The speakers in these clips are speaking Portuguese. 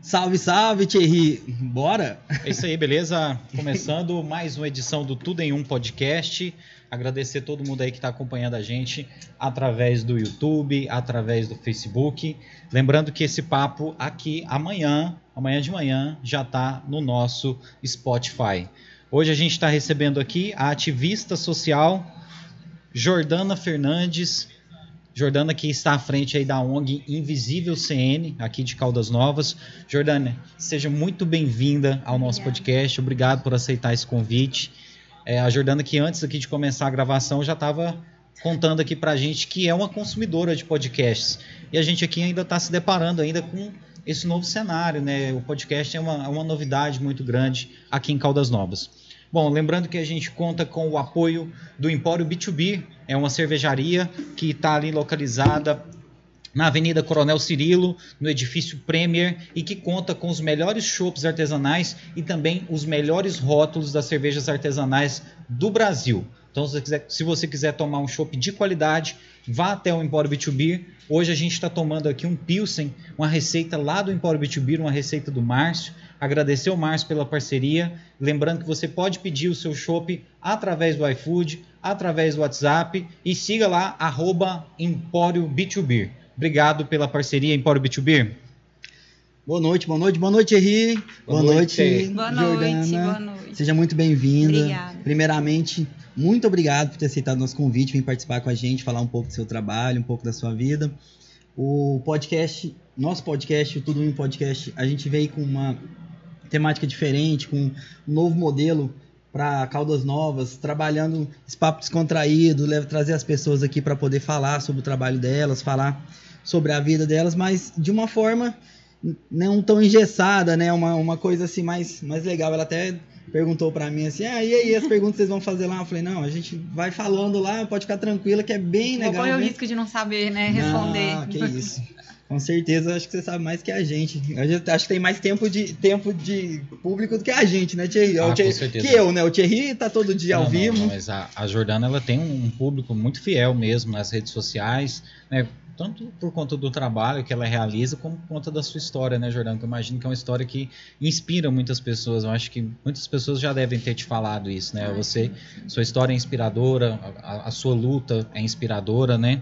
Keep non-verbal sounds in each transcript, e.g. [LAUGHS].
Salve, salve, Thierry! Bora? É isso aí, beleza? Começando mais uma edição do Tudo em Um Podcast. Agradecer todo mundo aí que está acompanhando a gente através do YouTube, através do Facebook. Lembrando que esse papo aqui amanhã, amanhã de manhã, já está no nosso Spotify. Hoje a gente está recebendo aqui a ativista social Jordana Fernandes. Jordana que está à frente aí da ONG Invisível CN, aqui de Caldas Novas. Jordana, seja muito bem-vinda ao nosso Obrigada. podcast. Obrigado por aceitar esse convite. É, a Jordana que antes aqui de começar a gravação já estava contando aqui pra gente que é uma consumidora de podcasts. E a gente aqui ainda está se deparando ainda com esse novo cenário, né? O podcast é uma, é uma novidade muito grande aqui em Caldas Novas. Bom, lembrando que a gente conta com o apoio do Empório B2B, é uma cervejaria que está ali localizada na Avenida Coronel Cirilo, no edifício Premier, e que conta com os melhores chopps artesanais e também os melhores rótulos das cervejas artesanais do Brasil. Então, se você quiser, se você quiser tomar um chopp de qualidade, vá até o Empório B2B. Hoje a gente está tomando aqui um Pilsen, uma receita lá do Empório B2B, uma receita do Márcio. Agradecer ao Márcio pela parceria. Lembrando que você pode pedir o seu chopp através do iFood, através do WhatsApp e siga lá, arroba Empório B2B. Obrigado pela parceria, Empório B2B. Boa noite, boa noite, boa noite, Thierry. Boa Boa, noite. noite, Boa Jordana. noite, boa noite. Seja muito bem-vinda. Primeiramente, muito obrigado por ter aceitado nosso convite, vir participar com a gente, falar um pouco do seu trabalho, um pouco da sua vida. O podcast, nosso podcast, o Tudo em Podcast, a gente veio com uma temática diferente, com um novo modelo para Caldas Novas, trabalhando esse papo descontraído, trazer as pessoas aqui para poder falar sobre o trabalho delas, falar sobre a vida delas, mas de uma forma não tão engessada, né? Uma, uma coisa assim mais, mais legal. Ela até perguntou para mim assim: ah, e aí, as perguntas vocês vão fazer lá? Eu falei: não, a gente vai falando lá, pode ficar tranquila, que é bem legal. correr o bem- risco de não saber, né? Responder. não, que isso. Com certeza, acho que você sabe mais que a gente. A gente acho que tem mais tempo de, tempo de público do que a gente, né, Thierry? Ah, o com Thierry- certeza. Que eu, né? O Thierry tá todo dia Não, ao não, vivo. não, mas a, a Jordana ela tem um público muito fiel mesmo nas redes sociais, né? Tanto por conta do trabalho que ela realiza, como por conta da sua história, né, Jordana? Que eu imagino que é uma história que inspira muitas pessoas. Eu acho que muitas pessoas já devem ter te falado isso, né? Ah, Você, sua história é inspiradora, a, a- a sua luta é inspiradora, né?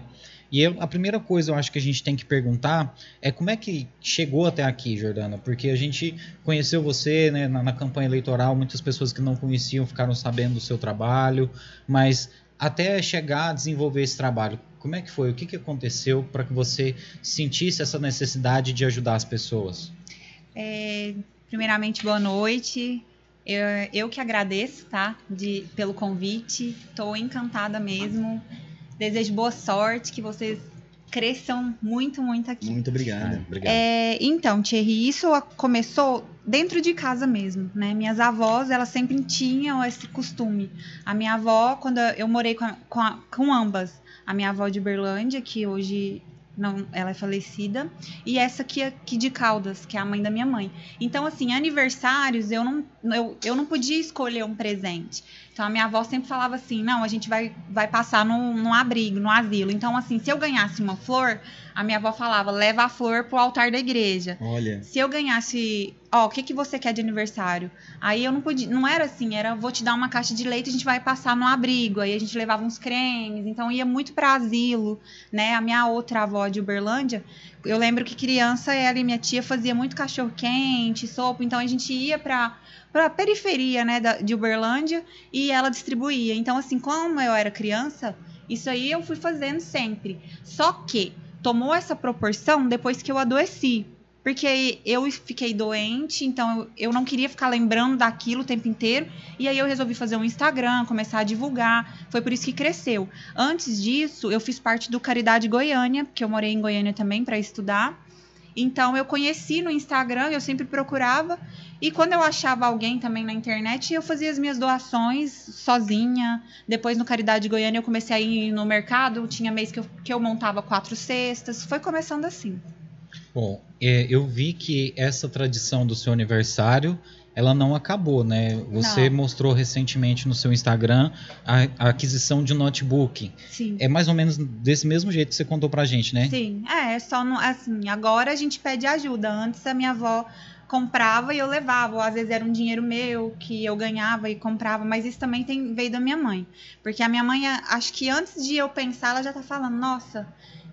E eu- a primeira coisa eu acho que a gente tem que perguntar é como é que chegou até aqui, Jordana? Porque a gente conheceu você né, na, na campanha eleitoral, muitas pessoas que não conheciam ficaram sabendo do seu trabalho, mas até chegar a desenvolver esse trabalho, como é que foi? O que, que aconteceu para que você sentisse essa necessidade de ajudar as pessoas? É, primeiramente, boa noite. Eu, eu que agradeço, tá? De, pelo convite. Estou encantada mesmo. Desejo boa sorte, que vocês cresçam muito, muito aqui. Muito obrigado. É, então, Thierry, isso a- começou dentro de casa mesmo, né? Minhas avós, elas sempre tinham esse costume. A minha avó, quando eu morei com, a- com, a- com ambas, a minha avó de Berlândia, que hoje não, ela é falecida, e essa aqui, aqui de Caldas, que é a mãe da minha mãe. Então, assim, aniversários, eu não, eu, eu não podia escolher um presente. Então, a minha avó sempre falava assim, não, a gente vai, vai passar num, num abrigo, num asilo. Então, assim, se eu ganhasse uma flor, a minha avó falava, leva a flor pro altar da igreja. Olha, Se eu ganhasse, ó, o que que você quer de aniversário? Aí eu não podia, não era assim, era vou te dar uma caixa de leite, a gente vai passar no abrigo. Aí a gente levava uns cremes, então ia muito para asilo, né? A minha outra avó de Uberlândia, eu lembro que criança ela e minha tia fazia muito cachorro quente, sopa, então a gente ia para para periferia, né, da, de Uberlândia e ela distribuía. Então assim, como eu era criança, isso aí eu fui fazendo sempre. Só que tomou essa proporção depois que eu adoeci. Porque eu fiquei doente, então eu não queria ficar lembrando daquilo o tempo inteiro. E aí eu resolvi fazer um Instagram, começar a divulgar. Foi por isso que cresceu. Antes disso, eu fiz parte do Caridade Goiânia, porque eu morei em Goiânia também para estudar. Então eu conheci no Instagram, eu sempre procurava. E quando eu achava alguém também na internet, eu fazia as minhas doações sozinha. Depois no Caridade Goiânia eu comecei a ir no mercado. Tinha mês que eu, que eu montava quatro cestas. Foi começando assim. Bom, é, eu vi que essa tradição do seu aniversário ela não acabou, né? Você Não. mostrou recentemente no seu Instagram a, a aquisição de um notebook. Sim. É mais ou menos desse mesmo jeito que você contou pra gente, né? Sim, é, só não, assim, agora a gente pede ajuda. Antes a minha avó comprava e eu levava, ou às vezes era um dinheiro meu que eu ganhava e comprava, mas isso também tem, veio da minha mãe. Porque a minha mãe, acho que antes de eu pensar, ela já tá falando, nossa,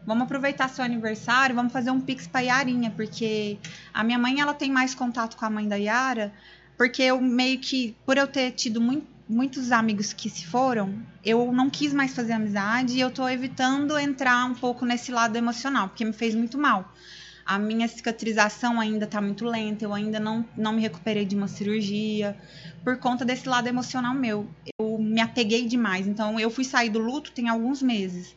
vamos aproveitar seu aniversário, vamos fazer um pix pra Yarinha, porque a minha mãe, ela tem mais contato com a mãe da Yara, porque eu meio que, por eu ter tido muito muitos amigos que se foram, eu não quis mais fazer amizade e eu tô evitando entrar um pouco nesse lado emocional, porque me fez muito mal. A minha cicatrização ainda tá muito lenta, eu ainda não, não me recuperei de uma cirurgia, por conta desse lado emocional meu. Eu me apeguei demais, então eu fui sair do luto tem alguns meses.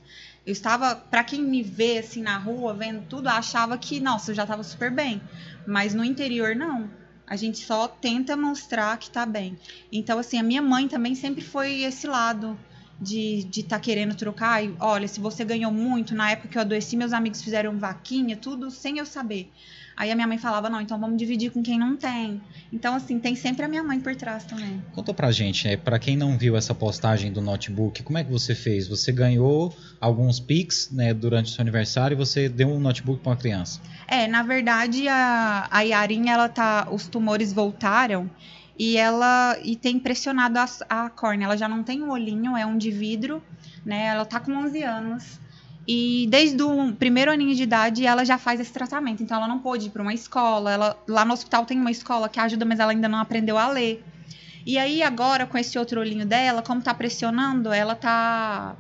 Eu estava, para quem me vê assim na rua, vendo tudo, achava que, nossa, eu já estava super bem. Mas no interior, não. A gente só tenta mostrar que tá bem. Então, assim, a minha mãe também sempre foi esse lado de estar de tá querendo trocar. E, olha, se você ganhou muito, na época que eu adoeci, meus amigos fizeram vaquinha, tudo sem eu saber. Aí a minha mãe falava, não, então vamos dividir com quem não tem. Então, assim, tem sempre a minha mãe por trás também. Conta pra gente, né? Pra quem não viu essa postagem do notebook, como é que você fez? Você ganhou alguns Pix, né, durante o seu aniversário e você deu um notebook pra uma criança. É, na verdade, a, a Yarinha, ela tá. Os tumores voltaram e ela e tem pressionado a, a córnea. Ela já não tem um olhinho, é um de vidro, né? Ela tá com 11 anos. E desde o primeiro aninho de idade ela já faz esse tratamento. Então ela não pôde ir para uma escola. Ela, lá no hospital tem uma escola que ajuda, mas ela ainda não aprendeu a ler. E aí agora com esse outro olhinho dela, como tá pressionando, ela tá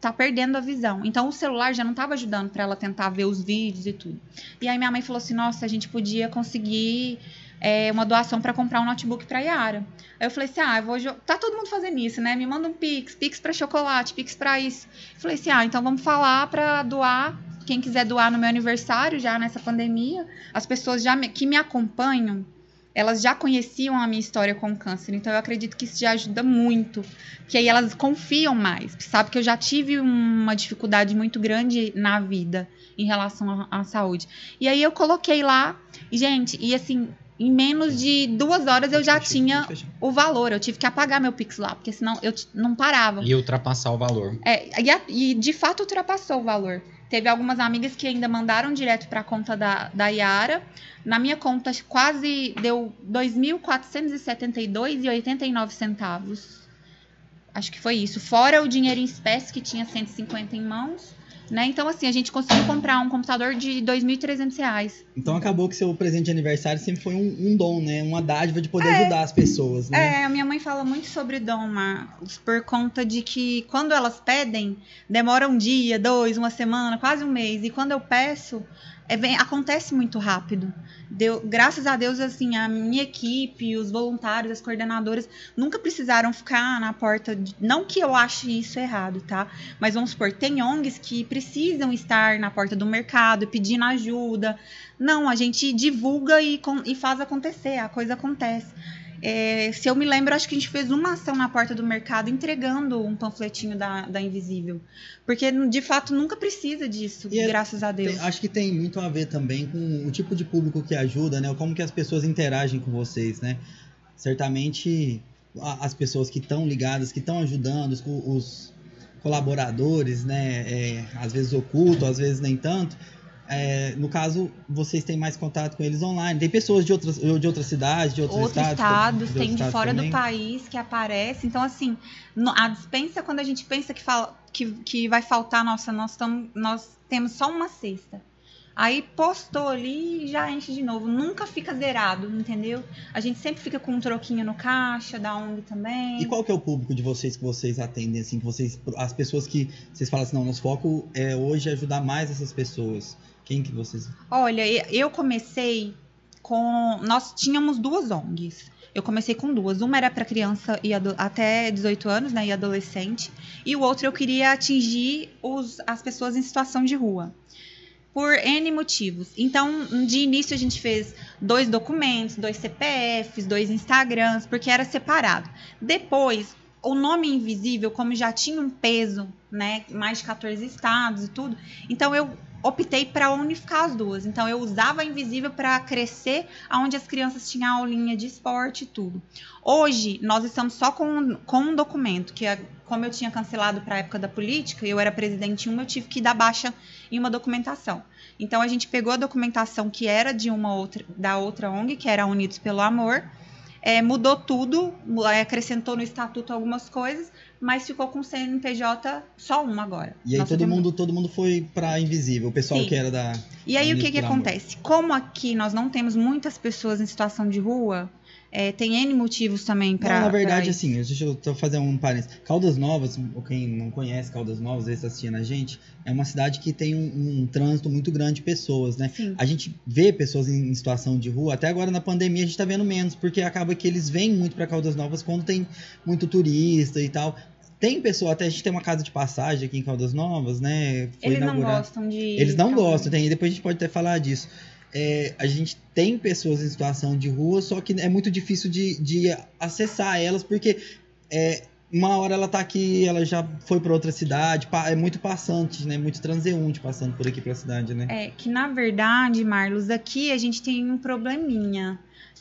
tá perdendo a visão. Então o celular já não estava ajudando para ela tentar ver os vídeos e tudo. E aí minha mãe falou assim: "Nossa, a gente podia conseguir é, uma doação para comprar um notebook para Yara". Aí eu falei assim: "Ah, eu vou tá todo mundo fazendo isso, né? Me manda um Pix, Pix para chocolate, Pix para isso". Eu falei assim: "Ah, então vamos falar para doar quem quiser doar no meu aniversário, já nessa pandemia, as pessoas já me- que me acompanham, elas já conheciam a minha história com câncer, então eu acredito que isso já ajuda muito, que aí elas confiam mais, sabe que eu já tive uma dificuldade muito grande na vida em relação à, à saúde. E aí eu coloquei lá, gente, e assim, em menos de duas horas eu já tinha o valor, eu tive que apagar meu Pix lá, porque senão eu não parava. E ultrapassar o valor. É, e, a- e de fato ultrapassou o valor. Teve algumas amigas que ainda mandaram direto para a conta da, da Yara. Na minha conta quase deu R$ 2.472,89 centavos. Acho que foi isso. Fora o dinheiro em espécie que tinha 150 em mãos. Né? Então, assim, a gente conseguiu comprar um computador de 2.300 reais. Então acabou que seu presente de aniversário sempre foi um, um dom, né? Uma dádiva de poder ajudar as pessoas, né? É, a minha mãe fala muito sobre dom, Marcos, por conta de que quando elas pedem, demora um dia, dois, uma semana, quase um mês. E quando eu peço, é, vem- acontece muito rápido. Deu, graças a Deus, assim, a minha equipe, os voluntários, as coordenadoras, nunca precisaram ficar na porta. de- não que eu ache isso errado, tá? Mas vamos supor, tem ONGs que precisam estar na porta do mercado pedindo ajuda. Não, a gente divulga e, con- e faz acontecer, a coisa acontece. É, se eu me lembro, acho que a gente fez uma ação na porta do mercado entregando um panfletinho da, da Invisível. Porque, de fato, nunca precisa disso, E é- graças a Deus. Tem- acho que tem muito a ver também com o tipo de público que ajuda, né? Como que as pessoas interagem com vocês, né? Certamente as pessoas que estão ligadas, que estão ajudando, os, os colaboradores, né? É, às vezes oculto, às vezes nem tanto. É, no caso, vocês têm mais contato com eles online. Tem pessoas de outras, de outras cidades, de outros, Outros estados. estados, outros tem de estados fora também. do país que aparece. Então, assim, a dispensa, quando a gente pensa que, fala, que, que vai faltar, nossa, nós, tamo, nós temos só uma cesta. Aí postou ali e já enche de novo. Nunca fica zerado, entendeu? A gente sempre fica com um troquinho no caixa, da ONG também. E qual que é o público de vocês que vocês atendem, assim, que vocês, as pessoas que vocês falam assim, não, nosso foco é hoje ajudar mais essas pessoas. Quem que vocês... Olha, eu comecei com. Nós tínhamos duas ONGs. Eu comecei com duas. Uma era para criança e ado- até 18 anos, né, e adolescente. E o outro eu queria atingir os, as pessoas em situação de rua. Por N motivos. Então, de início a gente fez dois documentos, dois CPFs, dois Instagrams, porque era separado. Depois, o nome invisível, como já tinha um peso, né, mais de 14 estados e tudo, então eu optei para unificar as duas. Então eu usava a invisível para crescer aonde as crianças tinham aulinha de esporte e tudo. Hoje nós estamos só com, com um documento, que é como eu tinha cancelado para a época da política, eu era presidente uma, eu tive que dar baixa em uma documentação. Então a gente pegou a documentação que era de uma outra da outra ONG, que era Unidos pelo Amor, é, mudou tudo, é, acrescentou no estatuto algumas coisas, mas ficou com CNPJ só um agora. E aí todo mundo, todo mundo foi pra Invisível, o pessoal Sim. que era da. E aí o Unidos que, que acontece? Como aqui nós não temos muitas pessoas em situação de rua, é, tem N motivos também para. Na verdade, assim, deixa eu fazer um parênteses. Caldas Novas, quem não conhece Caldas Novas, tá assistindo a gente, é uma cidade que tem um, um trânsito muito grande de pessoas, né? Sim. A gente vê pessoas em, em situação de rua, até agora na pandemia a gente tá vendo menos, porque acaba que eles vêm muito para Caldas Novas quando tem muito turista e tal. Tem pessoa, até a gente tem uma casa de passagem aqui em Caldas Novas, né? Foi Eles não gostam de. Eles não Calma. gostam, tem, depois a gente pode até falar disso. É, a gente tem pessoas em situação de rua, só que é muito difícil de, de acessar elas, porque é, uma hora ela tá aqui, ela já foi para outra cidade, é muito passante, né? Muito transeunte passando por aqui pra cidade, né? É que na verdade, Marlos, aqui a gente tem um probleminha.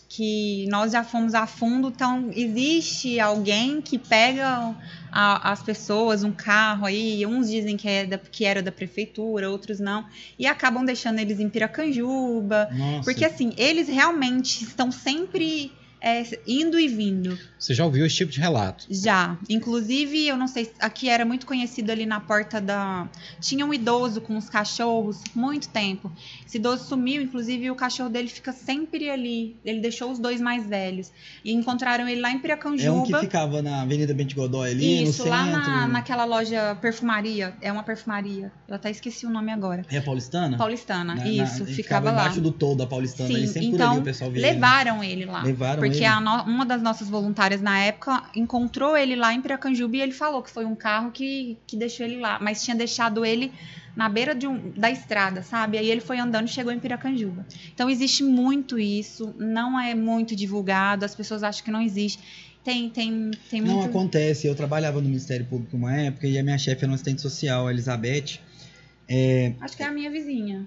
Que nós já fomos a fundo, então existe alguém que pega a- as pessoas, um carro aí, uns dizem que, é da- que era da prefeitura, outros não, e acabam deixando eles em Piracanjuba. Nossa. Porque assim, eles realmente estão sempre é, indo e vindo. Você já ouviu esse tipo de relato? Já. Inclusive, eu não sei, aqui era muito conhecido ali na porta da. Tinha um idoso com os cachorros, muito tempo. Esse idoso sumiu, inclusive o cachorro dele fica sempre ali. Ele deixou os dois mais velhos. E encontraram ele lá em é um que Piracanjuba. ficava na Avenida Bente Godoy ali, Isso, no lá centro. na, naquela loja perfumaria. É uma perfumaria. Eu até esqueci o nome agora. É a Paulistana? Paulistana. Na- na- Isso, a gente ficava lá. embaixo do toldo da Paulistana, Sim, ali, sempre por então, ali o pessoal via. ele. Levaram ele lá. Levaram Porque a no- uma das nossas voluntárias na época encontrou ele lá em Piracanjuba e ele falou que foi um carro que, que deixou ele lá, mas tinha deixado ele na beira de um, da estrada, sabe? Aí ele foi andando e chegou em Piracanjuba. Então existe muito isso, não é muito divulgado, as pessoas acham que não existe. Tem, tem, tem Não muito. acontece. Eu trabalhava no Ministério Público uma época e a minha chefe era uma assistente social, a Elizabeth, é, Acho que é a minha vizinha.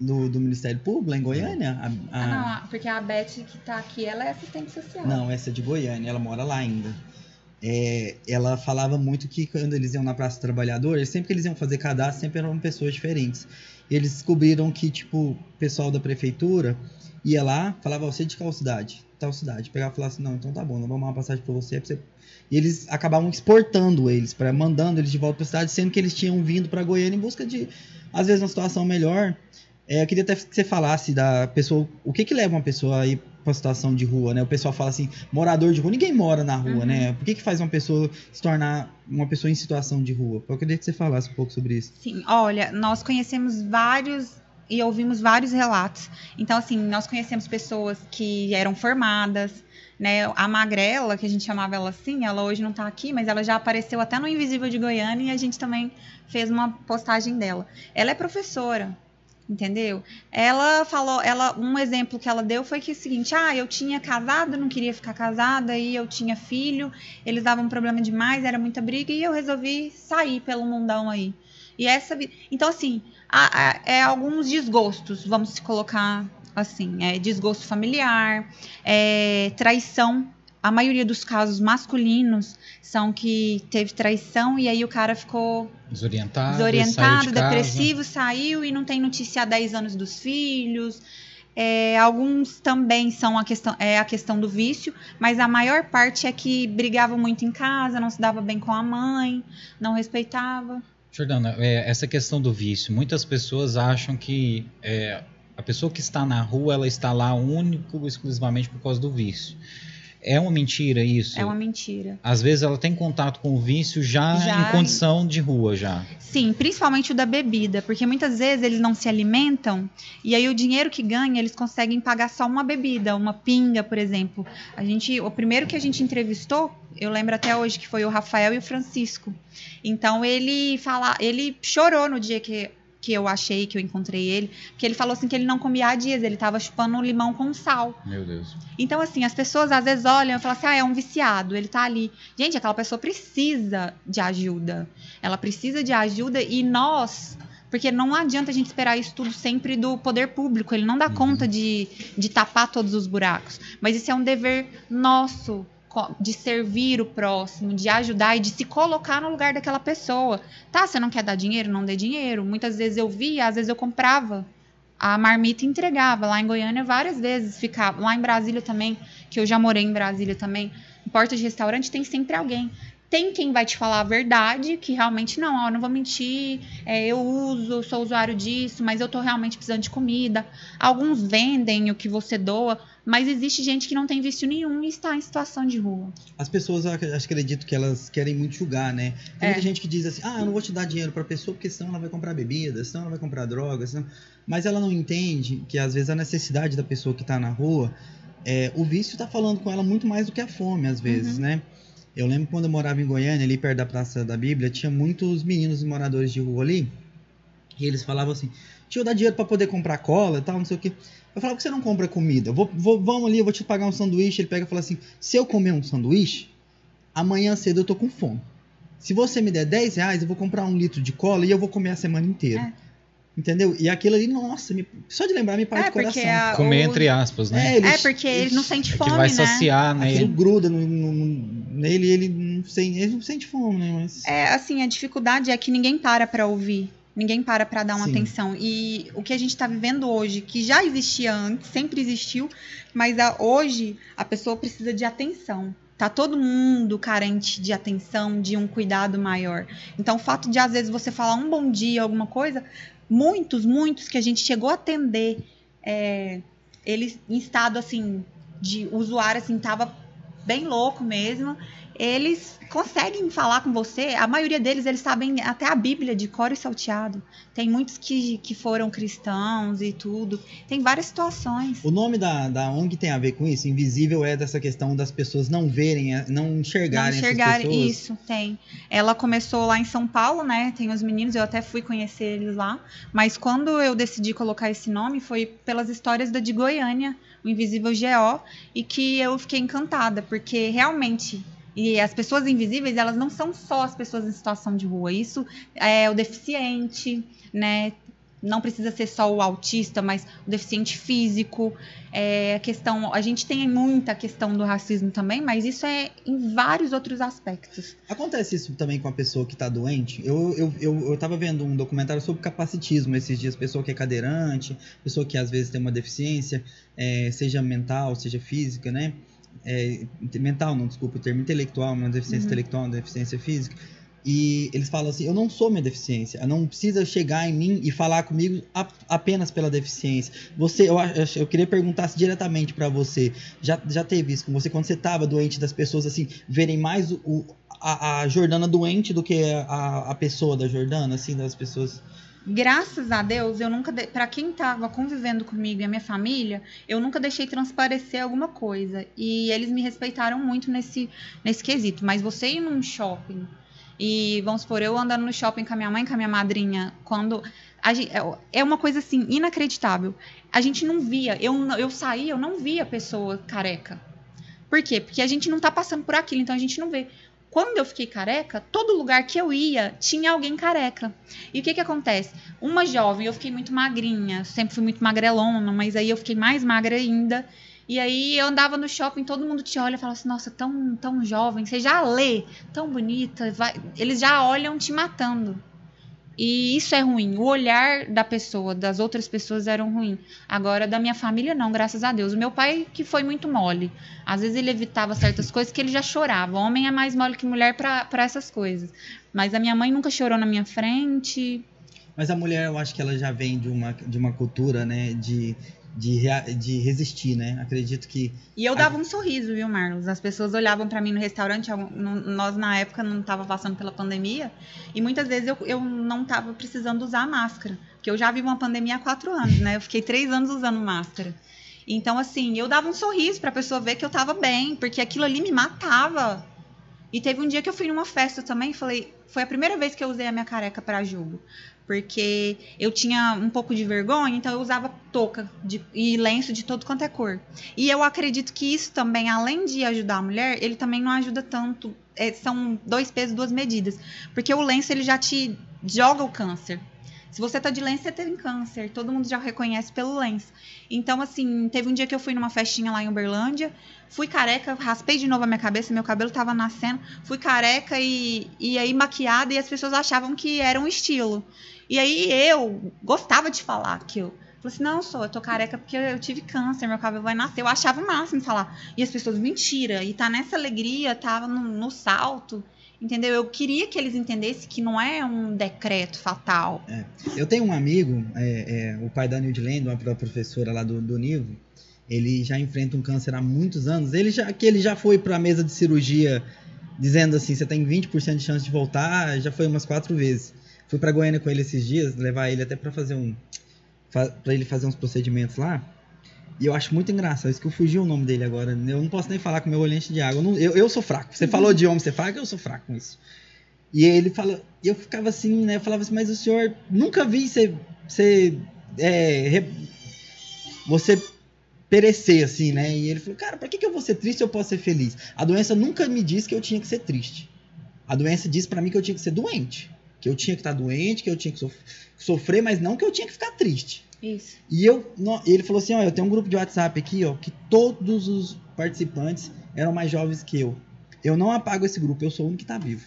Do, do Ministério Público, lá em Goiânia. A- a- Ah, não, porque a Beth que tá aqui, ela é assistente social. não, essa é de Goiânia, ela mora lá ainda. É, ela falava muito que quando eles iam na Praça do Trabalhador, sempre que eles iam fazer cadastro, sempre eram pessoas diferentes. E eles descobriram que, tipo, o pessoal da prefeitura ia lá, falava, "Ó, você é de qual cidade? Tal cidade. Pegava e falava assim, não, então tá bom, nós vamos dar uma passagem pra você, pra você. E eles acabavam exportando eles, para mandando eles de volta pra cidade, sendo que eles tinham vindo pra Goiânia em busca de, às vezes, uma situação melhor. É, eu queria até que você falasse da pessoa, o que que leva uma pessoa a ir pra situação de rua, né? O pessoal fala assim, morador de rua, ninguém mora na rua, Uhum. né? Por que que faz uma pessoa se tornar uma pessoa em situação de rua? Eu queria que você falasse um pouco sobre isso. Sim, olha, nós conhecemos vários e ouvimos vários relatos. Então, assim, nós conhecemos pessoas que eram formadas, né? A Magrela, que a gente chamava ela assim, ela hoje não tá aqui, mas ela já apareceu até no Invisível de Goiânia e a gente também fez uma postagem dela. Ela é professora. Entendeu? Ela falou, ela, um exemplo que ela deu foi que é o seguinte: ah, eu tinha casado, não queria ficar casada, e eu tinha filho, eles davam problema demais, era muita briga, e eu resolvi sair pelo mundão aí. E essa. Então, assim, há- há- é alguns desgostos, vamos se colocar assim: é desgosto familiar, é traição. A maioria dos casos masculinos são que teve traição e aí o cara ficou Desorientado, desorientado, saiu de casa. depressivo, saiu e não tem notícia há 10 anos dos filhos. É, alguns também são a questão, é a questão do vício, mas a maior parte é que brigavam muito em casa, não se dava bem com a mãe, não respeitava. Jordana, é, essa questão do vício, muitas pessoas acham que é, a pessoa que está na rua, ela está lá único, exclusivamente por causa do vício. É uma mentira isso? É uma mentira. Às vezes ela tem contato com o vício já, Já em condição de rua já. Sim, principalmente o da bebida, porque muitas vezes eles não se alimentam e aí o dinheiro que ganha eles conseguem pagar só uma bebida, uma pinga, por exemplo. A gente, o primeiro que a gente entrevistou, eu lembro até hoje que foi o Rafael e o Francisco. Então ele fala, ele chorou no dia que que eu achei que eu encontrei ele, porque ele falou assim que ele não comia há dias, ele tava chupando um limão com sal. Meu Deus. Então, assim, as pessoas às vezes olham e falam assim: ah, é um viciado, ele tá ali. Gente, aquela pessoa precisa de ajuda. Ela precisa de ajuda e nós Porque não adianta a gente esperar isso tudo sempre do poder público, ele não dá conta de, de tapar todos os buracos. Mas isso é um dever nosso de servir o próximo, de ajudar e de se colocar no lugar daquela pessoa. Tá, você não quer dar dinheiro? Não dê dinheiro. Muitas vezes eu via, às vezes eu comprava a marmita entregava. Lá em Goiânia, várias vezes ficava. Lá em Brasília também, que eu já morei em Brasília também. Em porta de restaurante tem sempre alguém. Tem quem vai te falar a verdade, que realmente não, ó, não vou mentir, é, eu uso, sou usuário disso, mas eu tô realmente precisando de comida. Alguns vendem o que você doa, mas existe gente que não tem vício nenhum e está em situação de rua. As pessoas, eu ac- acredito que elas querem muito julgar, né? Tem É. muita gente que diz assim, ah, eu não vou te dar dinheiro pra pessoa porque senão ela vai comprar bebida, senão ela vai comprar droga, senão... mas ela não entende que às vezes a necessidade da pessoa que tá na rua, é, o vício tá falando com ela muito mais do que a fome, às vezes, Uhum. né? Eu lembro quando eu morava em Goiânia, ali perto da Praça da Bíblia, tinha muitos meninos moradores de rua ali, e eles falavam assim, tio, dá dinheiro pra poder comprar cola e tal, não sei o quê. Eu falava, por que você não compra comida? Eu Vou, vou- vamos ali, eu vou te pagar um sanduíche. Ele pega e fala assim, se eu comer um sanduíche, amanhã cedo eu tô com fome. Se você me der 10 reais, eu vou comprar um litro de cola e eu vou comer a semana inteira. É. Entendeu? E aquilo ali, nossa, me- só de lembrar me parte É, o coração. a- Comer o- entre aspas, né? É, ele- É, porque ele não sente É fome, vai né? saciar, né? Aquilo gruda no, no- no- nele ele não, sente, ele não sente fome, né? Mas... É, assim, a dificuldade é que ninguém para pra ouvir. Ninguém para pra dar uma Sim. atenção. E o que a gente tá vivendo hoje, que já existia antes, sempre existiu, mas a- hoje a pessoa precisa de atenção. Tá todo mundo carente de atenção, de um cuidado maior. Então, o fato de, às vezes, você falar um bom dia, alguma coisa, muitos, muitos que a gente chegou a atender, é, eles em estado, assim, de usuário, assim, tava bem louco mesmo, eles conseguem falar com você. A maioria deles, eles sabem até a Bíblia de cor e salteado. Tem muitos que, que foram cristãos e tudo. Tem várias situações. O nome da, da ONG tem a ver com isso? Invisível é dessa questão das pessoas não verem, é, não Não enxergarem enxergar essas pessoas. isso, tem. Ela começou lá em São Paulo, né? Tem os meninos, eu até fui conhecer eles lá. Mas quando eu decidi colocar esse nome foi pelas histórias da de Goiânia, o Invisível GO, e que eu fiquei encantada, porque realmente. E as pessoas invisíveis, elas não são só as pessoas em situação de rua. Isso é o deficiente, né? Não precisa ser só o autista, mas o deficiente físico. É, a questão, a gente tem muita questão do racismo também, mas isso é em vários outros aspectos. Acontece isso também com a pessoa que tá doente? Eu, eu, eu, eu tava vendo um documentário sobre capacitismo esses dias. Pessoa que é cadeirante, pessoa que às vezes tem uma deficiência, é, seja mental, seja física, né? É, mental, não, desculpa, o termo intelectual, uma deficiência Uhum. intelectual, uma deficiência física. E eles falam assim: eu não sou minha deficiência, não precisa chegar em mim e falar comigo apenas pela deficiência. Você, eu, eu queria perguntar se diretamente pra você: já, já teve isso com você quando você tava doente, das pessoas assim, verem mais o- a, a Jordana doente do que a, a pessoa da Jordana, assim, das pessoas. Graças a Deus, eu nunca, de... para quem estava convivendo comigo e a minha família, eu nunca deixei transparecer alguma coisa. E eles me respeitaram muito nesse, nesse quesito. Mas você ir num shopping e vamos supor, eu andando no shopping com a minha mãe, com a minha madrinha, quando gente, é uma coisa assim inacreditável. A gente não via, eu eu saía, eu não via pessoa careca. Por quê? Porque a gente não tá passando por aquilo, então a gente não vê. Quando eu fiquei careca, todo lugar que eu ia tinha alguém careca. E o que que acontece? Uma jovem, eu fiquei muito magrinha, sempre fui muito magrelona, mas aí eu fiquei mais magra ainda. E aí eu andava no shopping, todo mundo te olha e fala assim: "Nossa, tão tão jovem, você já lê, tão bonita". vai- Eles já olham te matando. E isso é ruim. O olhar da pessoa, das outras pessoas eram ruim. Agora da minha família não, graças a Deus. O meu pai que foi muito mole. Às vezes ele evitava certas [LAUGHS] coisas que ele já chorava. Homem é mais mole que mulher pra essas coisas. Mas a minha mãe nunca chorou na minha frente. Mas a mulher, eu acho que ela já vem de uma, de uma cultura, né, de, de, de resistir, né? Acredito que E eu dava um sorriso, viu, Marlos? As pessoas olhavam pra mim no restaurante, nós na época não tava passando pela pandemia, e muitas vezes eu, eu não tava precisando usar máscara, porque eu já vivo uma pandemia há quatro anos, né? Eu fiquei três anos usando máscara. Então, assim, eu dava um sorriso pra pessoa ver que eu tava bem, porque aquilo ali me matava. E teve um dia que eu fui numa festa também e falei, foi a primeira vez que eu usei a minha careca pra jogo. Porque eu tinha um pouco de vergonha, então eu usava touca de- e lenço de todo quanto é cor. E eu acredito que isso também, além de ajudar a mulher, ele também não ajuda tanto. é, são dois pesos, duas medidas. Porque o lenço ele já te joga o câncer. Se você tá de lenço, você tem câncer. Todo mundo já reconhece pelo lenço. Então, assim, teve um dia que eu fui numa festinha lá em Uberlândia, fui careca, raspei de novo a minha cabeça, meu cabelo tava nascendo, fui careca e, e aí maquiada e as pessoas achavam que era um estilo. E aí eu gostava de falar que eu Falei assim, não, sou, eu tô careca porque eu tive câncer, meu cabelo vai nascer. Eu achava o máximo falar. E as pessoas, mentira. E tá nessa alegria, tava no, no salto. Entendeu? Eu queria que eles entendessem que não é um decreto fatal. É. Eu tenho um amigo, é, é, o pai da Nildland, uma professora lá do, do Nivo, ele já enfrenta um câncer há muitos anos. Ele já, que ele já foi para a mesa de cirurgia dizendo assim, você tem 20% de chance de voltar, já foi umas quatro vezes. Fui para Goiânia com ele esses dias, levar ele até para fazer um para ele fazer uns procedimentos lá. E eu acho muito engraçado, isso que eu fugi o nome dele agora. Eu não posso nem falar com meu olhante de água. Eu, não, eu, eu, sou fraco. Você uhum. falou de homem ser fraco, eu sou fraco com isso. E ele fala, e eu ficava assim, né? Eu falava assim, mas o senhor nunca vi você, você, é, re, você perecer assim, né? E ele falou, cara, por que, que eu vou ser triste se eu posso ser feliz? A doença nunca me disse que eu tinha que ser triste. A doença disse para mim que eu tinha que ser doente, que eu tinha que estar doente, que eu tinha que sofrer, mas não que eu tinha que ficar triste. Isso. E eu, ele falou assim, ó, eu tenho um grupo de WhatsApp aqui, ó, que todos os participantes eram mais jovens que eu. Eu não apago esse grupo, eu sou o único que tá vivo.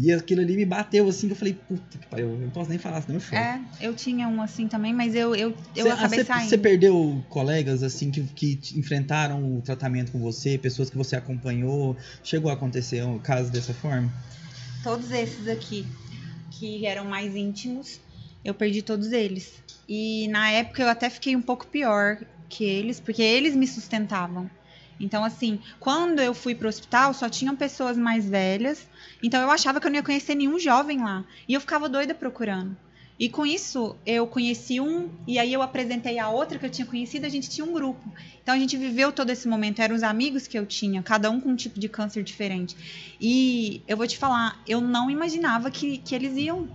E aquilo ali me bateu assim, que eu falei, puta que pariu, eu não posso nem falar, senão eu choro. É, eu tinha um assim também, mas eu, eu, eu cê, acabei cê, saindo. Você perdeu colegas assim que, que enfrentaram o tratamento com você, pessoas que você acompanhou? Chegou a acontecer um caso dessa forma? Todos esses aqui, que eram mais íntimos, eu perdi todos eles. E na época eu até fiquei um pouco pior que eles, porque eles me sustentavam. Então, assim, quando eu fui pro hospital, só tinham pessoas mais velhas. Então, eu achava que eu não ia conhecer nenhum jovem lá. E eu ficava doida procurando. E com isso, eu conheci um, e aí eu apresentei a outra que eu tinha conhecido, a gente tinha um grupo. Então a gente viveu todo esse momento, eram os amigos que eu tinha, cada um com um tipo de câncer diferente. E eu vou te falar, eu não imaginava que, que eles iam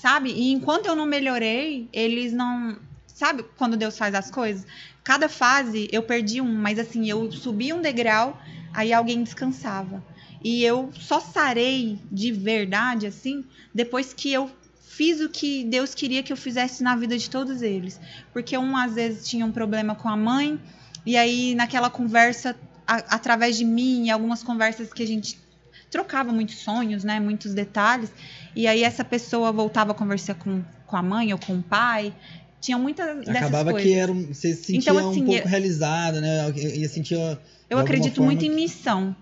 sabe? E enquanto eu não melhorei, eles não. Sabe quando Deus faz as coisas? Cada fase eu perdi um, mas assim, eu subi um degrau, aí alguém descansava. E eu só sarei de verdade, assim, depois que eu fiz o que Deus queria que eu fizesse na vida de todos eles. Porque um, às vezes, tinha um problema com a mãe, e aí naquela conversa, a, através de mim, e algumas conversas que a gente trocava muitos sonhos, né, muitos detalhes, e aí essa pessoa voltava a conversar com, com a mãe ou com o pai, tinha muitas dessas Acabava coisas. que era, você se sentia então, assim, um pouco eu, realizada, né, ia sentir Eu acredito muito em missão,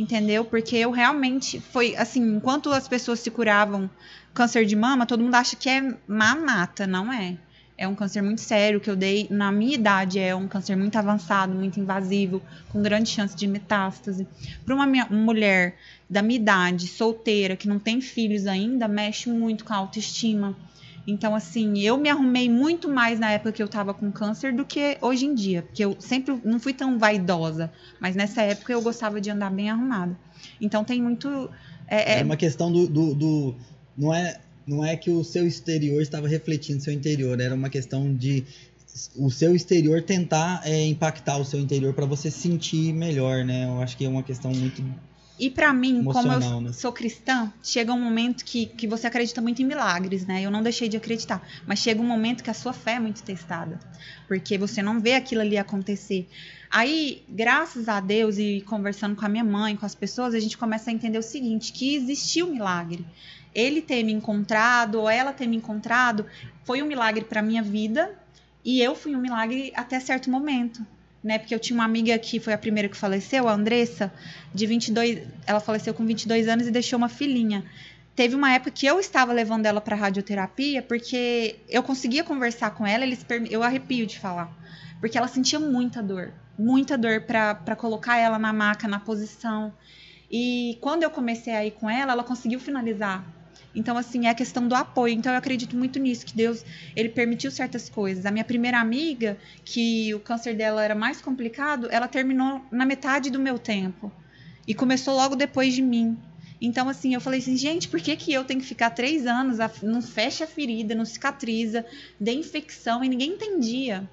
entendeu? Porque eu realmente, foi assim, enquanto as pessoas se curavam câncer de mama, todo mundo acha que é mamata, não é? é um câncer muito sério que eu dei na minha idade, é um câncer muito avançado, muito invasivo, com grande chance de metástase. Para uma mulher da minha idade, solteira, que não tem filhos ainda, mexe muito com a autoestima. Então, assim, eu me arrumei muito mais na época que eu tava com câncer do que hoje em dia. Porque eu sempre não fui tão vaidosa. Mas nessa época eu gostava de andar bem arrumada. Então tem muito. É, é... é uma questão do, do, do. Não é não é que o seu exterior estava refletindo seu interior, era uma questão de o seu exterior tentar é, impactar o seu interior para você sentir melhor, né? Eu acho que é uma questão muito e para mim, como eu né? sou cristã, chega um momento que, que você acredita muito em milagres, né? Eu não deixei de acreditar. Mas chega um momento que a sua fé é muito testada. Porque você não vê aquilo ali acontecer. Aí, graças a Deus e conversando com a minha mãe, com as pessoas, a gente começa a entender o seguinte: que existiu milagre ele ter me encontrado ou ela ter me encontrado foi um milagre para minha vida e eu fui um milagre até certo momento, né? Porque eu tinha uma amiga que foi a primeira que faleceu, a Andressa, de 22, ela faleceu com 22 anos e deixou uma filhinha. Teve uma época que eu estava levando ela para radioterapia porque eu conseguia conversar com ela, eles eu arrepio de falar, porque ela sentia muita dor, muita dor para colocar ela na maca, na posição. E quando eu comecei a ir com ela, ela conseguiu finalizar então, assim, é a questão do apoio. Então, eu acredito muito nisso, que Deus, ele permitiu certas coisas. A minha primeira amiga, que o câncer dela era mais complicado, ela terminou na metade do meu tempo. E começou logo depois de mim. Então, assim, eu falei assim, gente, por que, que eu tenho que ficar três anos, não fecha a ferida, não cicatriza, dê infecção, e ninguém entendia.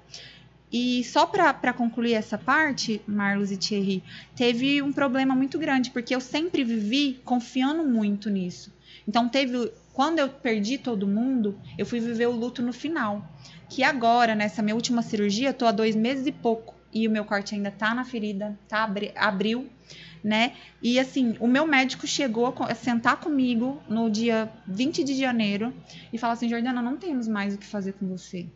E só para concluir essa parte, Marlos e Thierry, teve um problema muito grande, porque eu sempre vivi confiando muito nisso. Então teve quando eu perdi todo mundo, eu fui viver o luto no final. Que agora, nessa minha última cirurgia, eu tô há dois meses e pouco. E o meu corte ainda tá na ferida, tá? Abri abriu, né? E assim, o meu médico chegou a sentar comigo no dia 20 de janeiro e falar assim: Jordana, não temos mais o que fazer com você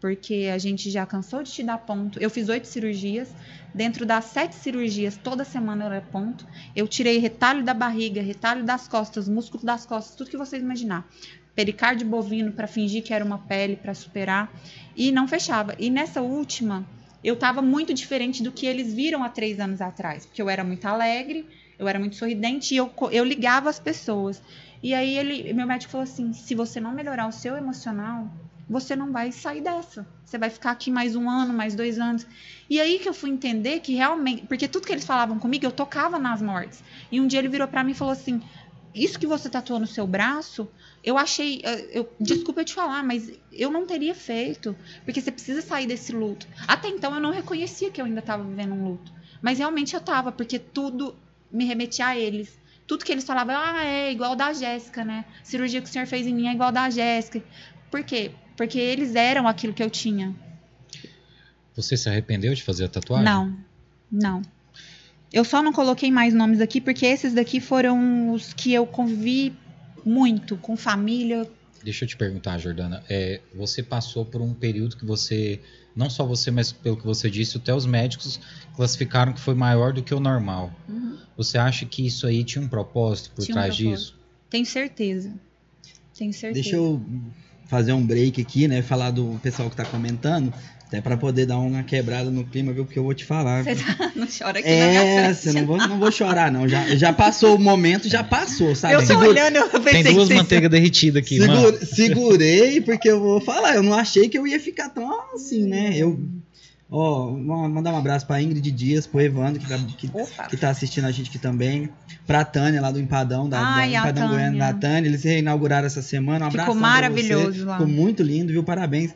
porque a gente já cansou de te dar ponto. Eu fiz oito cirurgias. Dentro das sete cirurgias, toda semana era ponto. Eu tirei retalho da barriga, retalho das costas, músculo das costas, tudo que vocês imaginar. Pericárdio bovino para fingir que era uma pele para superar e não fechava. E nessa última, eu estava muito diferente do que eles viram há três anos atrás, porque eu era muito alegre, eu era muito sorridente e eu, eu ligava as pessoas. E aí ele, meu médico falou assim: se você não melhorar o seu emocional, você não vai sair dessa. Você vai ficar aqui mais um ano, mais dois anos. E aí que eu fui entender que realmente. Porque tudo que eles falavam comigo, eu tocava nas mortes. E um dia ele virou para mim e falou assim: Isso que você tatuou no seu braço, eu achei. Eu, desculpa eu te falar, mas eu não teria feito. Porque você precisa sair desse luto. Até então eu não reconhecia que eu ainda estava vivendo um luto. Mas realmente eu estava, porque tudo me remetia a eles tudo que eles falavam, ah, é igual da Jéssica, né? Cirurgia que o senhor fez em mim é igual da Jéssica. Por quê? Porque eles eram aquilo que eu tinha. Você se arrependeu de fazer a tatuagem? Não, não. Eu só não coloquei mais nomes aqui porque esses daqui foram os que eu convivi muito com família. Deixa eu te perguntar, Jordana. É, você passou por um período que você, não só você, mas pelo que você disse, até os médicos classificaram que foi maior do que o normal. Uhum. Você acha que isso aí tinha um propósito por tinha trás um propósito. disso? Tenho certeza. Tenho certeza. Deixa eu fazer um break aqui, né? Falar do pessoal que tá comentando. Até para poder dar uma quebrada no clima, viu? Porque eu vou te falar. Você tá, [LAUGHS] não chora aqui É, você não vou, não vou chorar, não. Já, já passou o momento, já passou, sabe? Eu tô Segura... olhando, eu pensei Tem duas manteigas derretidas aqui, Segura... mano. Segurei, porque eu vou falar, eu não achei que eu ia ficar tão assim, né? Eu Ó, oh, mandar um abraço pra Ingrid Dias, pro Evandro, que tá, que, que tá assistindo a gente aqui também. Pra Tânia, lá do Empadão, da, Ai, da Empadão Goiano, da Tânia. Eles reinauguraram essa semana. Um Ficou maravilhoso lá. Ficou muito lindo, viu? Parabéns.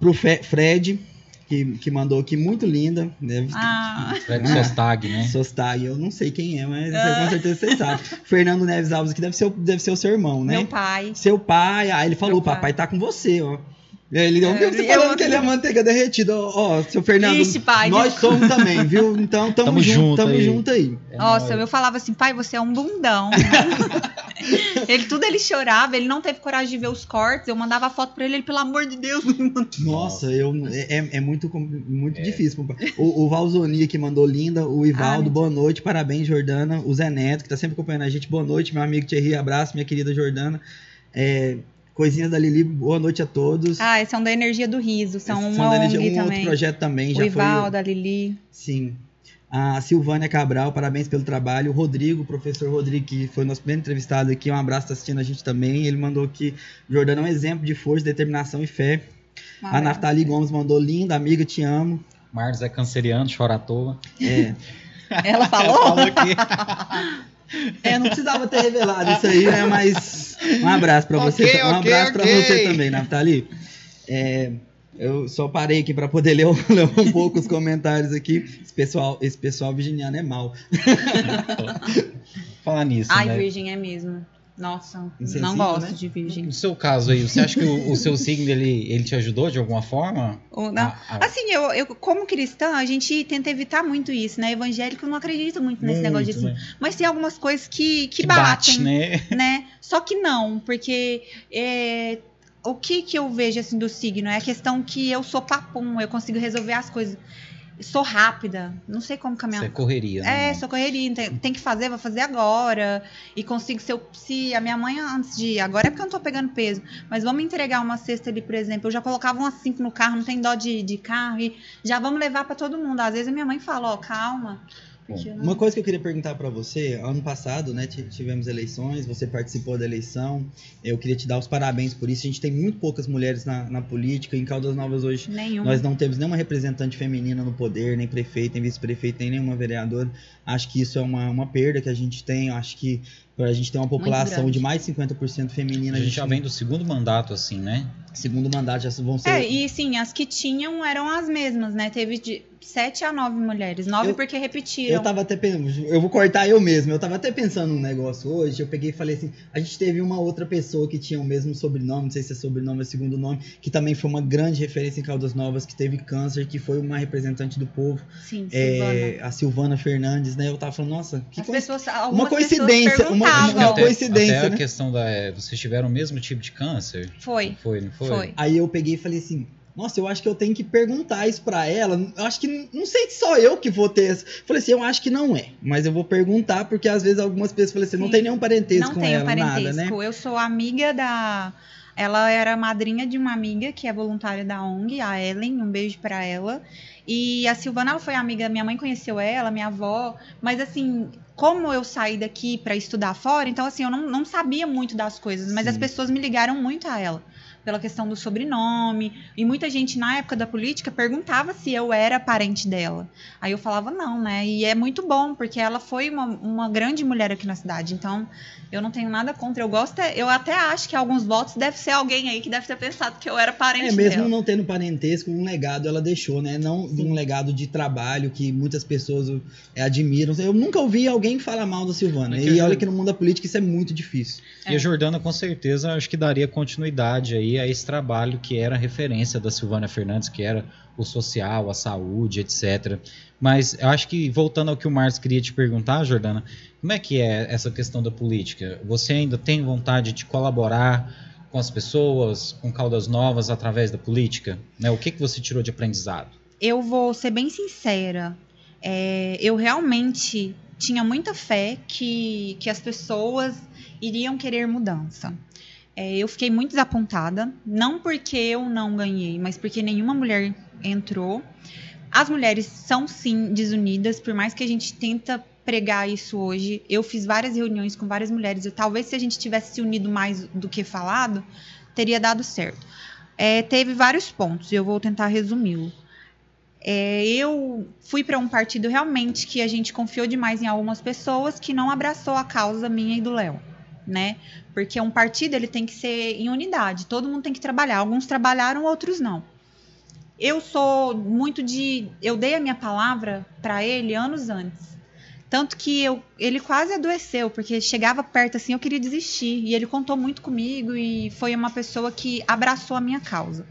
Pro Fred, que, que mandou aqui, muito linda. Deve, ah. Fred ah, Sostag, né? Sostag, eu não sei quem é, mas ah. com certeza você sabe. [LAUGHS] Fernando Neves Alves, que deve ser, deve ser o seu irmão, né? Meu pai. Seu pai. Ah, ele falou, o papai tá com você, ó. Ele não viu você falando que ele é manteiga derretida. Ó, oh, seu Fernando. Ixi, pai, nós somos também, viu? Então tamo, tamo junto, junto, tamo aí. junto aí. É Nossa, nóis. eu falava assim, pai, você é um bundão. [LAUGHS] ele tudo ele chorava, ele não teve coragem de ver os cortes. Eu mandava foto pra ele, ele, pelo amor de Deus, não me Nossa, eu, é, é muito, muito é. difícil. O, o Valzoni que mandou linda, o Ivaldo, ah, boa noite, parabéns, Jordana. O Zé Neto, que tá sempre acompanhando a gente, boa noite, meu amigo Thierry, abraço, minha querida Jordana. É, Coisinhas da Lili, boa noite a todos. Ah, esses são da Energia do Riso, são Esses uma são da energia, um também. outro projeto também. O já Ival, foi... da Lili. Sim. A Silvânia Cabral, parabéns pelo trabalho. O Rodrigo, o professor Rodrigo, que foi nosso primeiro entrevistado aqui, um abraço, tá assistindo a gente também. Ele mandou que Jordana é um exemplo de força, determinação e fé. a Naftali Gomes mandou, linda, amiga, te amo. Marcos é canceriano, chora à toa. É. Ela falou? [LAUGHS] Ela falou aqui. [LAUGHS] É, não precisava ter revelado isso aí, né? Mas um abraço para você. Okay, um abraço okay. para você também, Naftali. É, eu só parei aqui para poder [LAUGHS] ler, ler, um pouco os comentários aqui. Esse pessoal, esse pessoal virginiano é mal. [LAUGHS] Falar nisso. Ai, né? virgem é mesmo. Nossa, Insensível, não gosto né? de virgem. No seu caso aí, você acha que o, o seu signo ele, ele te ajudou de alguma forma? O, não. A, a... Assim, eu, eu, como cristã, a gente tenta evitar muito isso, né? Evangélico não acredita muito nesse muito, negócio de signo. Né? Mas tem algumas coisas que, que, que batem, bate, né? [LAUGHS] né? Só que não, porque é, o que, que eu vejo assim do signo é a questão que eu sou papum, eu consigo resolver as coisas sou rápida. Não sei como caminhar. Você é correria, né? É, sou correria. Tem, tem, que fazer, vou fazer agora. E consigo ser. Se a minha mãe, antes de. Agora é porque eu não tô pegando peso. Mas vamos entregar uma cesta ali, por exemplo. Eu já colocava umas cinco no carro, não tem dó de, de carro. E já vamos levar para todo mundo. Às vezes a minha mãe fala: Ó, oh, calma. Uma coisa que eu queria perguntar para você, ano passado, né, tivemos eleições, você participou da eleição, eu queria te dar os parabéns por isso. A gente tem muito poucas mulheres na, na política, em Caldas Novas hoje Nenhum. nós não temos nenhuma representante feminina no poder, nem prefeito, nem vice-prefeito, nem nenhuma vereadora. Acho que isso é uma, uma perda que a gente tem, acho que a gente tem uma população de mais de 50% feminina. A gente, a gente já vem do segundo mandato, assim, né? Segundo mandato já vão ser. É, e sim, as que tinham eram as mesmas, né? Teve de, sete a nove mulheres. Nove Eu- porque repetiram. Eu tava até pensando, eu vou cortar eu mesmo. Eu tava até pensando num negócio hoje. Eu peguei e falei assim: a gente teve uma outra pessoa que tinha o mesmo sobrenome, não sei se é sobrenome ou segundo nome, que também foi uma grande referência em Caldas Novas, que teve câncer, que foi uma representante do povo, Sim, é, Silvana. a Silvana Fernandes, né? Eu tava falando, nossa, que As coisa. pessoas, Uma coincidência, uma- uma perguntavam. Até- coincidência, Até a né? questão da. é, Vocês tiveram o mesmo tipo de câncer? Foi, Foi, não foi? foi. Aí eu peguei e falei assim. Nossa, eu acho que eu tenho que perguntar isso pra ela. Eu acho que não sei se só eu que vou ter. essa- Falei assim, eu acho que não é, mas eu vou perguntar porque às vezes algumas pessoas falam assim, não Sim. tem nenhum parentesco Não com tenho ela, parentesco. nada, né? Eu sou amiga da. Ela era madrinha de uma amiga que é voluntária da ONG, a Ellen. Um beijo pra ela. E a Silvana, ela foi amiga. Minha mãe conheceu ela, minha avó. Mas assim, como eu saí daqui pra estudar fora, então assim, eu não, não sabia muito das coisas. Mas Sim. as pessoas me ligaram muito a ela. Pela questão do sobrenome. E muita gente, na época da política, perguntava se eu era parente dela. Aí eu falava não, né? E é muito bom, porque ela foi uma, uma grande mulher aqui na cidade. Então, eu não tenho nada contra. Eu gosto, eu até acho que alguns votos deve ser alguém aí que deve ter pensado que eu era parente É, mesmo dela. não tendo parentesco, um legado ela deixou, né? Não Sim. um legado de trabalho que muitas pessoas é, admiram. Eu nunca ouvi alguém falar mal da Silvana. É E olha que no mundo da política isso é muito difícil. E É. a Jordana, com certeza, acho que daria continuidade aí a esse trabalho que era referência da Silvana Fernandes, que era o social, a saúde, etc. Mas eu acho que, voltando ao que o Marcos queria te perguntar, Jordana, como é que é essa questão da política? Você ainda tem vontade de colaborar com as pessoas, com caudas novas através da política? Né? O que, que você tirou de aprendizado? Eu vou ser bem sincera. É, eu realmente tinha muita fé que, que as pessoas iriam querer mudança. É, eu fiquei muito desapontada, não porque eu não ganhei, mas porque nenhuma mulher entrou. As mulheres são sim desunidas, por mais que a gente tenta pregar isso hoje. Eu fiz várias reuniões com várias mulheres e talvez se a gente tivesse se unido mais do que falado, teria dado certo. É, teve vários pontos, e eu vou tentar resumi-lo. É, eu fui para um partido realmente que a gente confiou demais em algumas pessoas que não abraçou a causa minha e do Léo, né? Porque um partido ele tem que ser em unidade, todo mundo tem que trabalhar. Alguns trabalharam, outros não. Eu sou muito de, eu dei a minha palavra para ele anos antes. Tanto que eu, ele quase adoeceu, porque chegava perto assim, eu queria desistir. E ele contou muito comigo e foi uma pessoa que abraçou a minha causa.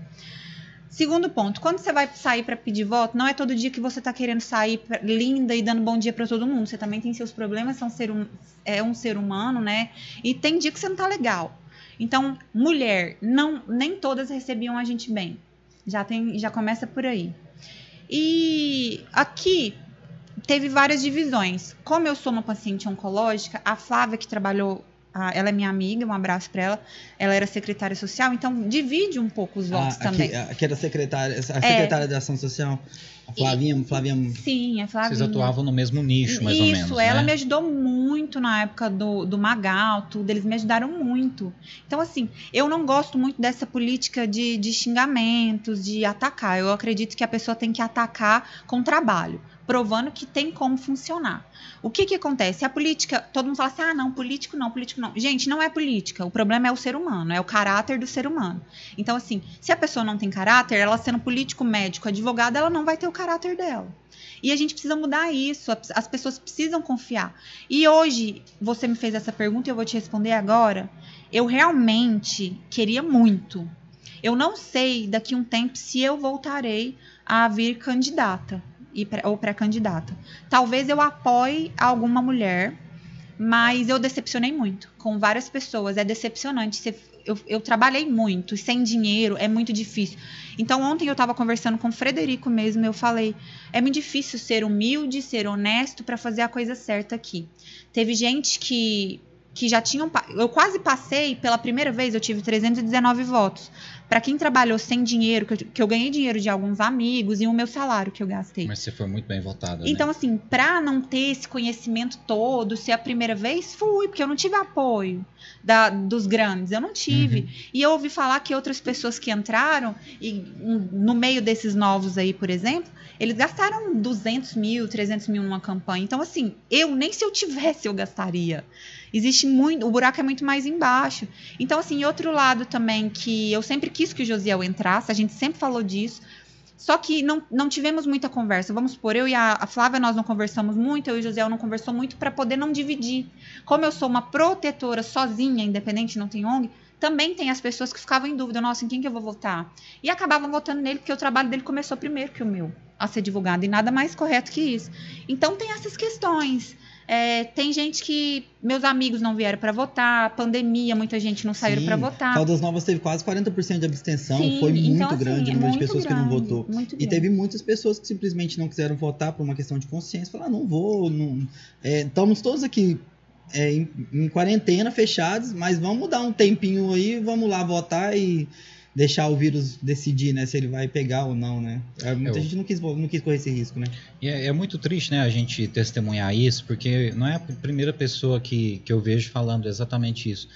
Segundo ponto, quando você vai sair para pedir voto, não é todo dia que você tá querendo sair linda e dando bom dia para todo mundo. Você também tem seus problemas, são ser hum- é um ser humano, né? E tem dia que você não tá legal. Então, mulher, não, nem todas recebiam a gente bem. Já tem, já começa por aí. E aqui teve várias divisões. Como eu sou uma paciente oncológica, a Flávia que trabalhou, a- ela é minha amiga, um abraço para ela. Ela era secretária social, então divide um pouco os votos a, também. É. aqui, a, que era secretária, a secretária da Ação Social, a Flavinha, Flavinha Sim, a Flavinha. Vocês atuavam no mesmo nicho, mais Isso, ou menos, ela né? me ajudou muito na época do, do Magal, tudo, eles me ajudaram muito. Então, assim, eu não gosto muito dessa política de, de xingamentos, de atacar. Eu acredito que a pessoa tem que atacar com trabalho, provando que tem como funcionar. O que que acontece? A política, todo mundo fala assim, ah, não, político não, político não. Gente, não é política, o problema é o ser humano, é o caráter do ser humano. Então, assim, se a pessoa não tem caráter, ela sendo político, médico, advogado, ela não vai ter o caráter dela. E a gente precisa mudar isso, as as pessoas precisam confiar. E hoje, você me fez essa pergunta e eu vou te responder agora. Eu realmente queria muito. Eu não sei daqui a um tempo se eu voltarei a vir candidata e pré- ou pré-candidata. Talvez eu apoie alguma mulher, mas eu decepcionei muito com várias pessoas. É decepcionante. Você- eu, eu trabalhei muito, sem dinheiro é muito difícil. Então, ontem eu estava conversando com o Frederico mesmo. Eu falei: é muito difícil ser humilde, ser honesto para fazer a coisa certa aqui. Teve gente que, que já tinham. Eu quase passei, pela primeira vez, eu tive 319 votos. Para quem trabalhou sem dinheiro, que eu, que eu ganhei dinheiro de alguns amigos e o meu salário que eu gastei. Mas você foi muito bem votada, Então, né? assim, pra não ter esse conhecimento todo, ser a primeira vez, fui, porque eu não tive apoio da- dos grandes, eu não tive. E eu ouvi falar que outras pessoas que entraram, e no meio desses novos aí, por exemplo, eles gastaram 200 mil, 300 mil numa campanha. Então, assim, eu nem se eu tivesse eu gastaria. Existe muito, o buraco é muito mais embaixo. Então, assim, outro lado também que eu sempre quis que o Josiel entrasse, a gente sempre falou disso. Só que não, não tivemos muita conversa. Vamos supor, eu e a, a Flávia, nós não conversamos muito, eu e o José não conversou muito para poder não dividir. Como eu sou uma protetora sozinha, independente, não tem ONG, também tem as pessoas que ficavam em dúvida, nossa, em quem que eu vou votar? E acabavam votando nele porque o trabalho dele começou primeiro que o meu a ser divulgado, e nada mais correto que isso. Então tem essas questões. É, tem gente que meus amigos não vieram para votar, pandemia, muita gente não saiu para votar. Caldas Novas teve quase 40% de abstenção, Sim, foi muito então, assim, grande o número de pessoas grande, que não votou. E teve muitas pessoas que simplesmente não quiseram votar por uma questão de consciência, falaram, ah, não vou, não... É, estamos todos aqui é, em, em, quarentena, fechados, mas vamos dar um tempinho aí, vamos lá votar e deixar o vírus decidir, né, se ele vai pegar ou não, né? É, muita Eu... gente não quis, não quis correr esse risco, né? E é, é, muito triste, né, a gente testemunhar isso, porque não é a primeira pessoa que, que eu vejo falando exatamente isso.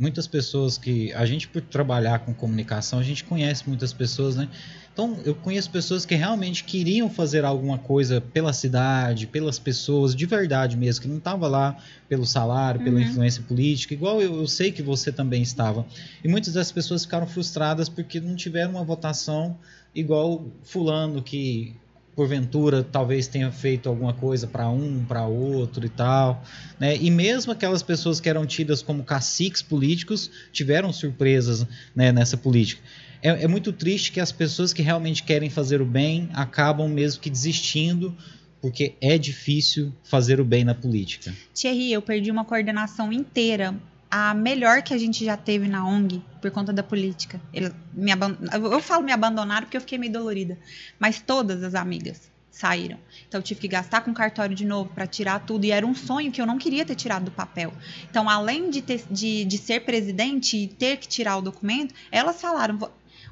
Muitas pessoas que a gente por trabalhar com comunicação, a gente conhece muitas pessoas, né? Então, eu conheço pessoas que realmente queriam fazer alguma coisa pela cidade, pelas pessoas, de verdade mesmo, que não estava lá pelo salário, pela uhum. influência política, igual eu, eu, sei que você também estava. E muitas das pessoas ficaram frustradas porque não tiveram uma votação igual fulano que porventura talvez tenha feito alguma coisa para um, para outro e tal, né? E mesmo aquelas pessoas que eram tidas como caciques políticos tiveram surpresas né, nessa política é, é muito triste que as pessoas que realmente querem fazer o bem acabam mesmo que desistindo porque é difícil fazer o bem na política. Thierry, eu perdi uma coordenação inteira, a melhor que a gente já teve na ONG, por conta da política. Ele me. Eu falo me abandonaram porque eu fiquei meio dolorida, mas todas as amigas saíram. Então eu tive que gastar com cartório de novo para tirar tudo e era um sonho que eu não queria ter tirado do papel. Então além de, ter, de, de ser presidente e ter que tirar o documento, elas falaram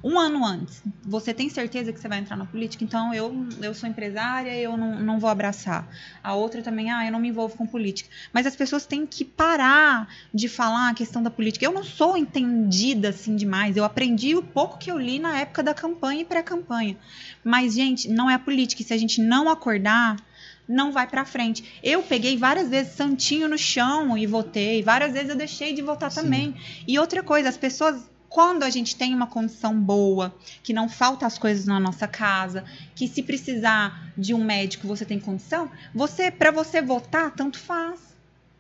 um ano antes, você tem certeza que você vai entrar na política? Então, eu, eu sou empresária, eu não, não vou abraçar. A outra também, ah, eu não me envolvo com política. Mas as pessoas têm que parar de falar a questão da política. Eu não sou entendida assim demais. Eu aprendi o pouco que eu li na época da campanha e pré-campanha. Mas, gente, não é a política. E se a gente não acordar, não vai para frente. Eu peguei várias vezes santinho no chão e votei, várias vezes eu deixei de votar Sim. também. E outra coisa, as pessoas quando a gente tem uma condição boa, que não falta as coisas na nossa casa, que se precisar de um médico você tem condição, você para você votar tanto faz.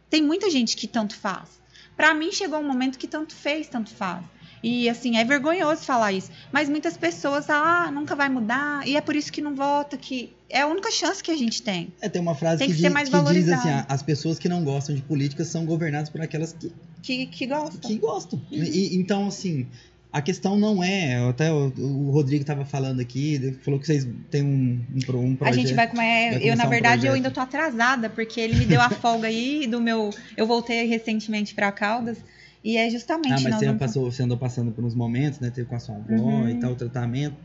Tem muita gente que tanto faz. Para mim chegou um momento que tanto fez, tanto faz. E assim, é vergonhoso falar isso. Mas muitas pessoas, ah, nunca vai mudar, e é por isso que não vota, que é a única chance que a gente tem. É, tem uma frase tem que, que, diz, que diz assim: ah, as pessoas que não gostam de política são governadas por aquelas que. Que, que gostam. Que gostam. E, então, assim, a questão não é, até o, o Rodrigo estava falando aqui, falou que vocês têm um, um, um projeto. A gente vai começar. É, eu, na verdade, um eu ainda tô atrasada, porque ele me deu a folga aí do meu. Eu voltei recentemente para Caldas. E é justamente. Ah, mas você, vamos... passou, você andou passando por uns momentos, né? Teve com a sua avó uhum. e tal, o tratamento.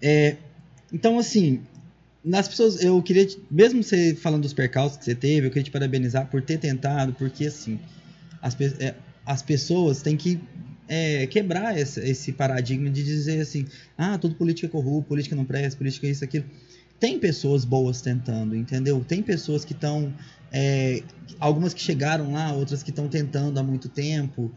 É, então, assim, nas pessoas, eu queria, mesmo você falando dos percalços que você teve, eu queria te parabenizar por ter tentado, porque assim, as, é, as pessoas têm que é, quebrar esse, esse, paradigma de dizer assim, ah, tudo política é corrupto, política não presta, política é isso, aquilo. Tem pessoas boas tentando, entendeu? Tem pessoas que estão é, algumas que chegaram lá, outras que estão tentando há muito tempo.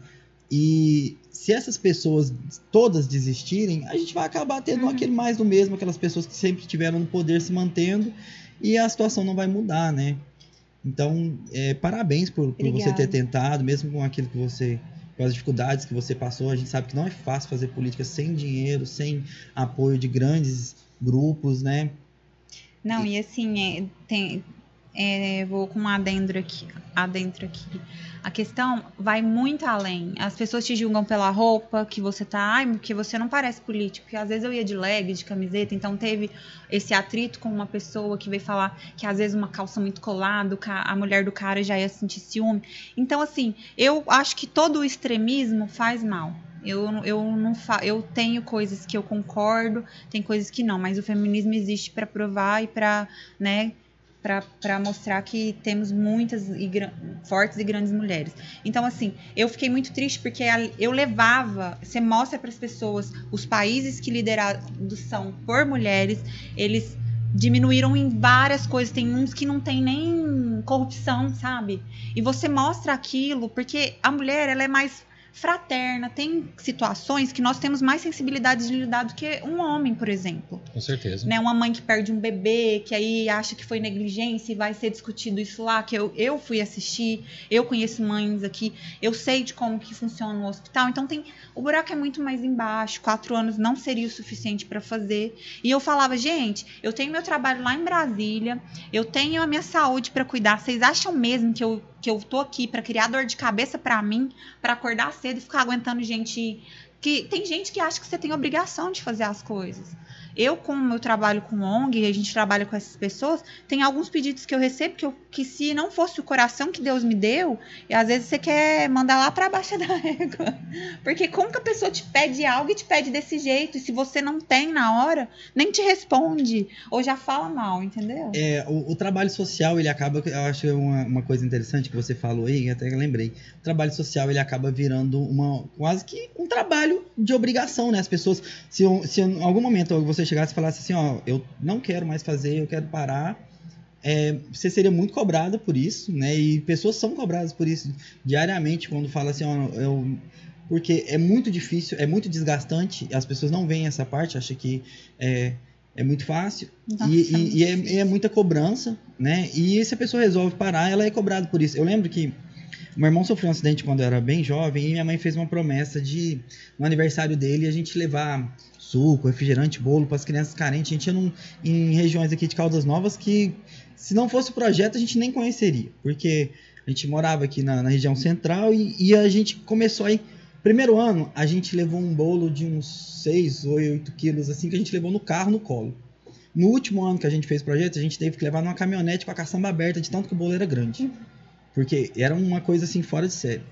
E se essas pessoas todas desistirem, a gente vai acabar tendo uhum. aquele mais do mesmo, aquelas pessoas que sempre tiveram no poder se mantendo e a situação não vai mudar, né? Então, é, parabéns por, por você ter tentado, mesmo com aquilo que você com as dificuldades que você passou, a gente sabe que não é fácil fazer política sem dinheiro, sem apoio de grandes grupos, né? Não, e, e assim, é, tem, é, vou com um adentro aqui, adentro aqui. A questão vai muito além. As pessoas te julgam pela roupa que você tá, ai, porque você não parece político. Porque às vezes eu ia de leg, de camiseta, então teve esse atrito com uma pessoa que veio falar que às vezes uma calça muito colada, a mulher do cara já ia sentir ciúme. Então, assim, eu acho que todo o extremismo faz mal. Eu, eu não fa eu tenho coisas que eu concordo, tem coisas que não, mas o feminismo existe para provar e para, né, para mostrar que temos muitas e fortes e grandes mulheres. Então, assim, eu fiquei muito triste porque eu levava, você mostra para as pessoas os países que liderados são por mulheres, eles diminuíram em várias coisas. Tem uns que não tem nem corrupção, sabe? E você mostra aquilo porque a mulher ela é mais fraterna. Tem situações que nós temos mais sensibilidade de lidar do que um homem, por exemplo. Com certeza. Né? Uma mãe que perde um bebê, que aí acha que foi negligência e vai ser discutido isso lá, que eu, eu fui assistir, eu conheço mães aqui, eu sei de como que funciona o hospital. Então tem. O buraco é muito mais embaixo. Quatro anos não seria o suficiente para fazer. E eu falava, gente, eu tenho meu trabalho lá em Brasília, eu tenho a minha saúde para cuidar. Vocês acham mesmo que eu, que eu tô aqui para criar dor de cabeça para mim, para acordar cedo e ficar aguentando gente que tem gente que acha que você tem obrigação de fazer as coisas. Eu, como eu trabalho com ONG, a gente trabalha com essas pessoas, tem alguns pedidos que eu recebo que, eu, que se não fosse o coração que Deus me deu, e às vezes você quer mandar lá para baixo da régua. [LAUGHS] Porque como que a pessoa te pede algo e te pede desse jeito, e se você não tem na hora, nem te responde, ou já fala mal, entendeu? É, o, o trabalho social, ele acaba, eu acho uma, uma coisa interessante que você falou aí, até lembrei. O trabalho social, ele acaba virando uma, quase que um trabalho de obrigação, né? As pessoas, se, se em algum momento você chegasse e falasse assim, ó, eu não quero mais fazer, eu quero parar, é, você seria muito cobrada por isso, né? E pessoas são cobradas por isso diariamente quando fala assim, ó, eu porque é muito difícil, é muito desgastante, as pessoas não veem essa parte, acham que é, é muito fácil Nossa, e, e- muito e é, e é muita cobrança, né? E se a pessoa resolve parar, ela é cobrada por isso. Eu lembro que meu irmão sofreu um acidente quando eu era bem jovem e minha mãe fez uma promessa de no aniversário dele a gente levar suco, refrigerante, bolo para as crianças carentes. A gente ia num- em regiões aqui de Caldas Novas que se não fosse o projeto a gente nem conheceria, porque a gente morava aqui na, na região central e, e a gente começou aí. Primeiro ano, a gente levou um bolo de uns 6 ou 8 quilos, assim, que a gente levou no carro, no colo. No último ano que a gente fez o projeto, a gente teve que levar numa caminhonete com a caçamba aberta, de tanto que o bolo era grande. Porque era uma coisa assim fora de série.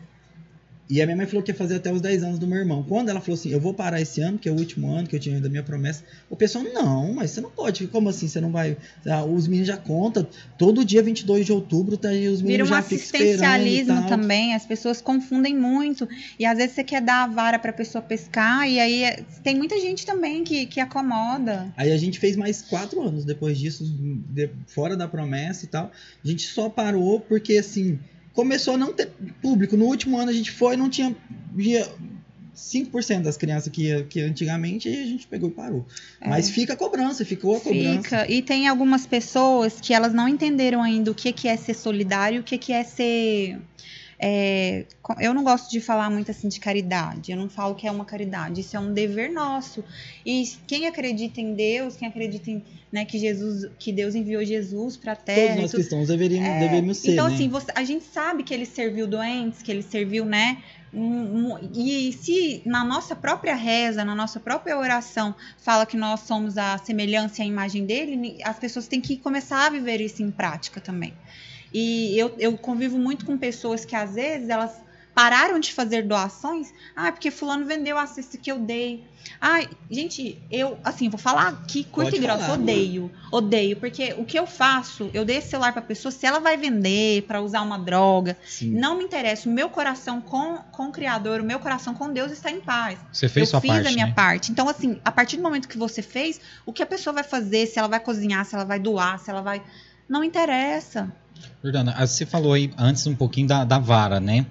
E a minha mãe falou que ia fazer até os 10 anos do meu irmão. Quando ela falou assim, eu vou parar esse ano, que é o último ano que eu tinha da minha promessa, o pessoal, não, mas você não pode. Como assim? Você não vai. Ah, Os meninos já contam. Todo dia 22 de outubro, tá aí os Vira meninos um já ficam assistencialismo também, as pessoas confundem muito. E às vezes você quer dar a vara pra pessoa pescar, e aí é- tem muita gente também que, que acomoda. Aí a gente fez mais quatro anos depois disso, de- fora da promessa e tal. A gente só parou porque, assim, começou a não ter público. No último ano a gente foi não tinha. Via 5% das crianças que que antigamente e a gente pegou e parou. Mas fica a cobrança, ficou a cobrança. É. Fica. E tem algumas pessoas que elas não entenderam ainda o que, que é ser solidário o que, que é ser. É, eu não gosto de falar muito assim de caridade. Eu não falo que é uma caridade. Isso é um dever nosso. E quem acredita em Deus, quem acredita em, né, que Jesus, que Deus enviou Jesus para a Terra. Todos nós tudo- cristãos deveríamos, É, deveríamos ser, Então, né? assim, você- a gente sabe que ele serviu doentes, que ele serviu, né? um- um- E se na nossa própria reza, na nossa própria oração, fala que nós somos a semelhança e a imagem dele, as pessoas têm que começar a viver isso em prática também. E eu, eu convivo muito com pessoas que às vezes elas pararam de fazer doações, ah, porque fulano vendeu a cesta que eu dei. Ai, gente, eu, assim, vou falar aqui curto Pode e grosso, odeio, odeio, porque o que eu faço, eu dei esse celular pra pessoa, se ela vai vender pra usar uma droga, Sim. não me interessa, o meu coração com, com o Criador, o meu coração com Deus está em paz. Você fez eu sua fiz parte, a minha né? parte. Então, assim, a partir do momento que você fez, o que a pessoa vai fazer, se ela vai cozinhar, se ela vai doar, se ela vai. Não interessa. Jordana, ah, você falou aí antes um pouquinho da, da vara, né?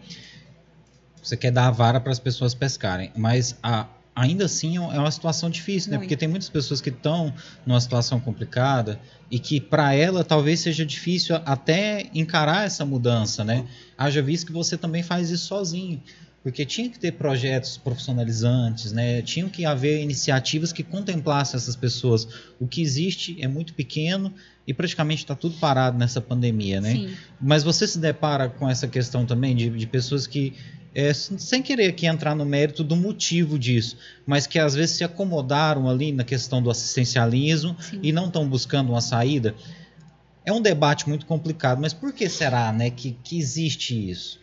Você quer dar a vara para as pessoas pescarem, mas a- ainda assim é é uma situação difícil, né? Muito. Porque tem muitas pessoas que estão numa situação complicada e que para ela talvez seja difícil até encarar essa mudança, né? Haja visto que você também faz isso sozinho. Porque tinha que ter projetos profissionalizantes, né? Tinham que haver iniciativas que contemplassem essas pessoas. O que existe é muito pequeno e praticamente está tudo parado nessa pandemia, né? Sim. Mas você se depara com essa questão também de, de pessoas que, é, sem querer aqui entrar no mérito do motivo disso, mas que às vezes se acomodaram ali na questão do assistencialismo Sim. e não estão buscando uma saída. É um debate muito complicado, mas por que será né, que, que existe isso?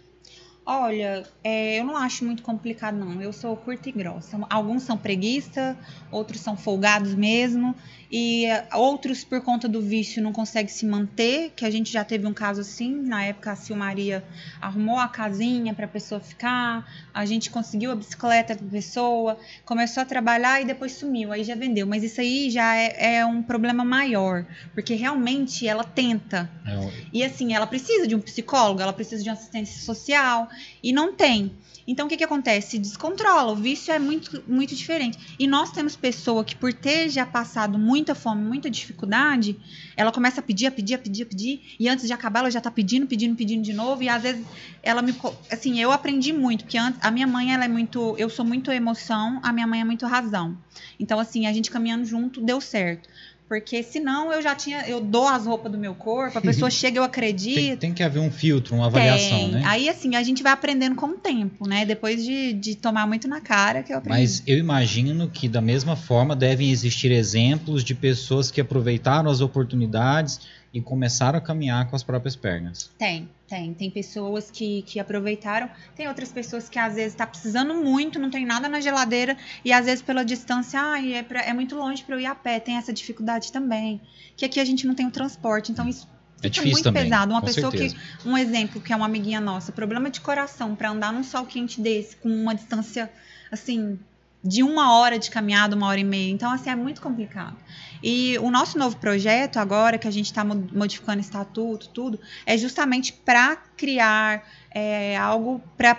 Olha, é, eu não acho muito complicado, não. Eu sou curta e grossa. Alguns são preguiça, outros são folgados mesmo, e é, outros, por conta do vício, não conseguem se manter. Que a gente já teve um caso assim. Na época, a Silmaria arrumou a casinha para a pessoa ficar, a gente conseguiu a bicicleta para a pessoa, começou a trabalhar e depois sumiu. Aí já vendeu. Mas isso aí já é, é um problema maior, porque realmente ela tenta. É, E assim, ela precisa de um psicólogo, ela precisa de uma assistência social, E não tem. Então o que, que acontece? Descontrola. O vício é muito, muito diferente. E nós temos pessoa que, por ter já passado muita fome, muita dificuldade, ela começa a pedir, a pedir, a pedir, a pedir. E antes de acabar, ela já tá pedindo, pedindo, pedindo de novo. E às vezes ela me. Assim, eu aprendi muito, porque antes, a minha mãe, ela é muito. Eu sou muito emoção, a minha mãe é muito razão. Então, assim, a gente caminhando junto deu certo. Porque senão eu já tinha, eu dou as roupas do meu corpo, a pessoa [LAUGHS] chega, eu acredito. Tem, tem, que haver um filtro, uma avaliação, tem. né? Aí assim, a gente vai aprendendo com o tempo, né? Depois de, de tomar muito na cara que eu aprendi. Mas eu imagino que da mesma forma devem existir exemplos de pessoas que aproveitaram as oportunidades e começaram a caminhar com as próprias pernas. Tem, tem. Tem pessoas que, que aproveitaram, tem outras pessoas que às vezes está precisando muito, não tem nada na geladeira, e às vezes pela distância, ah, é, pra, é muito longe para eu ir a pé, tem essa dificuldade também. Que aqui a gente não tem o transporte, então isso é fica muito também, pesado. Uma pessoa certeza. que. Um exemplo, que é uma amiguinha nossa, problema de coração, para andar num sol quente desse, com uma distância assim. De uma hora de caminhada, uma hora e meia. Então, assim, é muito complicado. E o nosso novo projeto, agora que a gente está modificando estatuto, tudo, é justamente para criar é, algo para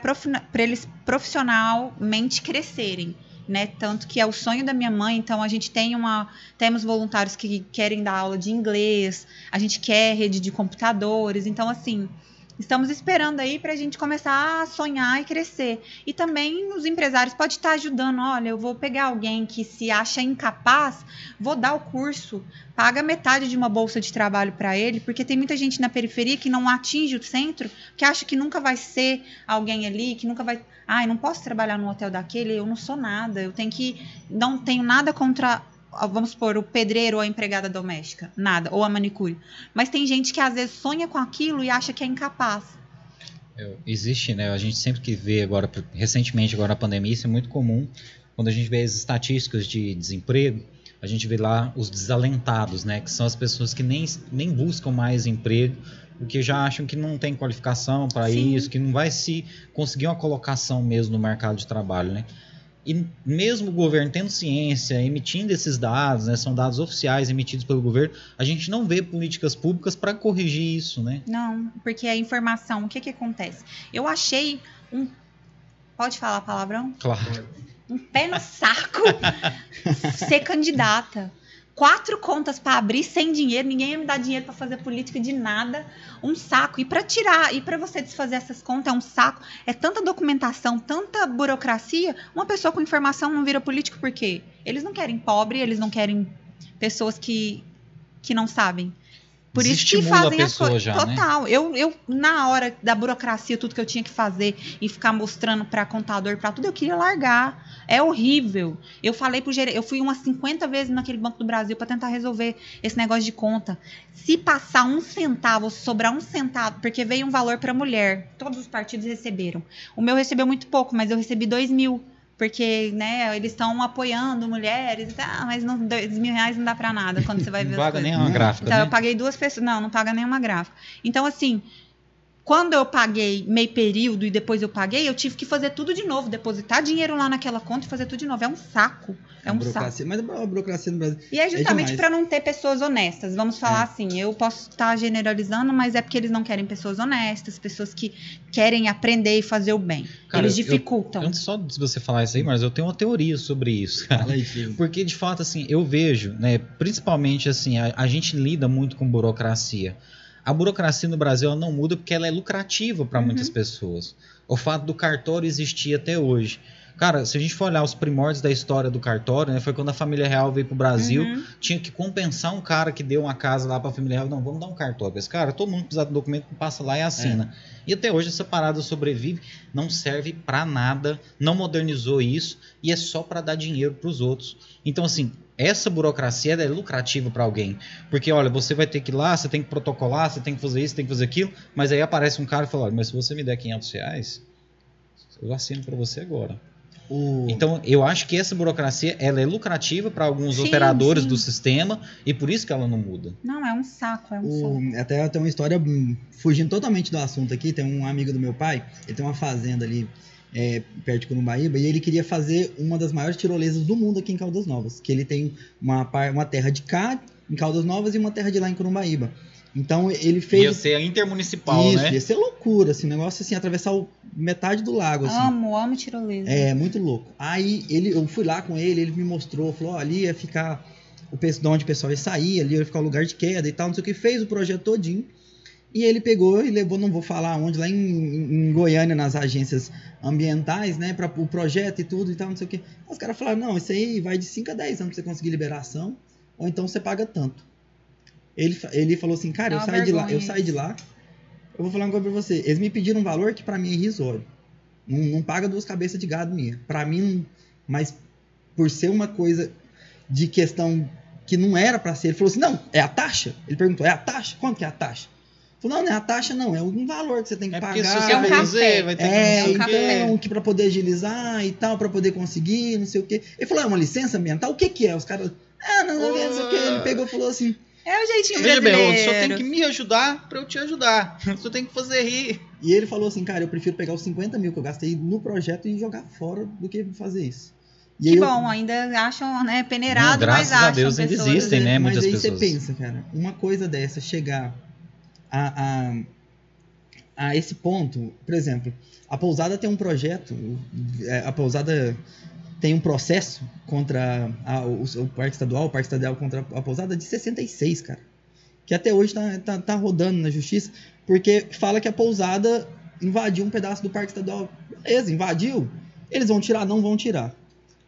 eles profissionalmente crescerem. Né? Tanto que é o sonho da minha mãe, então a gente tem uma. Temos voluntários que querem dar aula de inglês, a gente quer rede de computadores, então assim. Estamos esperando aí para a gente começar a sonhar e crescer. E também os empresários podem estar ajudando. Olha, eu vou pegar alguém que se acha incapaz, vou dar o curso, paga metade de uma bolsa de trabalho para ele, porque tem muita gente na periferia que não atinge o centro, que acha que nunca vai ser alguém ali, que nunca vai. Ah, eu não posso trabalhar no hotel daquele, eu não sou nada, eu tenho que. Não tenho nada contra vamos supor, o pedreiro ou a empregada doméstica, nada, ou a manicure. Mas tem gente que às vezes sonha com aquilo e acha que é incapaz. É, existe, né? A gente sempre que vê agora, recentemente agora a pandemia, isso é muito comum. Quando a gente vê as estatísticas de desemprego, a gente vê lá os desalentados, né? Que são as pessoas que nem, nem buscam mais emprego, porque já acham que não tem qualificação para isso, que não vai se conseguir uma colocação mesmo no mercado de trabalho, né? E mesmo o governo tendo ciência, emitindo esses dados, né, são dados oficiais emitidos pelo governo, a gente não vê políticas públicas para corrigir isso, né? Não, porque a informação, o que que acontece? Eu achei um Pode falar palavrão? Claro. Um pé no saco [LAUGHS] ser candidata quatro contas para abrir sem dinheiro, ninguém ia me dar dinheiro para fazer política de nada, um saco. E para tirar, e para você desfazer essas contas é um saco. É tanta documentação, tanta burocracia. Uma pessoa com informação não vira político por quê? Eles não querem pobre, eles não querem pessoas que, que não sabem. Por isso que fazem as coisas. Total. Né? Eu, eu, na hora da burocracia, tudo que eu tinha que fazer e ficar mostrando para contador, para tudo, eu queria largar. É horrível. Eu falei pro gerente, eu fui umas 50 vezes naquele Banco do Brasil para tentar resolver esse negócio de conta. Se passar um centavo, sobrar um centavo, porque veio um valor para mulher, todos os partidos receberam. O meu recebeu muito pouco, mas eu recebi 2 mil porque né, eles estão apoiando mulheres, ah, mas não, dois mil reais não dá para nada quando você vai ver não paga nenhuma gráfica. Então né? eu paguei duas pessoas, não, não paga nenhuma gráfica. Então assim, quando eu paguei meio período e depois eu paguei, eu tive que fazer tudo de novo, depositar dinheiro lá naquela conta e fazer tudo de novo. É um saco. É um saco. Mas a burocracia no Brasil. E é justamente é para não ter pessoas honestas. Vamos falar é. assim, eu posso estar generalizando, mas é porque eles não querem pessoas honestas, pessoas que querem aprender e fazer o bem. Cara, eles dificultam. Eu, antes só de você falar isso aí, mas eu tenho uma teoria sobre isso, cara. Porque de fato assim, eu vejo, né, principalmente assim, a, a gente lida muito com burocracia a burocracia no Brasil não muda porque ela é lucrativa para uhum. muitas pessoas. O fato do cartório existir até hoje. Cara, se a gente for olhar os primórdios da história do cartório, né, foi quando a família real veio pro Brasil, uhum. tinha que compensar um cara que deu uma casa lá pra família real. Não, vamos dar um cartório pra esse cara. Todo mundo precisa do documento, passa lá e assina. É. E até hoje essa parada sobrevive, não serve para nada, não modernizou isso e é só para dar dinheiro para os outros. Então, assim, essa burocracia é lucrativa para alguém. Porque, olha, você vai ter que ir lá, você tem que protocolar, você tem que fazer isso, tem que fazer aquilo, mas aí aparece um cara e fala, olha, mas se você me der 500 reais, eu assino para você agora. O... Então, eu acho que essa burocracia ela é lucrativa para alguns sim, operadores sim. do sistema e por isso que ela não muda. Não, é um saco, é um o... saco. Até tem uma história hum, fugindo totalmente do assunto aqui. Tem um amigo do meu pai, ele tem uma fazenda ali é, perto de Curumbaíba, e ele queria fazer uma das maiores tirolesas do mundo aqui em Caldas Novas. Que ele tem uma, uma terra de cá, em Caldas Novas, e uma terra de lá em Curumbaíba. Então ele fez. Ia ser intermunicipal, isso, né? ia ser loucura, assim, um negócio assim, atravessar o- metade do lago, assim. Amo, amo tirolesa. É, muito louco. Aí ele, eu fui lá com ele, ele me mostrou, falou, ó, ali ia ficar o pe- de onde o pessoal ia sair, ali ia ficar o lugar de queda e tal, não sei o que, fez o projeto todinho. E ele pegou e levou, não vou falar onde, lá em, em Goiânia, nas agências ambientais, né, para o projeto e tudo e tal, não sei o que. Os caras falaram, não, isso aí vai de 5 a 10 anos pra você conseguir liberação, ou então você paga tanto. Ele, ele falou assim, cara, É eu saí de lá, eu saí de lá, eu vou falar uma coisa pra você, eles me pediram um valor que pra mim é irrisório. Não, não paga duas cabeças de gado minha. Pra mim, mas por ser uma coisa de questão que não era pra ser, ele falou assim: não, é a taxa? Ele perguntou: é a taxa? Quanto que é a taxa? Falou: não, não é a taxa, não, é um valor que você tem que É porque se pagar. você É um fazer, vai ter que É, não sei o quê. então, que pra poder agilizar e tal, pra poder conseguir, não sei o quê. Ele falou: é uma licença ambiental? O que que é? Os caras. Ah, não, não, não sei o quê. Ele pegou e falou assim. É o jeitinho Veja bem, brasileiro. o senhor tem que me ajudar pra eu te ajudar. O senhor tem que fazer rir. E ele falou assim, cara, eu prefiro pegar os 50 mil que eu gastei no projeto e jogar fora do que fazer isso. E aí Que eu- bom, ainda acham, né, peneirado, Não, graças mas a acham Deus ainda pessoas. existem, né, Mas muitas aí pessoas. você pensa, cara, uma coisa dessa chegar a, a, a esse ponto, por exemplo, a pousada tem um projeto, é, a pousada tem um processo contra a- o, o parque estadual, o parque estadual contra a pousada de 66, cara. Que até hoje tá, tá, tá rodando na justiça, porque fala que a pousada invadiu um pedaço do parque estadual. Beleza, invadiu. Eles vão tirar? Não vão tirar.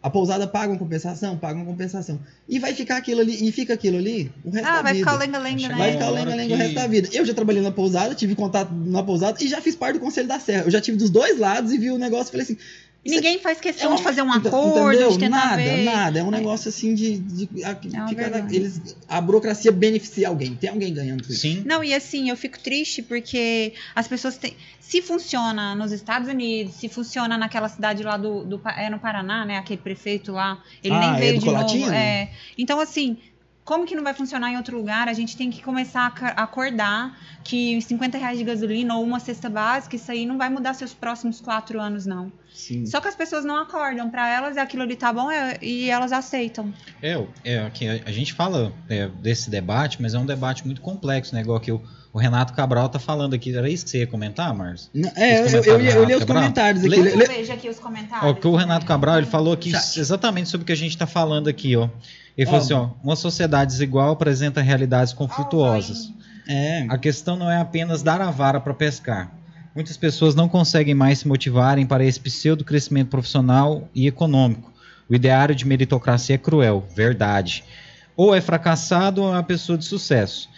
A pousada paga uma compensação? Paga uma compensação. E vai ficar aquilo ali, e fica aquilo ali o resto Ah, da vai vida. ficar o lenga-lenga, Vai né? Vai ficar o lenga-lenga o que- resto da vida. Eu já trabalhei na pousada, tive contato na pousada e já fiz parte do Conselho da Serra. Eu já tive dos dois lados e vi o negócio e falei assim. E ninguém faz questão é de fazer um acordo, entendeu? de tentar nada, ver. Nada, é um negócio assim de. de- a, É uma fica na- eles, a burocracia beneficia alguém, tem alguém ganhando com isso. Sim. Não, e assim, eu fico triste porque as pessoas têm. Se funciona nos Estados Unidos, se funciona naquela cidade lá do. do é no Paraná, né? Aquele prefeito lá. Ele Ah, nem é veio do de Colatinho? novo. É. Então, assim. Como que não vai funcionar em outro lugar? A gente tem que começar a acordar que os 50 reais de gasolina ou uma cesta básica, isso aí não vai mudar seus próximos quatro anos, não. Sim. Só que as pessoas não acordam. Pra elas, aquilo ali tá bom é- e elas aceitam. É, é que a, a gente fala é, desse debate, mas é um debate muito complexo, né? Igual que o, o Renato Cabral tá falando aqui. Era isso que você ia comentar, Marcos? Não, É, eu, eu, eu, li os comentários, Cabral? comentários aqui. Lê- vejo aqui os comentários. Ó, que o Renato Cabral ele falou aqui Chat. exatamente sobre o que a gente está falando aqui, ó. Ele Ó. falou assim, ó, uma sociedade desigual apresenta realidades conflituosas. É, A questão não é apenas dar a vara para pescar. Muitas pessoas não conseguem mais se motivarem para esse pseudo crescimento profissional e econômico. O ideário de meritocracia é cruel, verdade. Ou é fracassado ou é uma pessoa de sucesso.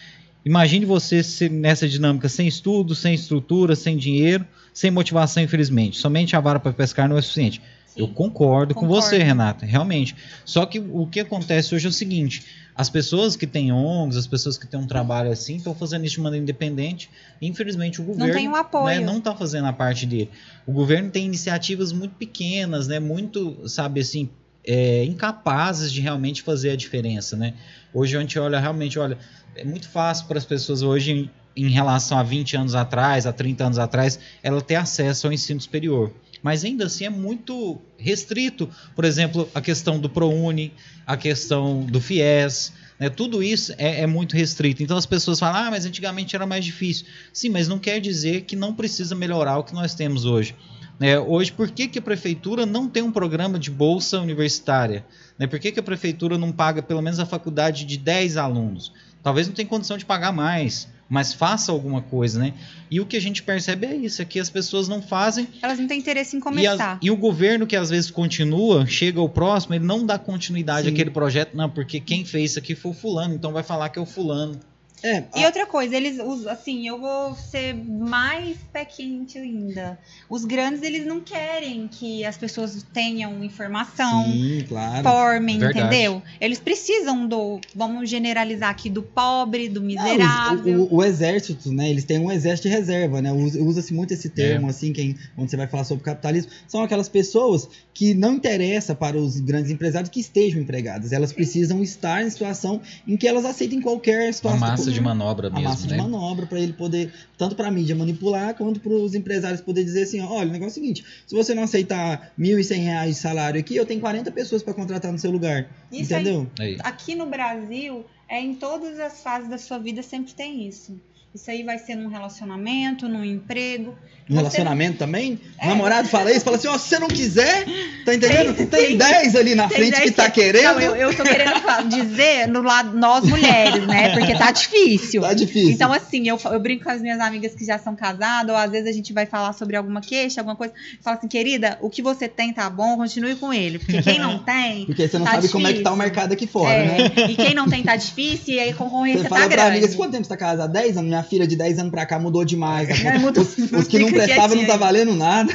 Imagine você nessa dinâmica sem estudo, sem estrutura, sem dinheiro, sem motivação, infelizmente. Somente a vara para pescar não é suficiente. Eu concordo, com Concordo. você, Renata, realmente. Só que o que acontece hoje é o seguinte: as pessoas que têm ONGs, as pessoas que têm um trabalho assim, estão fazendo isso de maneira independente. Infelizmente, o governo tem o apoio. né, não está fazendo a parte dele. O governo tem iniciativas muito pequenas, né, muito, sabe assim, é, incapazes de realmente fazer a diferença. Né? Hoje a gente olha, realmente, olha, é muito fácil para as pessoas hoje, em, em relação a 20 anos atrás, a 30 anos atrás, ela ter acesso ao ensino superior. Mas ainda assim é muito restrito. Por exemplo, a questão do ProUni, a questão do FIES, né, tudo isso é, é muito restrito. Então as pessoas falam, ah, mas antigamente era mais difícil. Sim, mas não quer dizer que não precisa melhorar o que nós temos hoje. Né, hoje, por que, que a prefeitura não tem um programa de bolsa universitária? Né, por que, que a prefeitura não paga pelo menos a faculdade de 10 alunos? Talvez não tenha condição de pagar mais, mas faça alguma coisa, né? E o que a gente percebe é isso, é que as pessoas não fazem Elas não têm interesse em e, as- começar. e o governo que às vezes continua, chega ao próximo, ele não dá continuidade Sim. àquele projeto, não, porque quem fez isso aqui foi o fulano, então vai falar que é o fulano. É, E a- outra coisa, eles usam, assim, eu vou ser mais pé quente ainda. Os grandes, eles não querem que as pessoas tenham informação, sim, claro. formem, Verdade. entendeu? Eles precisam do, vamos generalizar aqui, do pobre, do Não, miserável. o, o- o exército, né? Eles têm um exército de reserva, né? Usa- Usa-se muito esse termo, É. assim, quem, quando você vai falar sobre capitalismo. São aquelas pessoas que não interessa para os grandes empresários que estejam empregadas. Elas precisam estar em situação em que elas aceitem qualquer situação. Massa de manobra a mesmo, massa de né? manobra para ele poder, tanto para a mídia manipular, quanto para os empresários poder dizer assim, olha, o negócio é o seguinte, se você não aceitar 1.100 reais de salário aqui, eu tenho 40 pessoas para contratar no seu lugar, Isso aí entendeu? Aí. aqui no Brasil É em todas as fases da sua vida sempre tem isso. Isso aí vai ser num relacionamento, num emprego. No relacionamento também? O namorado fala isso, fala assim, ó, se você não quiser, tá entendendo? Tem, tem 10 ali na frente que tá querendo. Não, eu, eu tô querendo dizer no lado nós mulheres, né? Porque tá difícil. Tá difícil. Então, assim, eu, eu brinco com as minhas amigas que já são casadas, ou às vezes a gente vai falar sobre alguma queixa, alguma coisa. Fala assim, querida, o que você tem tá bom, continue com ele. Porque quem não [LAUGHS] tem. Porque você não tá sabe como é que tá o difícil. mercado aqui fora, é, né? E quem não tem tá difícil, e aí a concorrência Você tá fala pra grande. amiga, "Você quanto tempo você tá casada? 10 anos? Minha filha de 10 anos pra cá mudou demais. É, mudou- os, os que não prestavam não tá valendo nada.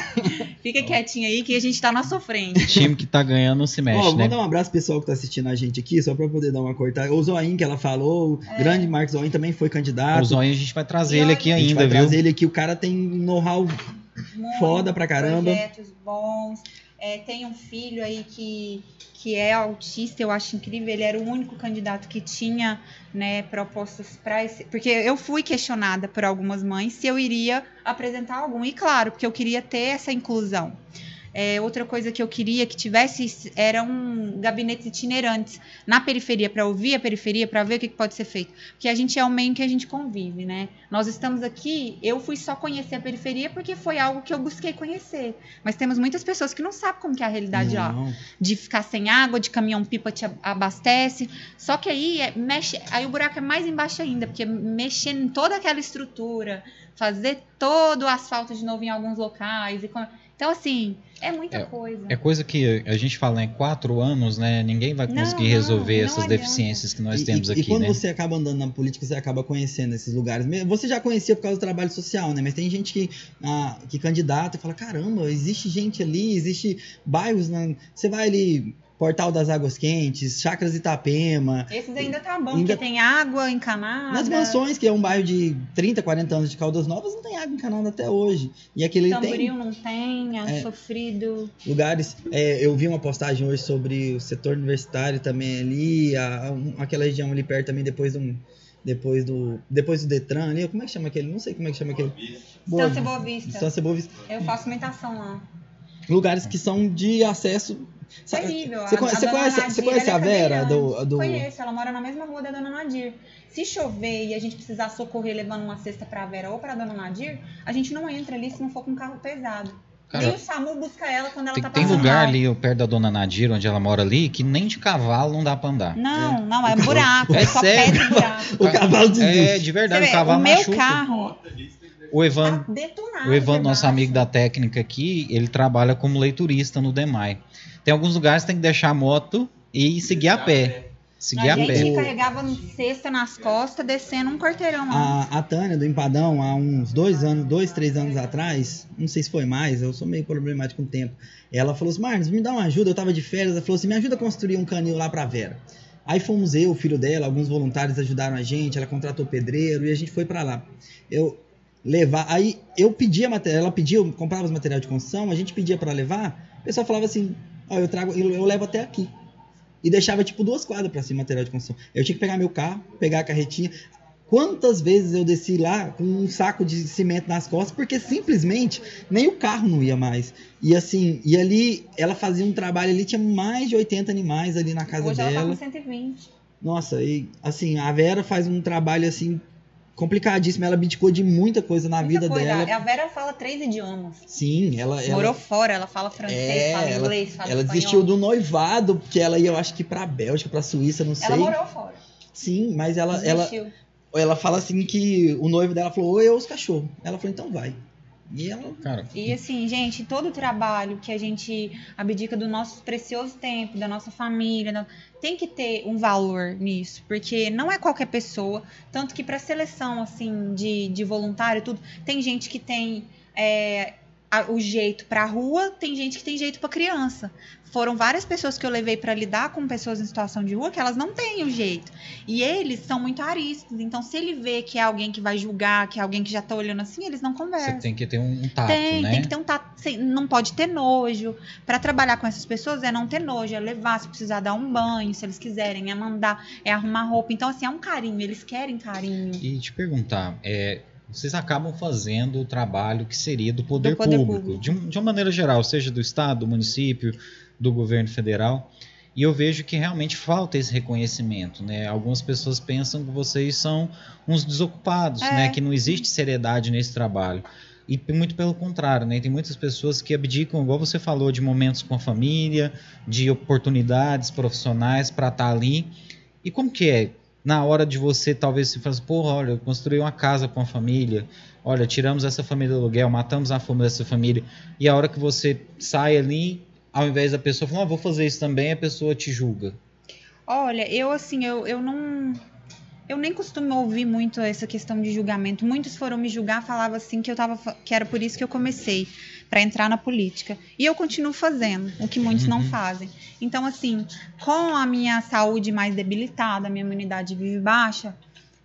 Fica quietinho aí que a gente tá na sofrente. Time que tá ganhando não se mexe, Ó, vou né? mandar um abraço pro pessoal que tá assistindo a gente aqui, só pra poder dar uma cortada. O Zoin que ela falou, o É. grande Marcos Zoin também foi candidato. O Zóio a gente vai trazer E ele aqui a gente ainda, vai viu? trazer ele aqui, o cara tem know-how Foda pra caramba. Projetos bons. É, tem um filho aí que, que é autista, eu acho incrível. Ele era o único candidato que tinha né, propostas para esse. Porque eu fui questionada por algumas mães se eu iria apresentar algum. E claro, porque eu queria ter essa inclusão. É, outra coisa que eu queria que tivesse eram gabinetes itinerantes na periferia, para ouvir a periferia, para ver o que, pode ser feito. Porque a gente é o meio em que a gente convive, né? Nós estamos aqui, eu fui só conhecer a periferia porque foi algo que eu busquei conhecer. Mas temos muitas pessoas que não sabem como que é a realidade lá. Não. De ficar sem água, de caminhão pipa te ab- abastece. Só que aí é- mexe, aí o buraco é mais embaixo ainda, porque mexer em toda aquela estrutura, fazer todo o asfalto de novo em alguns locais. e com- Então, assim, é muita coisa. É coisa que a gente fala em quatro anos, né? Ninguém vai Não, conseguir não, resolver não essas adianta. deficiências que nós E- temos e, aqui, e quando né? você acaba andando na política, você acaba conhecendo esses lugares. Você já conhecia por causa do trabalho social, né? Mas tem gente que, ah, que candidata e fala: caramba, existe gente ali, existe bairros. Na... Você vai ali, Portal das Águas Quentes, Chacras Itapema. Esses ainda tá bom, Ainda- porque tem água encanada. Nas mansões, que é um bairro de 30, 40 anos de Caldas Novas, não tem água encanada até hoje. E aquele tem não tem, é, É. sofrido. lugares. é, eu vi uma postagem hoje sobre o setor universitário também ali, a- um- aquela região ali perto também, depois do. Depois do. Depois do Detran ali, como é que chama aquele? Não sei como é que chama aquele. Estância Boa Vista. Estância Boa Vista. Eu faço imitação lá. Lugares que são de acesso. Terrível. Você A- conhece, a você dona conhece, Nadir, você conhece ela a é Vera do, do. Conheço, ela mora na mesma rua da dona Nadir. Se chover e a gente precisar socorrer levando uma cesta pra Vera ou pra dona Nadir, a gente não entra ali se não for com um carro pesado. Cara, Nem o SAMU busca ela quando ela Tem, tá tem passando lugar mal. ali perto da dona Nadir, onde ela mora ali, que nem de cavalo não dá pra andar. Não, não, é buraco. É É só sério? pedra e buraco. [LAUGHS] O cavalo desiste. É, de verdade, vê, o cavalo o meu machuca. carro O Evan, tá detonado. o Evan, nosso amigo da técnica aqui, ele trabalha como leiturista no DEMAI. Tem alguns lugares que tem que deixar a moto e seguir a pé. Seguir A a gente pé. carregava cesta nas costas, descendo um quarteirão lá. A, a Tânia do Empadão, há uns dois anos, dois, três anos atrás, não sei se foi mais, eu sou meio problemático com o tempo. Ela falou assim: Marcos, me dá uma ajuda. Eu tava de férias. Ela falou assim: me ajuda a construir um canil lá pra Vera. Aí fomos eu, o filho dela, alguns voluntários ajudaram a gente. Ela contratou pedreiro e a gente foi pra lá. Eu levar. Aí eu pedia material, ela pedia, eu comprava os materiais de construção, a gente pedia pra levar. O pessoal falava assim: ó, eu trago, eu, eu levo até aqui. E deixava tipo duas quadras pra cima material de construção. Eu tinha que pegar meu carro, pegar a carretinha. Quantas vezes eu desci lá com um saco de cimento nas costas, porque simplesmente nem o carro não ia mais. E assim, e ali ela fazia um trabalho ali, tinha mais de 80 animais ali na casa Hoje ela tá dela. com 120. Nossa, e assim, a Vera faz um trabalho assim complicadíssimo, ela abdicou de muita coisa na Muita vida coisa. dela. A Vera fala três idiomas. Sim, ela ela, Morou fora, ela fala francês, É, fala ela- inglês, fala ela espanhol. desistiu do noivado, porque ela ia, eu acho que pra Bélgica, pra Suíça, não sei. Ela morou fora. Sim, mas ela, ela, Desistiu. ela fala assim que o noivo dela falou, oi, eu os cachorros. Ela falou, então vai. E ela. Cara, E assim, gente, todo o trabalho que a gente abdica do nosso precioso tempo, da nossa família, tem que ter um valor nisso, porque não é qualquer pessoa, tanto que para seleção assim de, de voluntário, tudo, tem gente que tem é, o jeito para rua, tem gente que tem jeito para criança. Foram várias pessoas que eu levei para lidar com pessoas em situação de rua que elas não têm o jeito. E eles são muito ariscos, então se ele vê que é alguém que vai julgar, que é alguém que já tá olhando assim, eles não você conversam. tem que ter um, tato, Tem, né? tem que ter um tato. sem- Não pode ter nojo. Pra trabalhar com essas pessoas é não ter nojo, é levar, se precisar dar um banho, se eles quiserem, é mandar, é arrumar roupa. Então, assim, é um carinho, eles querem carinho. E te perguntar, é, vocês acabam fazendo o trabalho que seria do poder, poder público, público. De, um- de uma maneira geral, seja do Estado, do município, do governo federal. E eu vejo que realmente falta esse reconhecimento, né? Algumas pessoas pensam que vocês são uns desocupados, É. né? Que não existe seriedade nesse trabalho. E muito pelo contrário, né? Tem muitas pessoas que abdicam, igual você falou, de momentos com a família, de oportunidades profissionais para estar ali. E como que é? Na hora de você talvez se fazer, porra, olha, eu construí uma casa com a família, olha, tiramos essa família do aluguel, matamos a fome dessa família, e a hora que você sai ali, ao invés da pessoa falar, ah, vou fazer isso também, a pessoa te julga. Olha, eu assim, eu, eu não. Eu nem costumo ouvir muito essa questão de julgamento. Muitos foram me julgar, falavam assim que eu tava, que era por isso que eu comecei para entrar na política. E eu continuo fazendo, o que muitos não Uhum. fazem. Então assim, com a minha saúde mais debilitada, a minha imunidade vive baixa,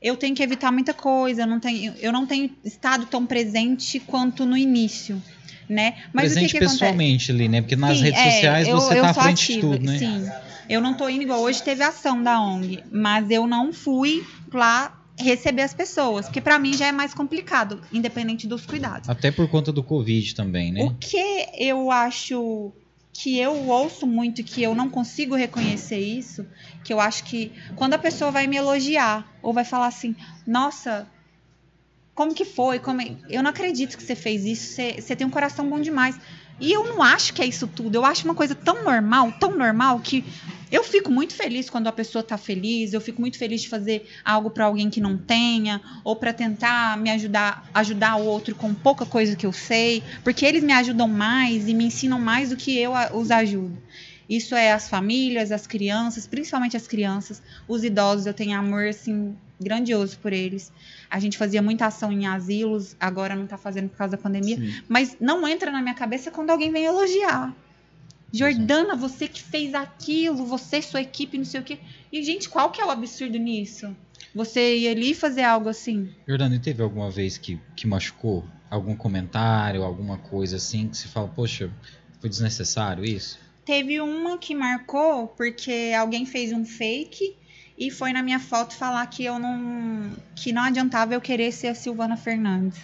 eu tenho que evitar muita coisa, eu não tenho, eu não tenho estado tão presente quanto no início, né? Mas Presente o que, que acontece? pessoalmente ali, né? Porque nas Sim, redes é, sociais eu- você eu tá à frente ativa, de tudo, né? Sim. Eu não tô indo igual hoje teve ação da ONG, mas eu não fui lá receber as pessoas, porque pra mim já é mais complicado, independente dos cuidados. Até por conta do Covid também, né? O que eu acho que eu ouço muito e que eu não consigo reconhecer isso, que eu acho que quando a pessoa vai me elogiar ou vai falar assim, nossa, como que foi? Como é- Eu não acredito que você fez isso, você, você tem um coração bom demais. E eu não acho que é isso tudo. Eu acho uma coisa tão normal, tão normal, que eu fico muito feliz quando a pessoa tá feliz, eu fico muito feliz de fazer algo para alguém que não tenha, ou para tentar me ajudar, ajudar o outro com pouca coisa que eu sei, porque eles me ajudam mais e me ensinam mais do que eu os ajudo. Isso é as famílias, as crianças, principalmente as crianças, os idosos, eu tenho amor assim grandioso por eles. A gente fazia muita ação em asilos, agora não tá fazendo por causa da pandemia, Sim. mas não entra na minha cabeça quando alguém vem elogiar. Jordana, você que fez aquilo, você sua equipe, não sei o quê. E, gente, qual que é o absurdo nisso? Você ir ali fazer algo assim? Jordano, e teve alguma vez que, que machucou? Algum comentário, alguma coisa assim, que você fala, poxa, foi desnecessário isso? Teve uma que marcou porque alguém fez um fake e foi na minha foto falar que eu não. que não adiantava eu querer ser a Silvana Fernandes.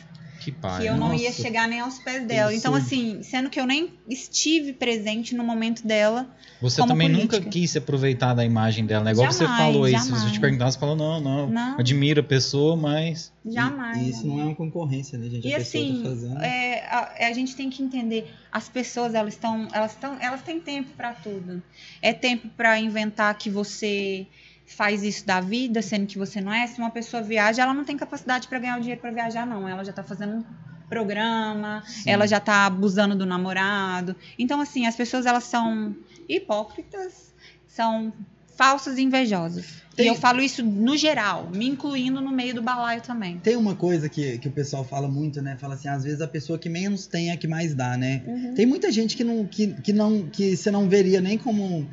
Que pai. que eu não nossa. ia chegar nem aos pés dela. Então, absurdo. assim, sendo que eu nem estive presente no momento dela, Você como também política. nunca quis se aproveitar da imagem dela, né? Igual você Jamais, falou aí, se jamais. você te perguntar, você falou, não, não, Não. admira a pessoa, mas jamais. E isso não é uma concorrência, né, gente? E a pessoa assim, tá é, a, a gente tem que entender, as pessoas elas estão, elas estão, elas têm tempo para tudo. É tempo para inventar que você faz isso da vida, sendo que você não é. Se uma pessoa viaja, ela não tem capacidade para ganhar o dinheiro para viajar, não. Ela já tá fazendo programa, Sim. ela já tá abusando do namorado. Então, assim, as pessoas elas são hipócritas, são falsas e invejosas. Tem- E eu falo isso no geral, me incluindo no meio do balaio também. Tem uma coisa que, que o pessoal fala muito, né? Fala assim, às vezes a pessoa que menos tem é a que mais dá, né? Uhum. Tem muita gente que não que, que não que você não veria nem como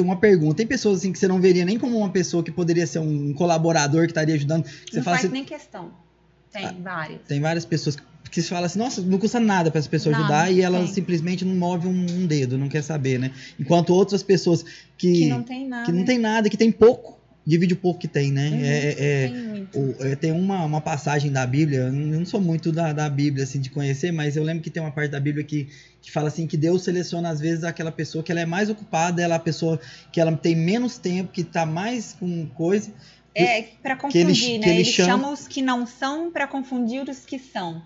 uma pergunta. Tem pessoas assim que você não veria nem como uma pessoa que poderia ser um colaborador que estaria ajudando. Você não faz assim, nem questão. Tem várias. tem várias pessoas que, que você fala assim, nossa, não custa nada para essa pessoa ajudar e ela tem. simplesmente não move um, um dedo, não quer saber, né? Enquanto outras pessoas que Que não tem nada. que não tem nada, que tem pouco, divide o pouco que tem, né? Uhum, É- é- Tem. O- é, tem uma, uma passagem da Bíblia, eu não sou muito da, da Bíblia, assim, de conhecer, mas eu lembro que tem uma parte da Bíblia que, que fala assim, que Deus seleciona, às vezes, aquela pessoa que ela é mais ocupada, ela é a pessoa que ela tem menos tempo, que tá mais com coisa. É, pra que ele- confundir, que né? ele Eles chama- chamam os que não são pra confundir os que são.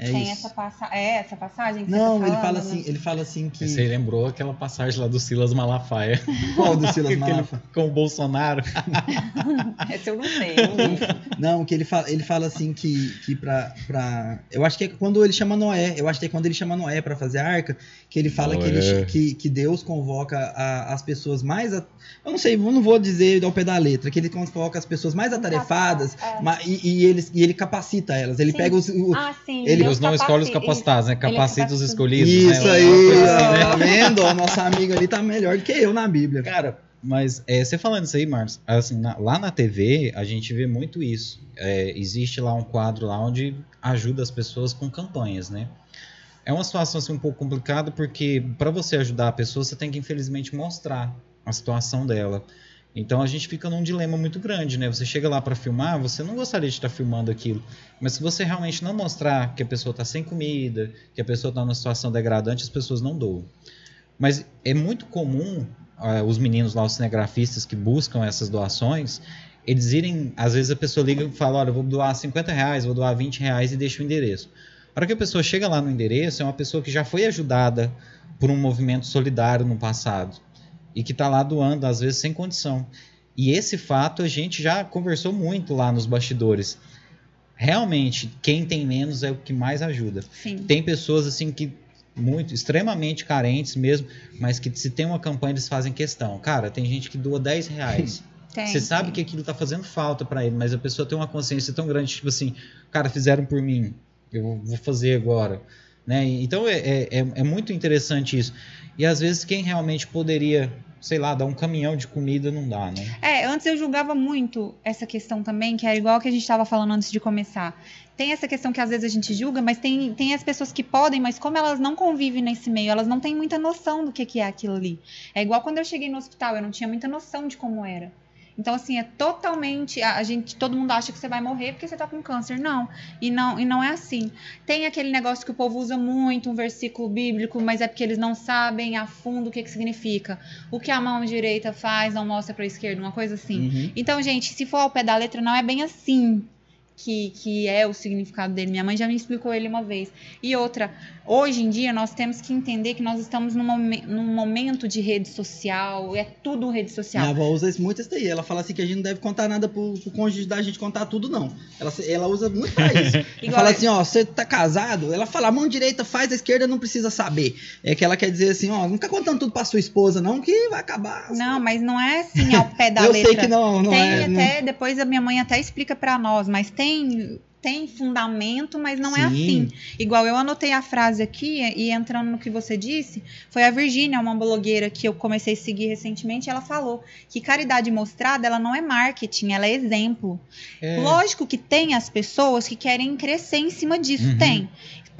É tem isso. essa passagem. É essa passagem que Não, você tá ele fala falando? assim, ele fala assim que. você lembrou aquela passagem lá do Silas Malafaia, [LAUGHS] Qual do Silas [LAUGHS] que ele- Malafa? com o Bolsonaro. [LAUGHS] Esse eu não sei. não que ele fala, ele fala assim que, que pra, pra. Eu acho que é quando ele chama Noé. Eu acho que é quando ele chama Noé pra fazer a arca, que ele fala que, ele, que, que Deus convoca a- as pessoas mais. a- eu não sei, eu não vou dizer ao pé da letra, que ele convoca as pessoas mais atarefadas É. ma- e, e, eles, e ele capacita elas. Ele Sim. pega os. o- Ah, sim. Ele- Deus não escolhe os capacita- capacitados, né? Ele é Capacita os escolhidos. isso né? aí, assim, né? tá vendo? A nossa amiga ali tá melhor do que eu na Bíblia. Cara, mas é, você falando isso aí, Marcos, assim, na- lá na TV a gente vê muito isso. É, existe lá um quadro lá onde ajuda as pessoas com campanhas, né? É uma situação assim, um pouco complicada porque para você ajudar a pessoa você tem que infelizmente mostrar a situação dela. Então a gente fica num dilema muito grande, né? Você chega lá para filmar, você não gostaria de estar filmando aquilo, mas se você realmente não mostrar que a pessoa está sem comida, que a pessoa está numa situação degradante, as pessoas não doam. Mas é muito comum uh, os meninos lá, os cinegrafistas que buscam essas doações, eles irem, às vezes a pessoa liga e fala, olha, vou doar 50 reais, vou doar 20 reais e deixa o endereço. A hora que a pessoa chega lá no endereço, é uma pessoa que já foi ajudada por um movimento solidário no passado e que está lá doando, às vezes sem condição. E esse fato a gente já conversou muito lá nos bastidores. Realmente, quem tem menos é o que mais ajuda. Sim. Tem pessoas assim que muito, extremamente carentes mesmo, mas que se tem uma campanha eles fazem questão. Cara, tem gente que doa 10 reais. [LAUGHS] Tem, Você sabe tem. que aquilo tá fazendo falta para ele, mas a pessoa tem uma consciência tão grande, tipo assim, cara, fizeram por mim, eu vou fazer agora. Né? Então é, é, é- é muito interessante isso. E às vezes quem realmente poderia, sei lá, dar um caminhão de comida não dá, né? É, antes eu julgava muito essa questão também, que era igual que a gente estava falando antes de começar. Tem essa questão que às vezes a gente julga, mas tem, tem as pessoas que podem, mas como elas não convivem nesse meio, elas não têm muita noção do que, que é aquilo ali. É igual quando eu cheguei no hospital, eu não tinha muita noção de como era. Então, assim, é totalmente. A, a gente, todo mundo acha que você vai morrer porque você tá com câncer. Não. E não, e não é assim. Tem aquele negócio que o povo usa muito, um versículo bíblico, mas é porque eles não sabem a fundo o que, que significa. O que a mão direita faz não mostra pra esquerda, uma coisa assim. Uhum. Então, gente, se for ao pé da letra, não é bem assim que, que é o significado dele. Minha mãe já me explicou ele uma vez. E outra, hoje em dia nós temos que entender que nós estamos num, momen- num momento de rede social, é tudo rede social. Minha avó usa isso- muito isso daí. Ela fala assim que a gente não deve contar nada pro, pro cônjuge da gente contar tudo, não. Ela, ela usa muito pra isso. [LAUGHS] Ela fala eu- assim, ó, você tá casado? Ela fala, a mão direita faz, a esquerda não precisa saber. É que ela quer dizer assim, ó, não fica contando tudo pra sua esposa, não, que vai acabar. Não, mas não é assim ao pé [LAUGHS] da Eu letra. sei que não, não tem é. não- até, depois a minha mãe até explica pra nós, mas tem tem fundamento, mas não é Sim. assim. Igual eu anotei a frase aqui e entrando no que você disse, foi a Virgínia, uma blogueira que eu comecei a seguir recentemente, ela falou que caridade mostrada, ela não é marketing, ela é exemplo. É, Lógico que tem as pessoas que querem crescer em cima disso, Uhum. tem.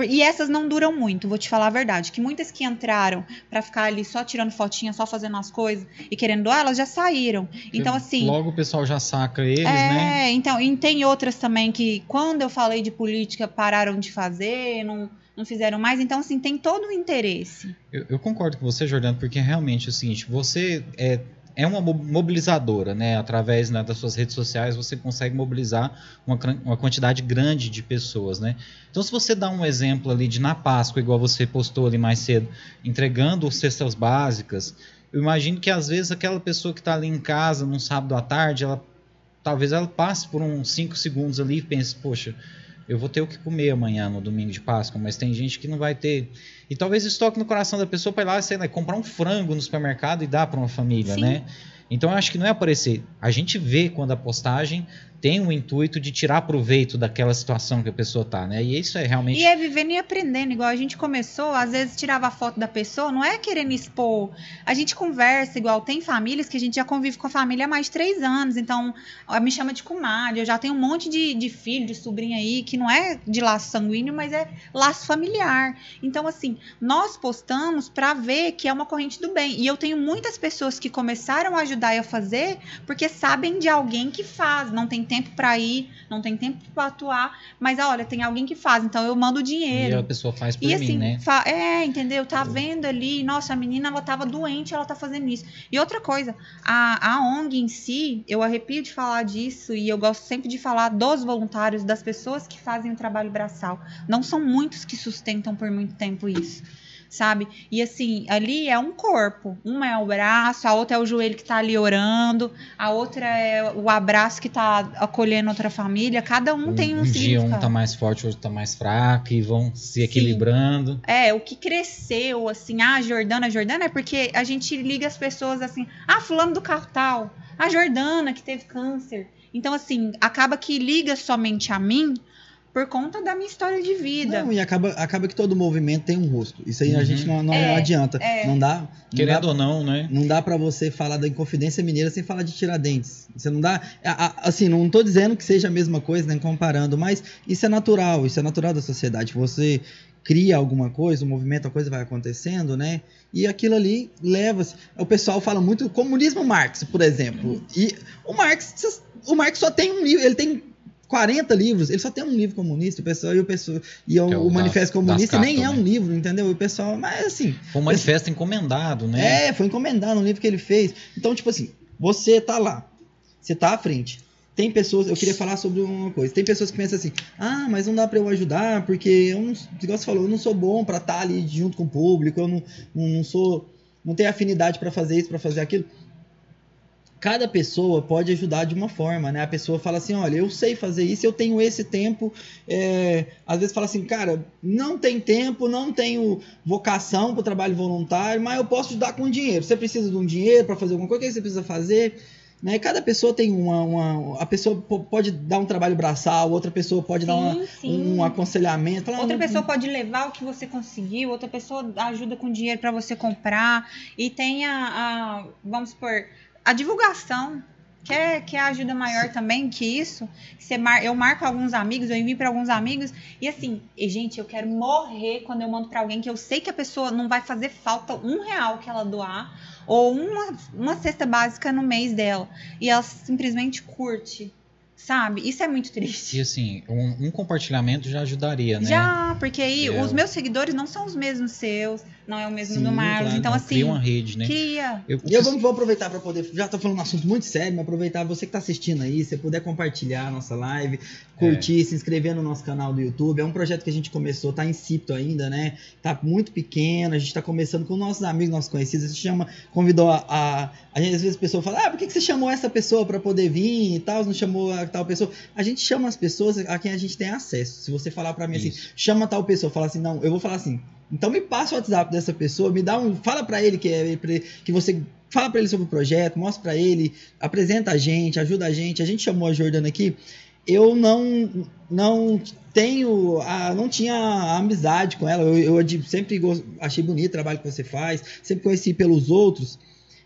E essas não duram muito, vou te falar a verdade. Que muitas que entraram pra ficar ali só tirando fotinha, só fazendo as coisas e querendo doar, elas já saíram. Então, assim. Logo o pessoal já saca eles, É, né? então, e tem outras também que, quando eu falei de política, pararam de fazer, não, não fizeram mais. Então, assim, tem todo o interesse. Eu, eu concordo com você, Jordano, porque realmente é o seguinte, você é, é uma mo- mobilizadora, né? Através né, das suas redes sociais, você consegue mobilizar uma, uma quantidade grande de pessoas, né? Então, se você dá um exemplo ali de na Páscoa, igual você postou ali mais cedo, entregando cestas básicas, eu imagino que às vezes aquela pessoa que está ali em casa num sábado à tarde, ela talvez ela passe por uns 5 segundos ali e pense, poxa, eu vou ter o que comer amanhã no domingo de Páscoa, mas tem gente que não vai ter. E talvez isso toque no coração da pessoa para ir lá, sei lá, comprar um frango no supermercado e dar para uma família, Sim. né? Então eu acho que não é aparecer. A gente vê quando a postagem tem o intuito de tirar proveito daquela situação que a pessoa tá, né? E isso é realmente. E é vivendo e aprendendo, igual a gente começou, às vezes tirava a foto da pessoa, não é querendo expor. A gente conversa, igual tem famílias que a gente já convive com a família há mais de três anos, então me chama de comadre, eu já tenho um monte de, de filho, de sobrinha aí, que não é de laço sanguíneo, mas é laço familiar. Então, assim, nós postamos pra ver que é uma corrente do bem. E eu tenho muitas pessoas que começaram a ajudar eu a fazer porque sabem de alguém que faz, não tem tempo pra ir, não tem tempo pra atuar, mas olha, tem alguém que faz, então eu mando E dinheiro. a pessoa faz por E mim, assim, né? é, entendeu? Tá vendo ali, nossa, a menina ela tava doente, ela tá fazendo isso. E outra coisa, a, a ONG em si, eu arrepio de falar disso e eu gosto sempre de falar dos voluntários, das pessoas que fazem o trabalho braçal. Não são muitos que sustentam por muito tempo isso. Sabe? E assim, ali é um corpo. Uma é o braço, a outra é o joelho que tá ali orando, a outra é o abraço que tá acolhendo outra família. Cada um, tem um, um dia um tá mais forte, outro tá mais fraco e vão se Sim. equilibrando. É, o que cresceu, assim, ah, Jordana, Jordana, é porque a gente liga as pessoas assim, ah, fulano do carro tal, a Jordana que teve câncer. Então, assim, acaba que liga somente a mim por conta da minha história de vida. Não, e acaba, acaba que todo movimento tem um rosto. Isso aí a Uhum. gente não, não É, adianta. é. Não dá. Não Querendo dá, ou não, né? não dá para você falar da Inconfidência Mineira sem falar de Tiradentes. Você não dá. a- a- Assim, não tô dizendo que seja a mesma coisa, nem comparando, mas isso é natural, isso é natural da sociedade. Você cria alguma coisa, um movimento, a coisa vai acontecendo, né? E aquilo ali leva. O pessoal fala muito comunismo Marx, por exemplo. E o Marx, o Marx só tem um livro, ele tem 40 livros, ele só tem um livro comunista, o pessoal, e o, pessoal, e o, é o o Manifesto das- Comunista das nem é um né? livro, entendeu? E o pessoal, mas assim, Foi um manifesto encomendado, né? é, foi encomendado um livro que ele fez. Então, tipo assim, você tá lá, você tá à frente. Tem pessoas, eu queria falar sobre uma coisa. Tem pessoas que pensam assim: "Ah, mas não dá pra eu ajudar porque eu não, igual você falou, eu não sou bom pra estar ali junto com o público, eu não, não, não sou, não tenho afinidade pra fazer isso, pra fazer aquilo". Cada pessoa pode ajudar de uma forma, né? A pessoa fala assim, olha, eu sei fazer isso, eu tenho esse tempo. é, Às vezes fala assim, cara, não tem tempo, não tenho vocação para o trabalho voluntário, mas eu posso ajudar com dinheiro. Você precisa de um dinheiro para fazer alguma coisa, o que você precisa fazer? Né? Cada pessoa tem uma, uma- A pessoa po- pode dar um trabalho braçal, outra pessoa pode dar uma- Sim, sim. um aconselhamento. Falar, Outra "Ah, pessoa pode levar o que você conseguiu, outra pessoa ajuda com dinheiro para você comprar. E tem a, a- vamos supor, a divulgação, que é, que é a ajuda maior também que isso. Você mar, eu marco alguns amigos, eu envio para alguns amigos. E assim, e, gente, eu quero morrer quando eu mando para alguém que eu sei que a pessoa não vai fazer falta um real que ela doar. Ou uma, uma cesta básica no mês dela. E ela simplesmente curte. Sabe? Isso é muito triste. E assim, um, um compartilhamento já ajudaria, né? Já, porque aí É, os meus seguidores não são os mesmos seus, não é o mesmo Sim, do Marlos. claro, então, Então, assim, cria uma rede, né? cria. Eu- E eu vamos, vou aproveitar para poder. Já tô falando um assunto muito sério, mas aproveitar você que tá assistindo aí, você puder compartilhar a nossa live, curtir, se inscrever no nosso canal do YouTube. É um projeto que a gente começou, tá incipto ainda, né? Tá muito pequeno, a gente tá começando com nossos amigos, nossos conhecidos. A gente chama, convidou a. a, a gente, às vezes a pessoa fala, ah, por que, que você chamou essa pessoa para poder vir e tal? Não chamou a tal pessoa. A gente chama as pessoas a quem a gente tem acesso. Se você falar para mim assim, Isso. chama tal pessoa, fala assim, não, eu vou falar assim. Então me passa o WhatsApp dessa pessoa, me dá um, fala para ele que é pra ele- que você fala para ele sobre o projeto, mostra para ele, apresenta a gente, ajuda a gente. A gente chamou a Jordana aqui. Eu não não tenho, a, não tinha amizade com ela. Eu, eu sempre achei bonito o trabalho que você faz, sempre conheci pelos outros.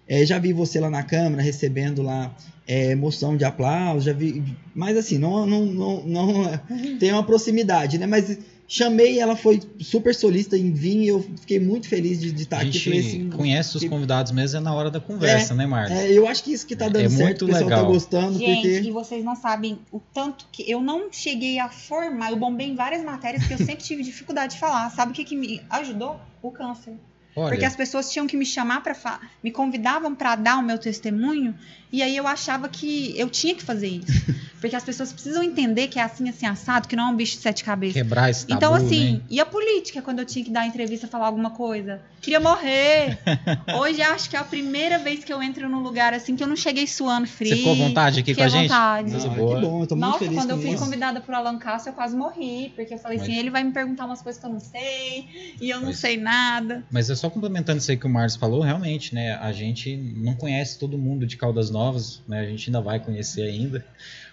É, já vi você lá na câmara recebendo lá é, moção de aplauso, já vi, mas assim não não não, não tem uma proximidade, né? Mas chamei, ela foi super solista em vir e eu fiquei muito feliz de, de estar a aqui. gente Falei assim, conhece os que- convidados mesmo é na hora da conversa, né, Marcos? é, eu acho que isso que tá É dando certo, muito o pessoal tá legal. gostando, Gente, porque e vocês não sabem o tanto que eu não cheguei a formar, eu bombei em várias matérias que eu [LAUGHS] sempre tive dificuldade de falar. Sabe o que, que me ajudou? O câncer. Olha, Porque as pessoas tinham que me chamar para me convidavam para dar o meu testemunho e aí eu achava que eu tinha que fazer isso. [LAUGHS] Porque as pessoas precisam entender que é assim assim assado, que não é um bicho de sete cabeças. quebrar esse tabu, Então, assim, né? e a política, quando eu tinha que dar entrevista, falar alguma coisa? Queria morrer. [LAUGHS] Hoje acho que é a primeira vez que eu entro num lugar assim que eu não cheguei suando frio. Você ficou à vontade aqui com a gente? vontade. Não, boa. que bom, eu tô muito Nossa, feliz quando eu fui isso. convidada por Alan Castro, eu quase morri. Porque eu falei assim, Mas- ele vai me perguntar umas coisas que eu não sei, e eu não Mas- sei nada. Mas é só complementando isso aí que o Marcos falou, realmente, né? A gente não conhece todo mundo de Caldas Novas, né? A gente ainda vai conhecer ainda.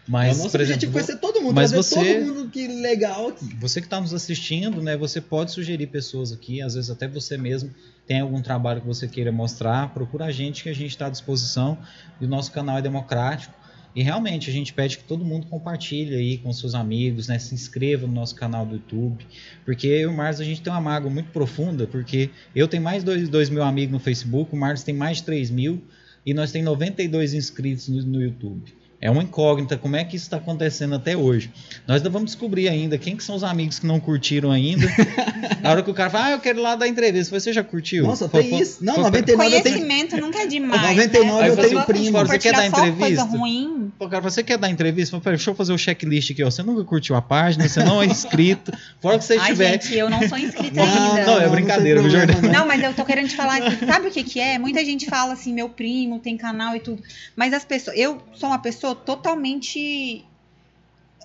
Mas, o nosso por objetivo exemplo, todo mundo, mas você- todo mundo que legal aqui. você que está nos assistindo, né? Você pode sugerir pessoas aqui, às vezes até você mesmo tem algum trabalho que você queira mostrar, procura a gente que a gente está à disposição. E o nosso canal é democrático. E realmente a gente pede que todo mundo compartilhe aí com seus amigos, né? Se inscreva no nosso canal do YouTube. Porque eu e o Marcos a gente tem uma mágoa muito profunda, porque eu tenho mais de 2 mil amigos no Facebook, o Marcos tem mais de 3 mil e nós temos 92 inscritos no, no YouTube. É uma incógnita como é que isso está acontecendo até hoje. Nós ainda vamos descobrir ainda quem que são os amigos que não curtiram ainda. [LAUGHS] Na hora que o cara fala, ah, eu quero ir lá dar entrevista, você já curtiu? Nossa, Foi- tem foi- isso. Não, foi- 99 eu tenho. Conhecimento nunca é demais. 99 né? eu tenho pessoas primo. Você quer dar entrevista? Coisa ruim. Pô, cara, você quer dar entrevista? Pera, deixa eu fazer o checklist aqui, ó. Você nunca curtiu a página, você não é inscrito. Fora que você Ai, estiver. gente, eu não sou inscrita Não, ainda. não, é brincadeira, viu, problema, Jordana? Não, mas eu tô querendo te falar sabe o que que é? Muita gente fala assim, meu primo tem canal e tudo, mas as pessoas, eu sou uma pessoa totalmente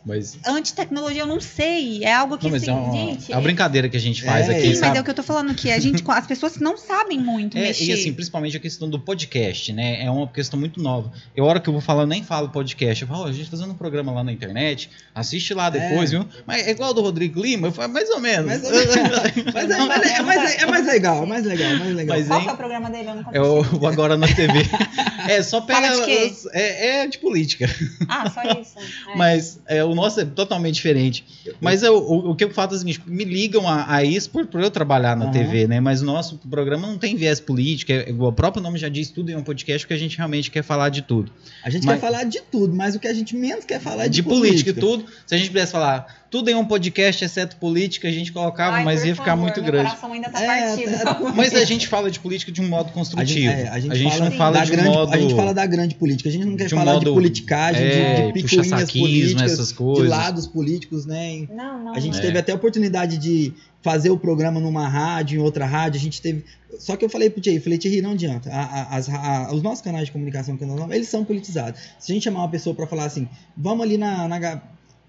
Mas, anti-tecnologia, eu não sei, é algo que não, mas assim, é, uma, gente, é uma brincadeira que a gente faz É, aqui, Sim, mas sabe? é o que eu tô falando que a gente, as pessoas não sabem muito É, mexer. e assim, principalmente a questão do podcast, né? É uma questão muito nova. Eu, a hora que eu vou falar, eu nem falo podcast. Eu falo, ó, a gente fazendo um programa lá na internet, assiste lá depois, É. viu? Mas é igual do Rodrigo Lima? Eu falo, mais ou menos. Mais ou menos. [LAUGHS] Mas é, mas é- é mais, é mais legal, é mais legal, é mais legal. Mas, Qual hein? é o programa dele? Eu nunca É o, [LAUGHS] o Agora na TV. [LAUGHS] É, só pega. Fala de quê? É, é de política. Ah, só isso. É. Mas é, o nosso é totalmente diferente. Mas eu, o, o que eu falo é o seguinte, me ligam a, a isso por, por eu trabalhar na Aham. TV, né? Mas o nosso programa não tem viés político, é, o próprio nome já diz tudo em um podcast, porque a gente realmente quer falar de tudo. A gente Mas- quer falar de tudo, mas o que a gente menos quer falar é de de, política e tudo. Se a gente pudesse falar tudo em um podcast, exceto política, a gente colocava, Ai, mas ia ficar favor, muito meu grande. tá É, partido. é, Mas a gente fala de política de um modo A gente, construtivo. é, a gente fala, não fala da de grande, modo. a gente fala da grande política. A gente não quer de um falar modo- de politicagem, é, de, de picuinhas políticas, essas de coisas. lados políticos, né? Não, não. A gente É. teve até a oportunidade de fazer o programa numa rádio, em outra rádio. A gente teve. Só que eu falei pro Thierry, falei, Thierry, não adianta. A- a- as- a- os nossos canais de comunicação, que nós não- eles são politizados. Se a gente chamar uma pessoa pra falar assim, vamos ali na. na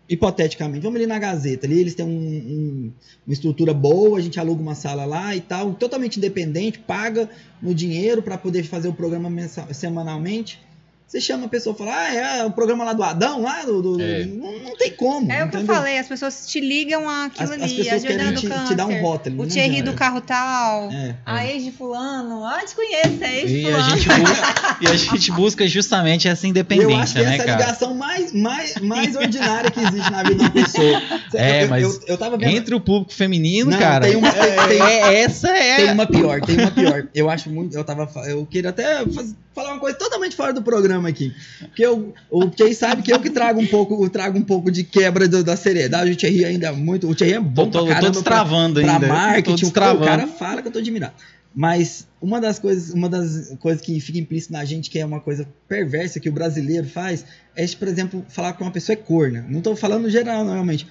hipoteticamente, vamos ali na Gazeta. Ali eles têm um- um- uma estrutura boa, a gente aluga uma sala lá e tal, totalmente independente, paga no dinheiro pra poder fazer o programa semanalmente. Você chama a pessoa e fala, ah, é o programa lá do Adão, lá do. do- É. Não, não tem como. É o que eu falei, as pessoas te ligam àquilo As, as ali, a pessoas querem do te, câncer, te dar um rótulo. o não Thierry do carro tal, É. a ex de fulano. Ah, te conheço, é ex de E a, fulano. gente [LAUGHS] busca, e a gente busca justamente essa E eu acho que independência, né, essa é a cara? ligação mais, mais, mais ordinária que existe na vida de uma pessoa. [LAUGHS] É, eu, mas eu, eu tava vendo. Entre o público feminino, Não, cara. tem uma- tem- é- tem- é- essa é. Tem uma pior, tem uma pior. Eu acho muito. Eu tava. Eu queria até faz- falar uma coisa totalmente fora do programa aqui. Porque eu, o Thierry sabe que eu que trago um pouco, eu trago um pouco de quebra do- da seriedade. O Thierry ainda é muito. O Thierry é Tô, bom tô, pra tô caramba destravando pra, ainda. pra marketing. tô O destravando. cara fala que eu tô admirado. Mas uma das coisas, uma das coisas que fica implícito na gente, que é uma coisa perversa que o brasileiro faz, é, por exemplo, falar que uma pessoa é corna. Não tô falando geral, não, realmente.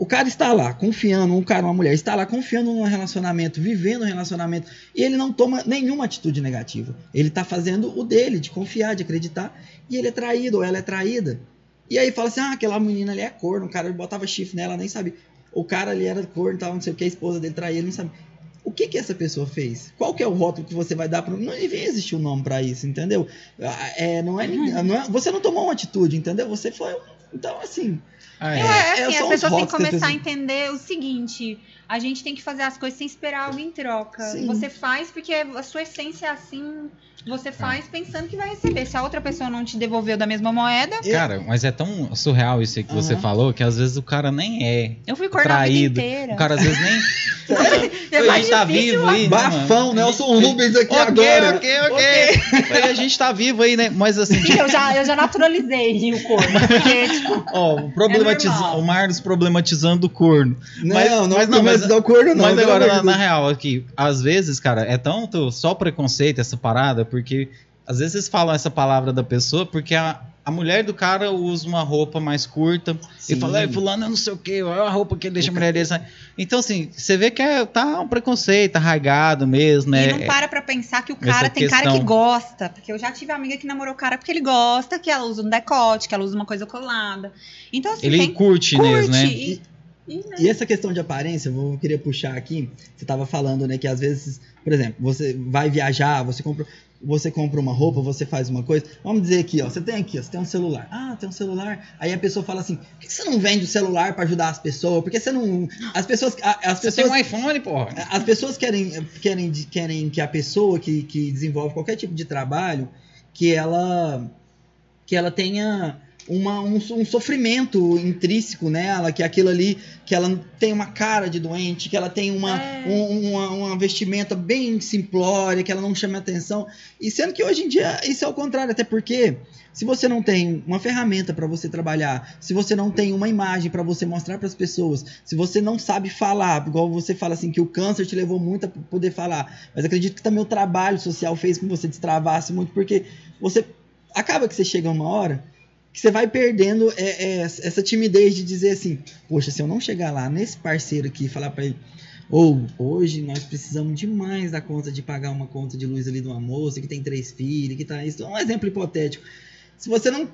O cara está lá confiando, um cara, uma mulher, está lá confiando num relacionamento, vivendo um relacionamento, e ele não toma nenhuma atitude negativa. Ele está fazendo o dele, de confiar, de acreditar, e ele é traído, ou ela é traída. E aí fala assim: ah, aquela menina ali é corno, o cara botava chifre nela, nem sabe. O cara ali era corno, tal, não sei o que, a esposa dele traía, ele não sabe. O que que essa pessoa fez? Qual que é o rótulo que você vai dar para Não devia existir um nome para isso, entendeu? Ah, É, não é, não é- você não tomou uma atitude, entendeu? Você foi. Então, assim. Ah, É, é. é, é, assim, são as pessoas têm que começar a entender o seguinte: a gente tem que fazer as coisas sem esperar algo em troca. Sim. Você faz porque a sua essência é assim, você faz pensando que vai receber. Se a outra pessoa não te devolveu da mesma moeda, Cara, mas é tão surreal isso aí que você Aham. falou que às vezes o cara nem é. eu fui cornar a vida inteira. O cara às vezes nem. [LAUGHS] É a gente tá vivo aí. né, Bafão, mano? Nelson Rubens aqui Ok, agora. ok, ok. Aí a gente tá vivo aí, né? Mas assim, Sim, eu já, eu já naturalizei o corpo. Porque, tipo, ó, problematiza... normal. o Marlos problematizando o corno. Não, Mas- não, mas não, mas- mas o corno não. Mas agora, na, na real, aqui, às vezes, cara, é tanto só preconceito essa parada, porque às vezes eles falam essa palavra da pessoa porque a, a mulher do cara usa uma roupa mais curta Sim. e fala, "Ei, fulano, eu não sei o que, olha a roupa que ele deixa a mulher dele. sair." Então, assim, você vê que é, tá um preconceito arraigado mesmo, né? E não para pra pensar que o cara tem cara questão. que gosta. Porque eu já tive amiga que namorou o cara porque ele gosta, que ela usa um decote, que ela usa uma coisa colada. Então, assim, Ele tem curte, curte. mesmo, né? E, e, né? E essa questão de aparência, eu vou querer puxar aqui. Você estava falando, né, que às vezes, por exemplo, você vai viajar, você compra, você compra uma roupa, você faz uma coisa. Vamos dizer aqui, ó, você tem aqui, ó, você tem um celular. Ah, tem um celular. Aí a pessoa fala assim: por que você não vende o celular para ajudar as pessoas? Porque você não. As pessoas. As Você tem pessoas um iPhone, porra. as pessoas querem, querem, querem que a pessoa que, que desenvolve qualquer tipo de trabalho, que ela, que ela tenha uma, um, um sofrimento intrínseco nela, que aquilo ali, que ela tem uma cara de doente, que ela tem uma, É. um- uma, uma vestimenta bem simplória, que ela não chama atenção. E sendo que hoje em dia isso é o contrário, até porque se você não tem uma ferramenta para você trabalhar, se você não tem uma imagem para você mostrar para as pessoas, se você não sabe falar, igual você fala assim que o câncer te levou muito a poder falar, mas acredito que também o trabalho social fez com que você destravasse muito, porque você acaba que você chega uma hora que você vai perdendo é, é, essa timidez de dizer assim, poxa, se eu não chegar lá nesse parceiro aqui e falar para ele ou hoje nós precisamos demais da conta de pagar uma conta de luz ali de uma moça que tem três filhos, que tá isso. É um exemplo hipotético. Se você não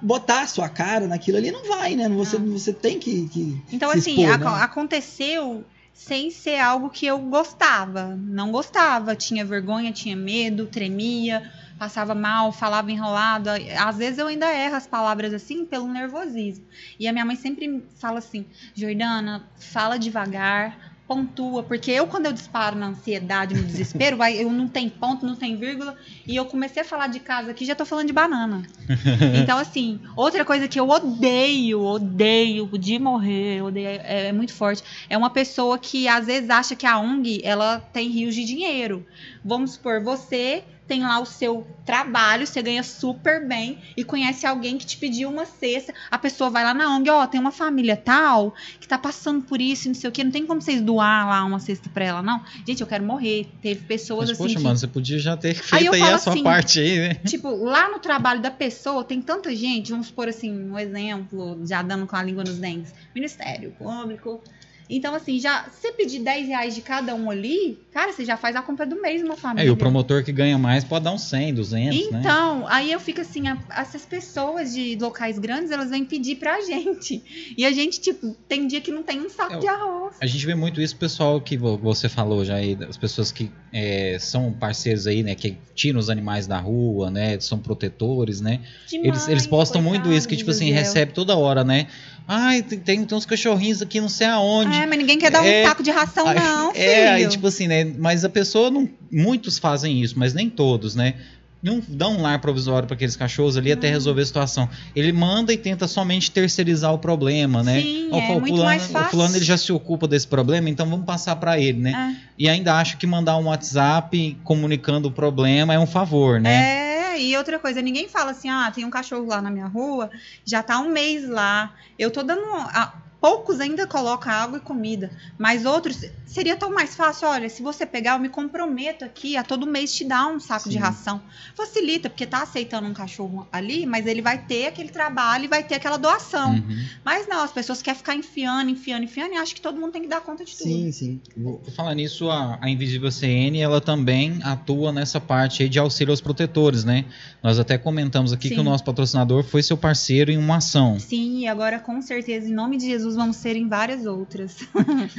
botar a sua cara naquilo ali, não vai, né? Você, Não. você tem que. que Então, se assim, expor, aco- né? aconteceu sem ser algo que eu gostava. Não gostava. Tinha vergonha, tinha medo, tremia, passava mal, falava enrolado. Às vezes eu ainda erro as palavras assim pelo nervosismo. E a minha mãe sempre fala assim: Jordana, fala devagar. pontua, porque eu quando eu disparo na ansiedade, no desespero, eu não tem ponto, não tem vírgula, e eu comecei a falar de casa aqui, já tô falando de banana. [LAUGHS] então assim, outra coisa que eu odeio, odeio de morrer, odeio, é, é muito forte, é uma pessoa que às vezes acha que a ONG, ela tem rios de dinheiro. Vamos supor, você tem lá o seu trabalho, você ganha super bem e conhece alguém que te pediu uma cesta, a pessoa vai lá na ONG, ó, tem uma família tal que tá passando por isso, não sei o que, não tem como vocês doar lá uma cesta pra ela, não. Gente, eu quero morrer. Teve pessoas Mas, assim. poxa, que- mano, você podia já ter Aí feito aí, falo a sua assim, parte aí, né? Tipo, lá no trabalho da pessoa tem tanta gente, vamos supor assim, um exemplo, já dando com a língua nos dentes, Ministério Público. Então, assim, já se você pedir 10 reais de cada um ali, cara, você já faz a compra do mês numa É, família. e o promotor que ganha mais pode dar uns 100, 200, né? Então, aí eu fico assim, a- essas pessoas de locais grandes, elas vêm pedir pra gente. E a gente, tipo, tem dia que não tem um saco É, de arroz. A gente vê muito isso, pessoal, que vo- você falou já aí, as pessoas que é, são parceiros aí, né, que tiram os animais da rua, né, são protetores, né? Eles, Demais, eles postam muito isso, que tipo assim, recebe toda hora, né? Ai, tem, tem, uns cachorrinhos aqui não sei aonde. É, mas ninguém quer dar É, um saco de ração, Aí- não, filho. [LAUGHS] É, aí tipo assim, né? Mas a pessoa não. Muitos fazem isso, mas nem todos, né? Não dão um lar provisório para aqueles cachorros ali até Não. resolver a situação. Ele manda e tenta somente terceirizar o problema, né? Sim, Ó, é o muito fulano, mais o fácil. fulano ele já se ocupa desse problema, então vamos passar para ele, né? É. E ainda acho que mandar um WhatsApp comunicando o problema é um favor, né? É, e outra coisa, ninguém fala assim, ah, tem um cachorro lá na minha rua, já tá um mês lá, eu tô dando. ah, poucos ainda colocam água e comida, mas outros seria tão mais fácil. Olha, se você pegar, eu me comprometo aqui a todo mês te dar um saco de Sim. ração. Facilita, porque tá aceitando um cachorro ali, mas ele vai ter aquele trabalho e vai ter aquela doação. Uhum. Mas não, as pessoas querem ficar enfiando, enfiando, enfiando, e acho que todo mundo tem que dar conta de tudo. Sim, sim. Vou- falar nisso, a, a Invisível CN, ela também atua nessa parte aí de auxílio aos protetores, né? Nós até comentamos aqui Sim. que o nosso patrocinador foi seu parceiro em uma ação. Sim, e agora com certeza, em nome de Jesus, vamos ser em várias outras.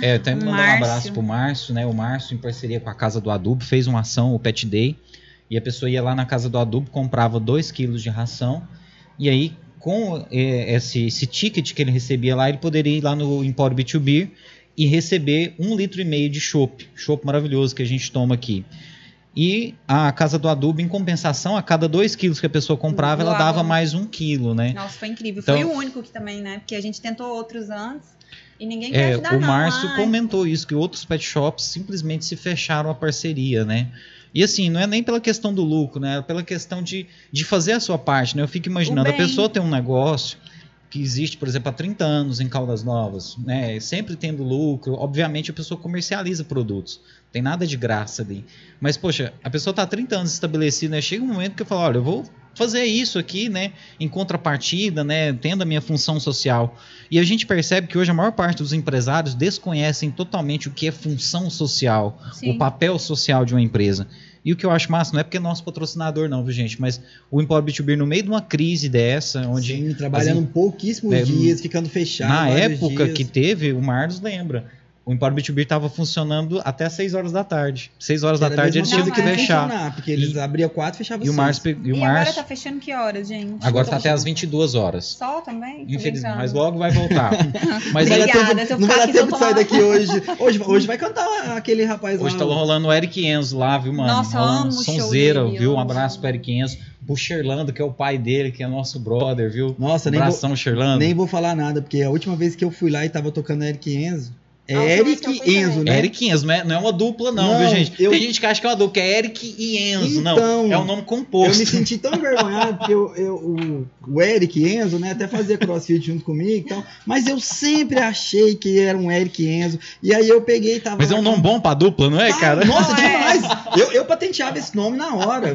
É, até mandar um abraço pro Márcio, né? O Márcio, em parceria com a Casa do Adubo, fez uma ação, o Pet Day, e a pessoa ia lá na Casa do Adubo, comprava 2 quilos de ração, e aí, com eh, esse, esse ticket que ele recebia lá, ele poderia ir lá no Empório B2B e receber um litro e meio de chopp, chopp maravilhoso que a gente toma aqui. E a Casa do Adubo, em compensação, a cada 2 quilos que a pessoa comprava, ela dava mais um quilo, né? Nossa, foi incrível. Então- foi o único que também, né? Porque a gente tentou outros antes e ninguém É, quer ajudar, o não. Márcio Ai, comentou isso, que outros pet shops simplesmente se fecharam a parceria, né? E assim, não é nem pela questão do lucro, né? É pela questão de, de fazer a sua parte, né? Eu fico imaginando, a pessoa tem um negócio que existe, por exemplo, há 30 anos em Caldas Novas, né? Sempre tendo lucro, obviamente a pessoa comercializa produtos. Não tem nada de graça ali. Mas, poxa, a pessoa tá há 30 anos estabelecida, né? Chega um momento que eu falo, olha, eu vou fazer isso aqui, né? Em contrapartida, né? Tendo a minha função social. E a gente percebe que hoje a maior parte dos empresários desconhecem totalmente o que é função social, Sim. o papel social de uma empresa. E o que eu acho massa, não é porque é nosso patrocinador, não, viu, gente? Mas o Empório B2B, no meio de uma crise dessa, onde Sim, trabalhando pouquíssimos É, dias, ficando fechado. na época dias. que teve, o Marlos lembra. O Empório B2B estava funcionando até 6 horas da tarde. 6 horas da Era tarde eles tiveram que fechar. funcionar, Porque eles abriam quatro e fechavam E o. Márcio. pe- E o E agora Márcio tá fechando que horas, gente? agora tá tá até às 22 horas. Sol também? Infelizmente, mas logo vai voltar. [LAUGHS] Mas vai Obrigada, tempo- se eu não vai dar tempo de sair daqui hoje. Hoje, hoje vai cantar aquele rapaz Hoje lá. tá rolando o Eric Enzo lá, viu, mano? Nossa, Rolando amo o show sonzeira, dele, viu? Um abraço pro Eric Enzo. Pro Sherlando, que é o pai dele, que é nosso brother, viu? Nossa, nem vou, Sherlando. nem vou falar nada, porque a última vez que eu fui lá e tava tocando Eric Enzo. É eu Eric fui Enzo, também. né? Eric Enzo, não é, não é uma dupla, não, Não, viu, gente? eu- Tem gente que acha que é uma dupla, que é Eric e Enzo. não, Então, é um nome Eu composto. me senti tão envergonhado, porque eu, eu- o, o Eric Enzo, né, até fazia crossfit junto comigo e tal, mas eu sempre achei que era um Eric Enzo, e aí eu peguei e tava... Mas é um nome bom pra dupla, não é, Ah, cara? Nossa, Não é. demais! Eu, eu patenteava esse nome na hora.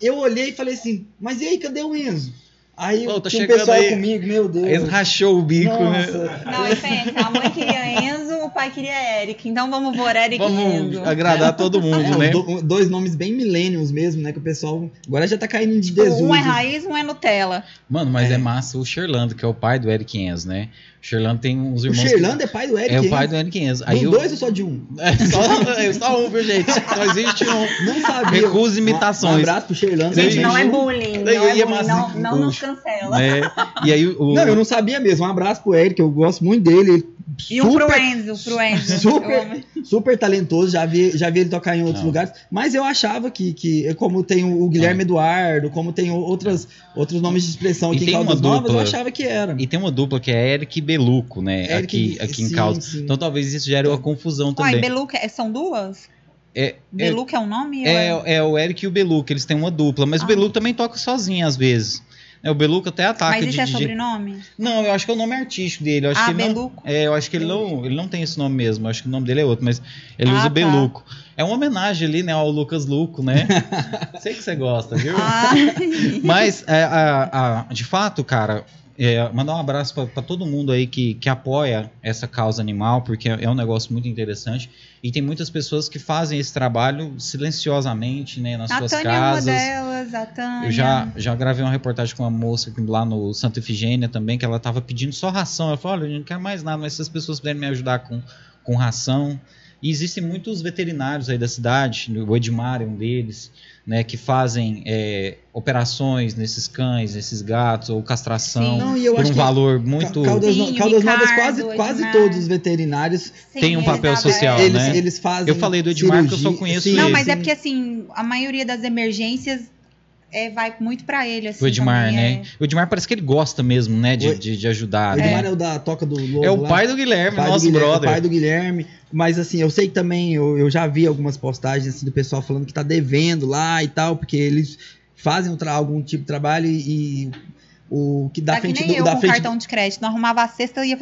Eu olhei e falei assim, mas e aí, cadê o Enzo? Aí Ô, tá tinha um pessoal aí. comigo, meu Deus. Eles rachou o bico, né? Nossa. Não, e pensa, a mãe queria Enzo, o pai queria Eric. Então vamos por Eric e Vamos Enzo. agradar todo mundo, É, né? do- dois nomes bem millennials mesmo, né? Que o pessoal agora já tá caindo de Tipo, desuso. um é raiz, um é Nutella. Mano, mas é. É. massa o Sherlando, que é o pai do Eric Enzo, né? O Sherlando tem uns O irmãos. que- é pai do Eric É o pai do Eric Enzo. Aí eu... dois ou só de um? [LAUGHS] É só, é só um, viu, gente? Só existe um. Não sabia. Recusa imitações. Um abraço pro Sherlando. Gente, não é bullying. Não é ia bullying. Não, não nos cancela. né? E aí o. Não, eu não sabia mesmo. Um abraço pro Eric, eu gosto muito dele. Ele E um pro super, Enzo, pro Enzo. super- super talentoso, já vi, já vi ele tocar em outros Não. lugares, mas eu achava que, que como tem o Guilherme Eduardo, como tem outras, outros nomes de expressão E aqui em Caldas Novas, eu dupla- achava que era. E tem uma dupla que é Eric e Beluco, né? Eric aqui aqui em sim, Caldas. sim. Então talvez isso gere uma confusão Uai, também. Beluca, é- são duas? É, Beluca é um nome? ou é- É, é o Eric e o Beluco, eles têm uma dupla, mas Ah. o Beluco também toca sozinho às vezes. É, o Beluco até ataca Mas de esse é sobrenome? Não, eu acho que é o nome artístico dele. Eu acho Ah, que ele não, Beluco. é, eu acho que ele não, ele não tem esse nome mesmo. Eu acho que o nome dele é outro, mas ele Ah, usa tá. Beluco. É uma homenagem ali, né, ao Lucas Luco, né? [LAUGHS] Sei que você gosta, viu? Ah, [LAUGHS] Mas, é, a- a- de fato, cara, é, mandar um abraço para todo mundo aí que, que apoia essa causa animal, porque é, é um negócio muito interessante. E tem muitas pessoas que fazem esse trabalho silenciosamente, né, nas a suas Tânia é uma casas. delas, a Tânia. Eu já, já gravei uma reportagem com uma moça lá no Santa Efigênia também, que ela tava pedindo só ração. Eu falei, olha, eu não quero mais nada, mas se as pessoas puderem me ajudar com, com ração. E existem muitos veterinários aí da cidade, o Edmar é um deles, né, que fazem é, operações nesses cães, nesses gatos, ou castração, Sim. Não, e eu por um que valor muito... Ca- Caldas, Sim, Caldas Novas, Ricardo, quase, o quase Edmar. todos os veterinários, tem um papel social, eles, né? eles fazem Eu falei do Edmar, porque eu só cirurgia- conheço sim, ele. Não, mas é porque assim, a maioria das emergências é, vai muito pra ele, assim. O Edmar, né? O Edmar parece que ele gosta mesmo, né, de, O- de, de ajudar. O né? Edmar é o da Toca do Lobo É o lá. pai do Guilherme, pai do nosso Guilherme, brother. pai do Guilherme. Mas assim, eu sei que também, eu, eu já vi algumas postagens assim, do pessoal falando que tá devendo lá e tal, porque eles fazem um algum tipo de trabalho e, e o que dá Tá que frente nem do eu da com frente cartão de crédito. Não arrumava a cesta e ia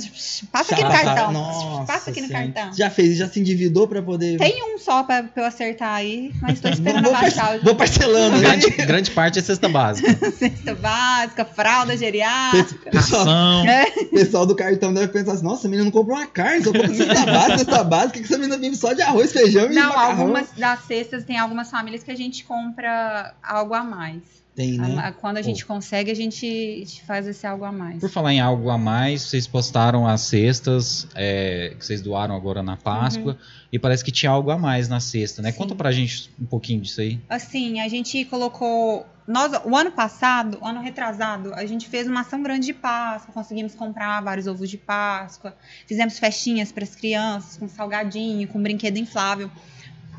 passa aqui no Passa- cartão. Nossa passa aqui no Senhora. cartão. Já fez, já se endividou pra poder Tem um só pra, pra eu acertar aí, mas tô esperando vou, abaixar o vou parcelando, né? grande, grande parte é cesta básica. [LAUGHS] cesta básica, fralda geriátrica. Pessoal, Ração. pessoal do cartão deve pensar assim, nossa, a menina não comprou uma carne, só comprou cesta [LAUGHS] básica, cesta básica, que essa menina vive só de arroz, feijão e Não, macarrão. algumas das cestas tem algumas famílias que a gente compra algo a mais. Tem, né? Quando a gente consegue, a gente faz esse algo a mais. Por falar em algo a mais, vocês postaram as cestas é, que vocês doaram agora na Páscoa e parece que tinha algo a mais na cesta, né? Sim. Conta pra gente um pouquinho disso aí. Assim, a gente colocou. Nós, o ano passado, o ano retrasado, a gente fez uma ação grande de Páscoa, conseguimos comprar vários ovos de Páscoa, fizemos festinhas para as crianças, com salgadinho, com brinquedo inflável.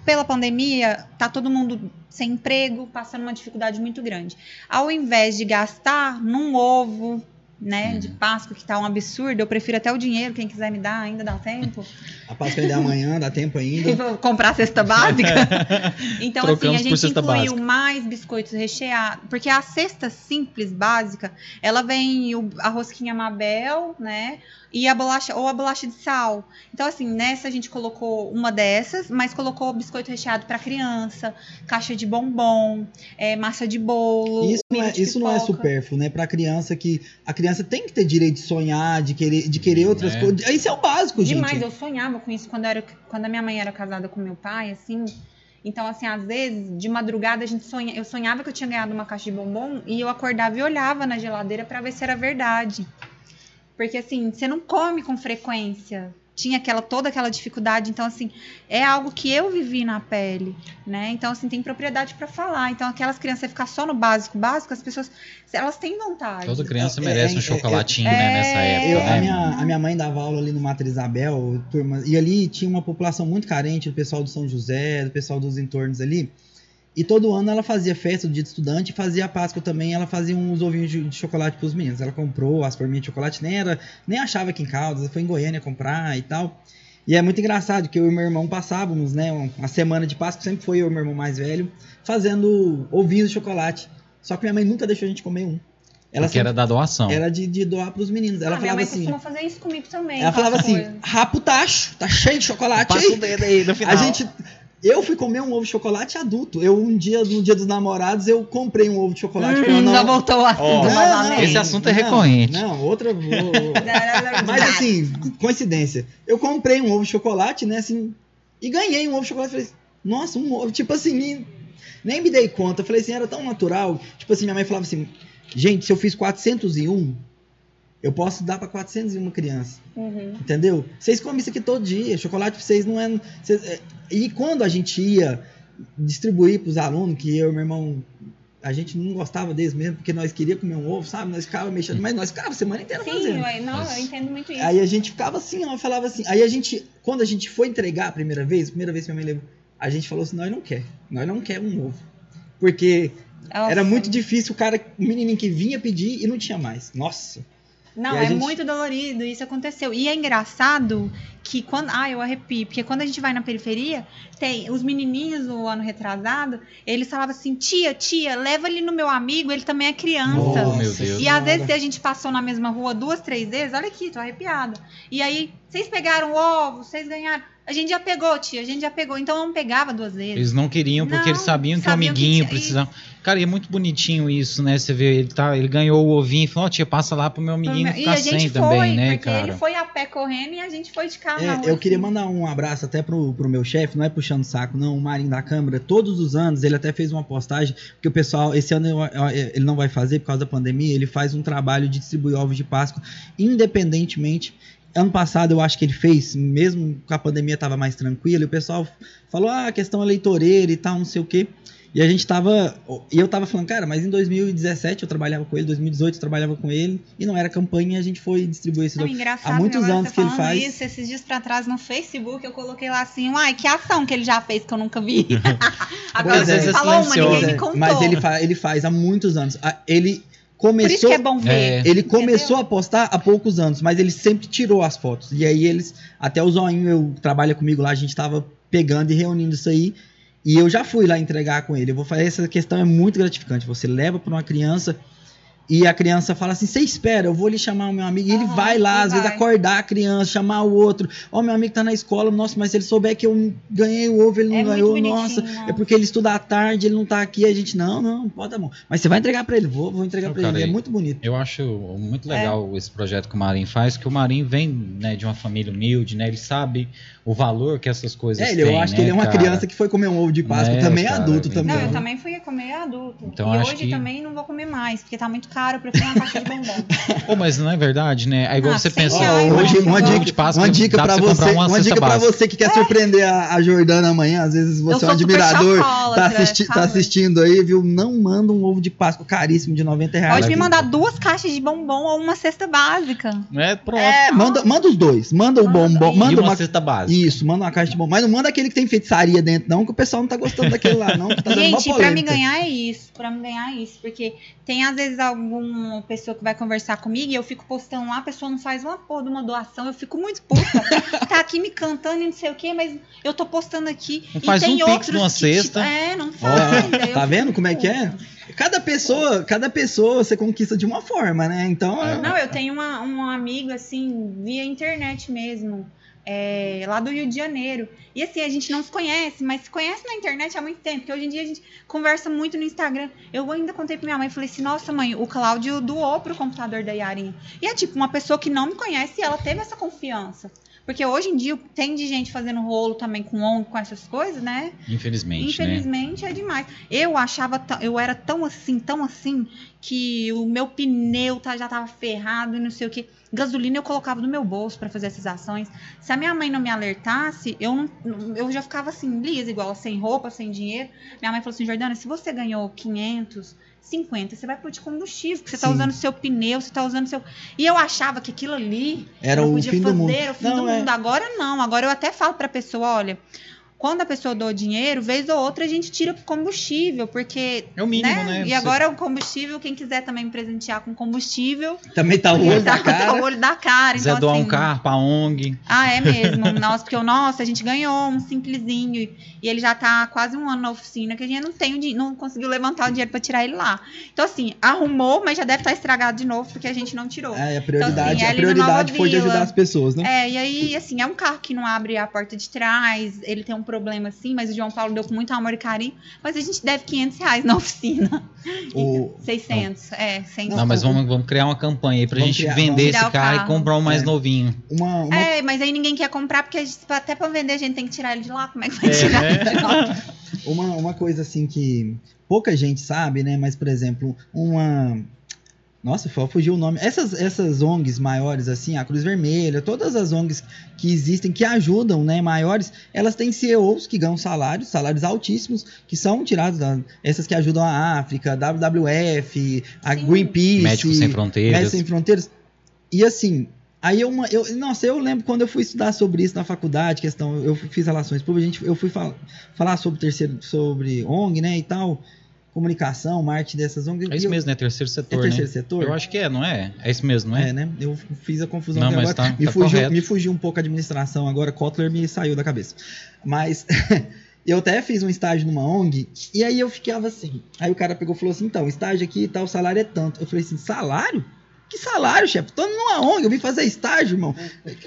Pela pandemia, tá todo mundo sem emprego, passando uma dificuldade muito grande. Ao invés de gastar num ovo, né, de. Páscoa, que tá um absurdo, eu prefiro até o dinheiro, quem quiser me dar, ainda dá tempo. A Páscoa ainda é amanhã, dá tempo ainda. [LAUGHS] Vou comprar a cesta básica. [LAUGHS] Então, Trocamos assim, a gente incluiu básica. mais biscoitos recheados. Porque a cesta simples, básica, ela vem o- a rosquinha Mabel, né? E a bolacha, ou a bolacha de sal. Então, assim, nessa a gente colocou uma dessas, mas colocou biscoito recheado para criança, caixa de bombom, é, massa de bolo. Isso não, é, de isso não é supérfluo, né? Pra criança que. A criança tem que ter direito de sonhar, de querer, de querer outras É. coisas. Isso é o básico, Demais, gente. eu sonhava com isso quando, era, quando a minha mãe era casada com meu pai, assim. Então, assim, às vezes, de madrugada, a gente sonha, eu sonhava que eu tinha ganhado uma caixa de bombom e eu acordava e olhava na geladeira pra ver se era verdade. Porque, assim, você não come com frequência. Tinha aquela, toda aquela dificuldade. Então, assim, é algo que eu vivi na pele, né? Então, assim, tem propriedade pra falar. Então, aquelas crianças ficar só no básico, básico, as pessoas, elas têm vontade. Toda criança É, merece é, um é, chocolatinho, é, né, nessa é. época, Eu- né? a, minha, a minha mãe dava aula ali no Mater Isabel, turma, e ali tinha uma população muito carente, do pessoal do São José, do pessoal dos entornos ali. E todo ano ela fazia festa do dia do estudante, fazia a Páscoa também, ela fazia uns ovinhos de, de chocolate pros meninos. Ela comprou as forminhas de chocolate, nem, era, nem achava aqui em Caldas, foi em Goiânia comprar e tal. E é muito engraçado, que eu e meu irmão passávamos, né, uma semana de Páscoa, sempre foi eu e meu irmão mais velho, fazendo ovinhos de chocolate. Só que minha mãe nunca deixou a gente comer um. Ela Porque era da doação. era de, de doar pros meninos. Ela ah, minha falava mãe assim. costuma fazer isso comigo também. Ela falava assim: coisas. rapa o tacho, tá cheio de chocolate Passa o dedo aí no final. A gente. Eu fui comer um ovo de chocolate adulto. Eu, um dia, no dia dos namorados, eu comprei um ovo de chocolate. Hum, não... já voltou o assunto Não, novamente. Esse assunto é não, recorrente. Não, outra. [LAUGHS] vou- Mas assim, coincidência. Eu comprei um ovo de chocolate, né, assim, e ganhei um ovo de chocolate. Falei, nossa, um ovo. Tipo assim, nem, nem me dei conta. Falei assim, era tão natural. Tipo assim, minha mãe falava assim, gente, se eu fiz 401, eu posso dar pra 401 criança. Uhum. Entendeu? Vocês comem isso aqui todo dia. Chocolate pra vocês não é. vocês- é- E quando a gente ia distribuir pros alunos, que eu e meu irmão a gente não gostava deles mesmo, porque nós queríamos comer um ovo, sabe? Nós ficava mexendo, mas nós ficava a semana inteira Sim, fazendo. eu, não, eu entendo muito isso. Aí a gente ficava assim, ó, falava assim. Aí a gente, quando a gente foi entregar a primeira vez, a primeira vez que minha mãe levou, a gente falou assim: nós não quer, nós não quer um ovo. Porque Nossa. era muito difícil o cara, o menininho que vinha pedir e não tinha mais. Nossa. Não, E é gente- muito dolorido, isso aconteceu. E é engraçado que quando. Ah, eu arrepio, porque quando a gente vai na periferia, tem os menininhos do ano retrasado, eles falavam assim: tia, tia, leva ele no meu amigo, ele também é criança. Oh, meu Deus. E às vezes a gente passou na mesma rua duas, três vezes, olha aqui, tô arrepiada. E aí, vocês pegaram ovo, vocês ganharam. A gente já pegou, tia, a gente já pegou. Então eu não pegava duas vezes. Eles não queriam porque Não, eles sabiam que o que amiguinho tinha- precisava. Cara, e é muito bonitinho isso, né? Você vê, ele, tá, ele ganhou o ovinho e falou: Ó, tia, passa lá pro meu amiguinho e ficar a gente sem foi, também, né, porque cara? ele foi a pé correndo e a gente foi de carro É, eu queria mandar um abraço até pro, pro meu chefe, não é puxando saco, não, o Marinho da Câmara. Todos os anos ele até fez uma postagem, porque o pessoal, esse ano eu- eu- ele não vai fazer por causa da pandemia, ele faz um trabalho de distribuir ovos de Páscoa, independentemente. Ano passado eu acho que ele fez, mesmo com a pandemia tava mais tranquilo, e o pessoal falou, ah, questão eleitoreira e tal, não sei o quê. E a gente tava. E eu tava falando, cara, mas em 2017 eu trabalhava com ele, 2018 eu trabalhava com ele, e não era campanha a gente foi distribuir ovos. engraçado, Há muitos agora anos que ele faz. Isso, esses dias pra trás no Facebook eu coloquei lá assim, uai, que ação que ele já fez que eu nunca vi. [LAUGHS] [LAUGHS] agora é. você vezes falou uma, ninguém me É, contou. Mas ele, fa- ele faz há muitos anos. Ele Por isso começou. que é bom ver. É. Ele começou a postar há poucos anos, mas ele sempre tirou as fotos. E aí eles. Até o Zoinho eu, trabalha comigo lá, a gente tava pegando e reunindo isso aí. E eu já fui lá entregar com ele. Eu vou fazer essa questão é muito gratificante. Você leva para uma criança e a criança fala assim: "Você espera, eu vou lhe chamar o meu amigo". E ele Aham, vai lá, às vezes vai. acordar a criança, chamar o outro. Ó, meu amigo tá na escola, nossa, mas se ele souber que eu ganhei o ovo, ele não É ganhou, nossa, nossa. é porque ele estuda à tarde, ele não tá aqui, a gente não, não, pode dar mão. Mas você vai entregar para ele, vou, vou entregar Não, para ele, é muito bonito. Eu acho muito É. legal esse projeto que o Marinho faz, que o Marinho vem né, de uma família humilde, né? Ele sabe o valor que essas coisas É, têm. ele, eu acho que né, ele é uma cara? criança que foi comer um ovo de Páscoa, É, também é cara, adulto também. Não, eu também fui comer adulto. Então, e hoje que- também não vou comer mais, porque tá muito caro, eu prefiro uma caixa de bombom. [LAUGHS] Pô, mas não é verdade, né? É igual Ah, você pensa, reais, uma, né? dica, uma Ovo dica, de Páscoa, uma dica dá pra pra você uma uma dica para você que quer surpreender a, a Jordana amanhã, às vezes você Eu é um admirador, tá, assisti- tá assistindo aí, viu? Não manda um ovo de Páscoa caríssimo de 90 reais. Pode me mandar duas caixas de bombom ou uma cesta básica. É, pronto. É, manda, manda os dois, manda o bombom, manda uma, uma cesta básica. Isso, manda uma caixa de bombom, mas não manda aquele que tem feitiçaria dentro não, que o pessoal não tá gostando daquele lá não, tá Gente, pra me ganhar é isso, pra me ganhar é isso, porque tem às vezes alguma pessoa que vai conversar comigo e eu fico postando lá, a pessoa não faz uma porra de uma doação, eu fico muito puta. [LAUGHS] tá aqui me cantando e não sei o quê, mas eu tô postando aqui. Não e faz tem um pix outros numa que, cesta. tipo, é, não faz. eu tá vendo como é que é? Cada pessoa, cada pessoa você conquista de uma forma, né? Então, É. é- Não, eu tenho uma, um amigo, assim, via internet mesmo, é, lá do Rio de Janeiro. E assim, a gente não se conhece, mas se conhece na internet há muito tempo, porque hoje em dia a gente conversa muito no Instagram. Eu ainda contei pra minha mãe, falei assim, nossa mãe, o Cláudio doou pro computador da Yarinha. E é tipo, uma pessoa que não me conhece ela teve essa confiança. Porque hoje em dia tem de gente fazendo rolo também com ONG, com essas coisas, né? Infelizmente, né? Infelizmente é demais. Eu achava, eu era tão assim, tão assim, que o meu pneu tá- já tava ferrado e não sei o que. Gasolina eu colocava no meu bolso pra fazer essas ações. Se a minha mãe não me alertasse, eu, não, eu já ficava assim, lisa, igual, sem roupa, sem dinheiro. Minha mãe falou assim: Jordana, se você ganhou 500, 50, você vai pôr de combustível, você tá Sim. usando seu pneu, você tá usando seu. E eu achava que aquilo ali era o fim fazer, do mundo. era o fim Não, do é- mundo. Agora não. Agora eu até falo pra pessoa, olha, quando a pessoa doa dinheiro, vez ou outra a gente tira pro combustível, porque. É o mínimo, né? E Você- agora o combustível, quem quiser também me presentear com combustível, Também tá o olho da [LAUGHS] tá, tá cara. o olho da cara. quiser Então, doar assim, um carro pra ONG. Ah, é mesmo. [LAUGHS] Nossa, porque o nosso, a gente ganhou um simplesinho e, ele já tá quase um ano na oficina, que a gente não tem o não conseguiu levantar o dinheiro pra tirar ele lá. Então, assim, arrumou, mas já deve estar estragado de novo, porque a gente não tirou. É, a prioridade, assim, a no prioridade foi de ajudar as pessoas, né? É, e aí, assim, é um carro que não abre a porta de trás, ele tem um problema assim, mas o João Paulo deu com muito amor e carinho, mas a gente deve 500 reais na oficina. [LAUGHS] O- 600, é, 100. Não, mas vamos, vamos criar uma campanha aí pra Vamos gente criar, vender esse carro, e comprar um mais É. novinho. uma, uma É, mas aí ninguém quer comprar, porque a gente- até pra vender a gente tem que tirar ele de lá. Como é que vai É, tirar né? ele de lá? [LAUGHS] Uma, uma coisa assim que pouca gente sabe, né? Mas, por exemplo, uma. Nossa, fu- fugiu o nome. Essas, essas ONGs maiores, assim, a Cruz Vermelha, todas as ONGs que existem, que ajudam, né, maiores, elas têm CEOs que ganham salários, salários altíssimos, que são tirados da, essas que ajudam a África, WWF, a Sim. Greenpeace, Médicos Sem Fronteiras. Médicos Sem Fronteiras. E assim, aí eu, uma- eu, nossa, eu lembro quando eu fui estudar sobre isso na faculdade, questão, eu fiz relações públicas, a eu fui fal- falar sobre terceiro, sobre ONG, né, e tal, comunicação, marketing dessas ONGs. É isso eu- mesmo, né? Terceiro É setor, terceiro né? setor? Eu acho que é, não é? É isso mesmo, não é? É, né? Eu fiz a confusão Não, aqui mas agora. tá- me, tá fugiu, correto. me fugiu um pouco a administração agora, Kotler me saiu da cabeça. Mas [LAUGHS] eu até fiz um estágio numa ONG e aí eu ficava assim. Aí o cara pegou e falou assim: então, estágio aqui e tal, o salário é tanto. Eu falei assim: salário? Que salário, chefe? Tô numa ONG, eu vim fazer estágio, irmão.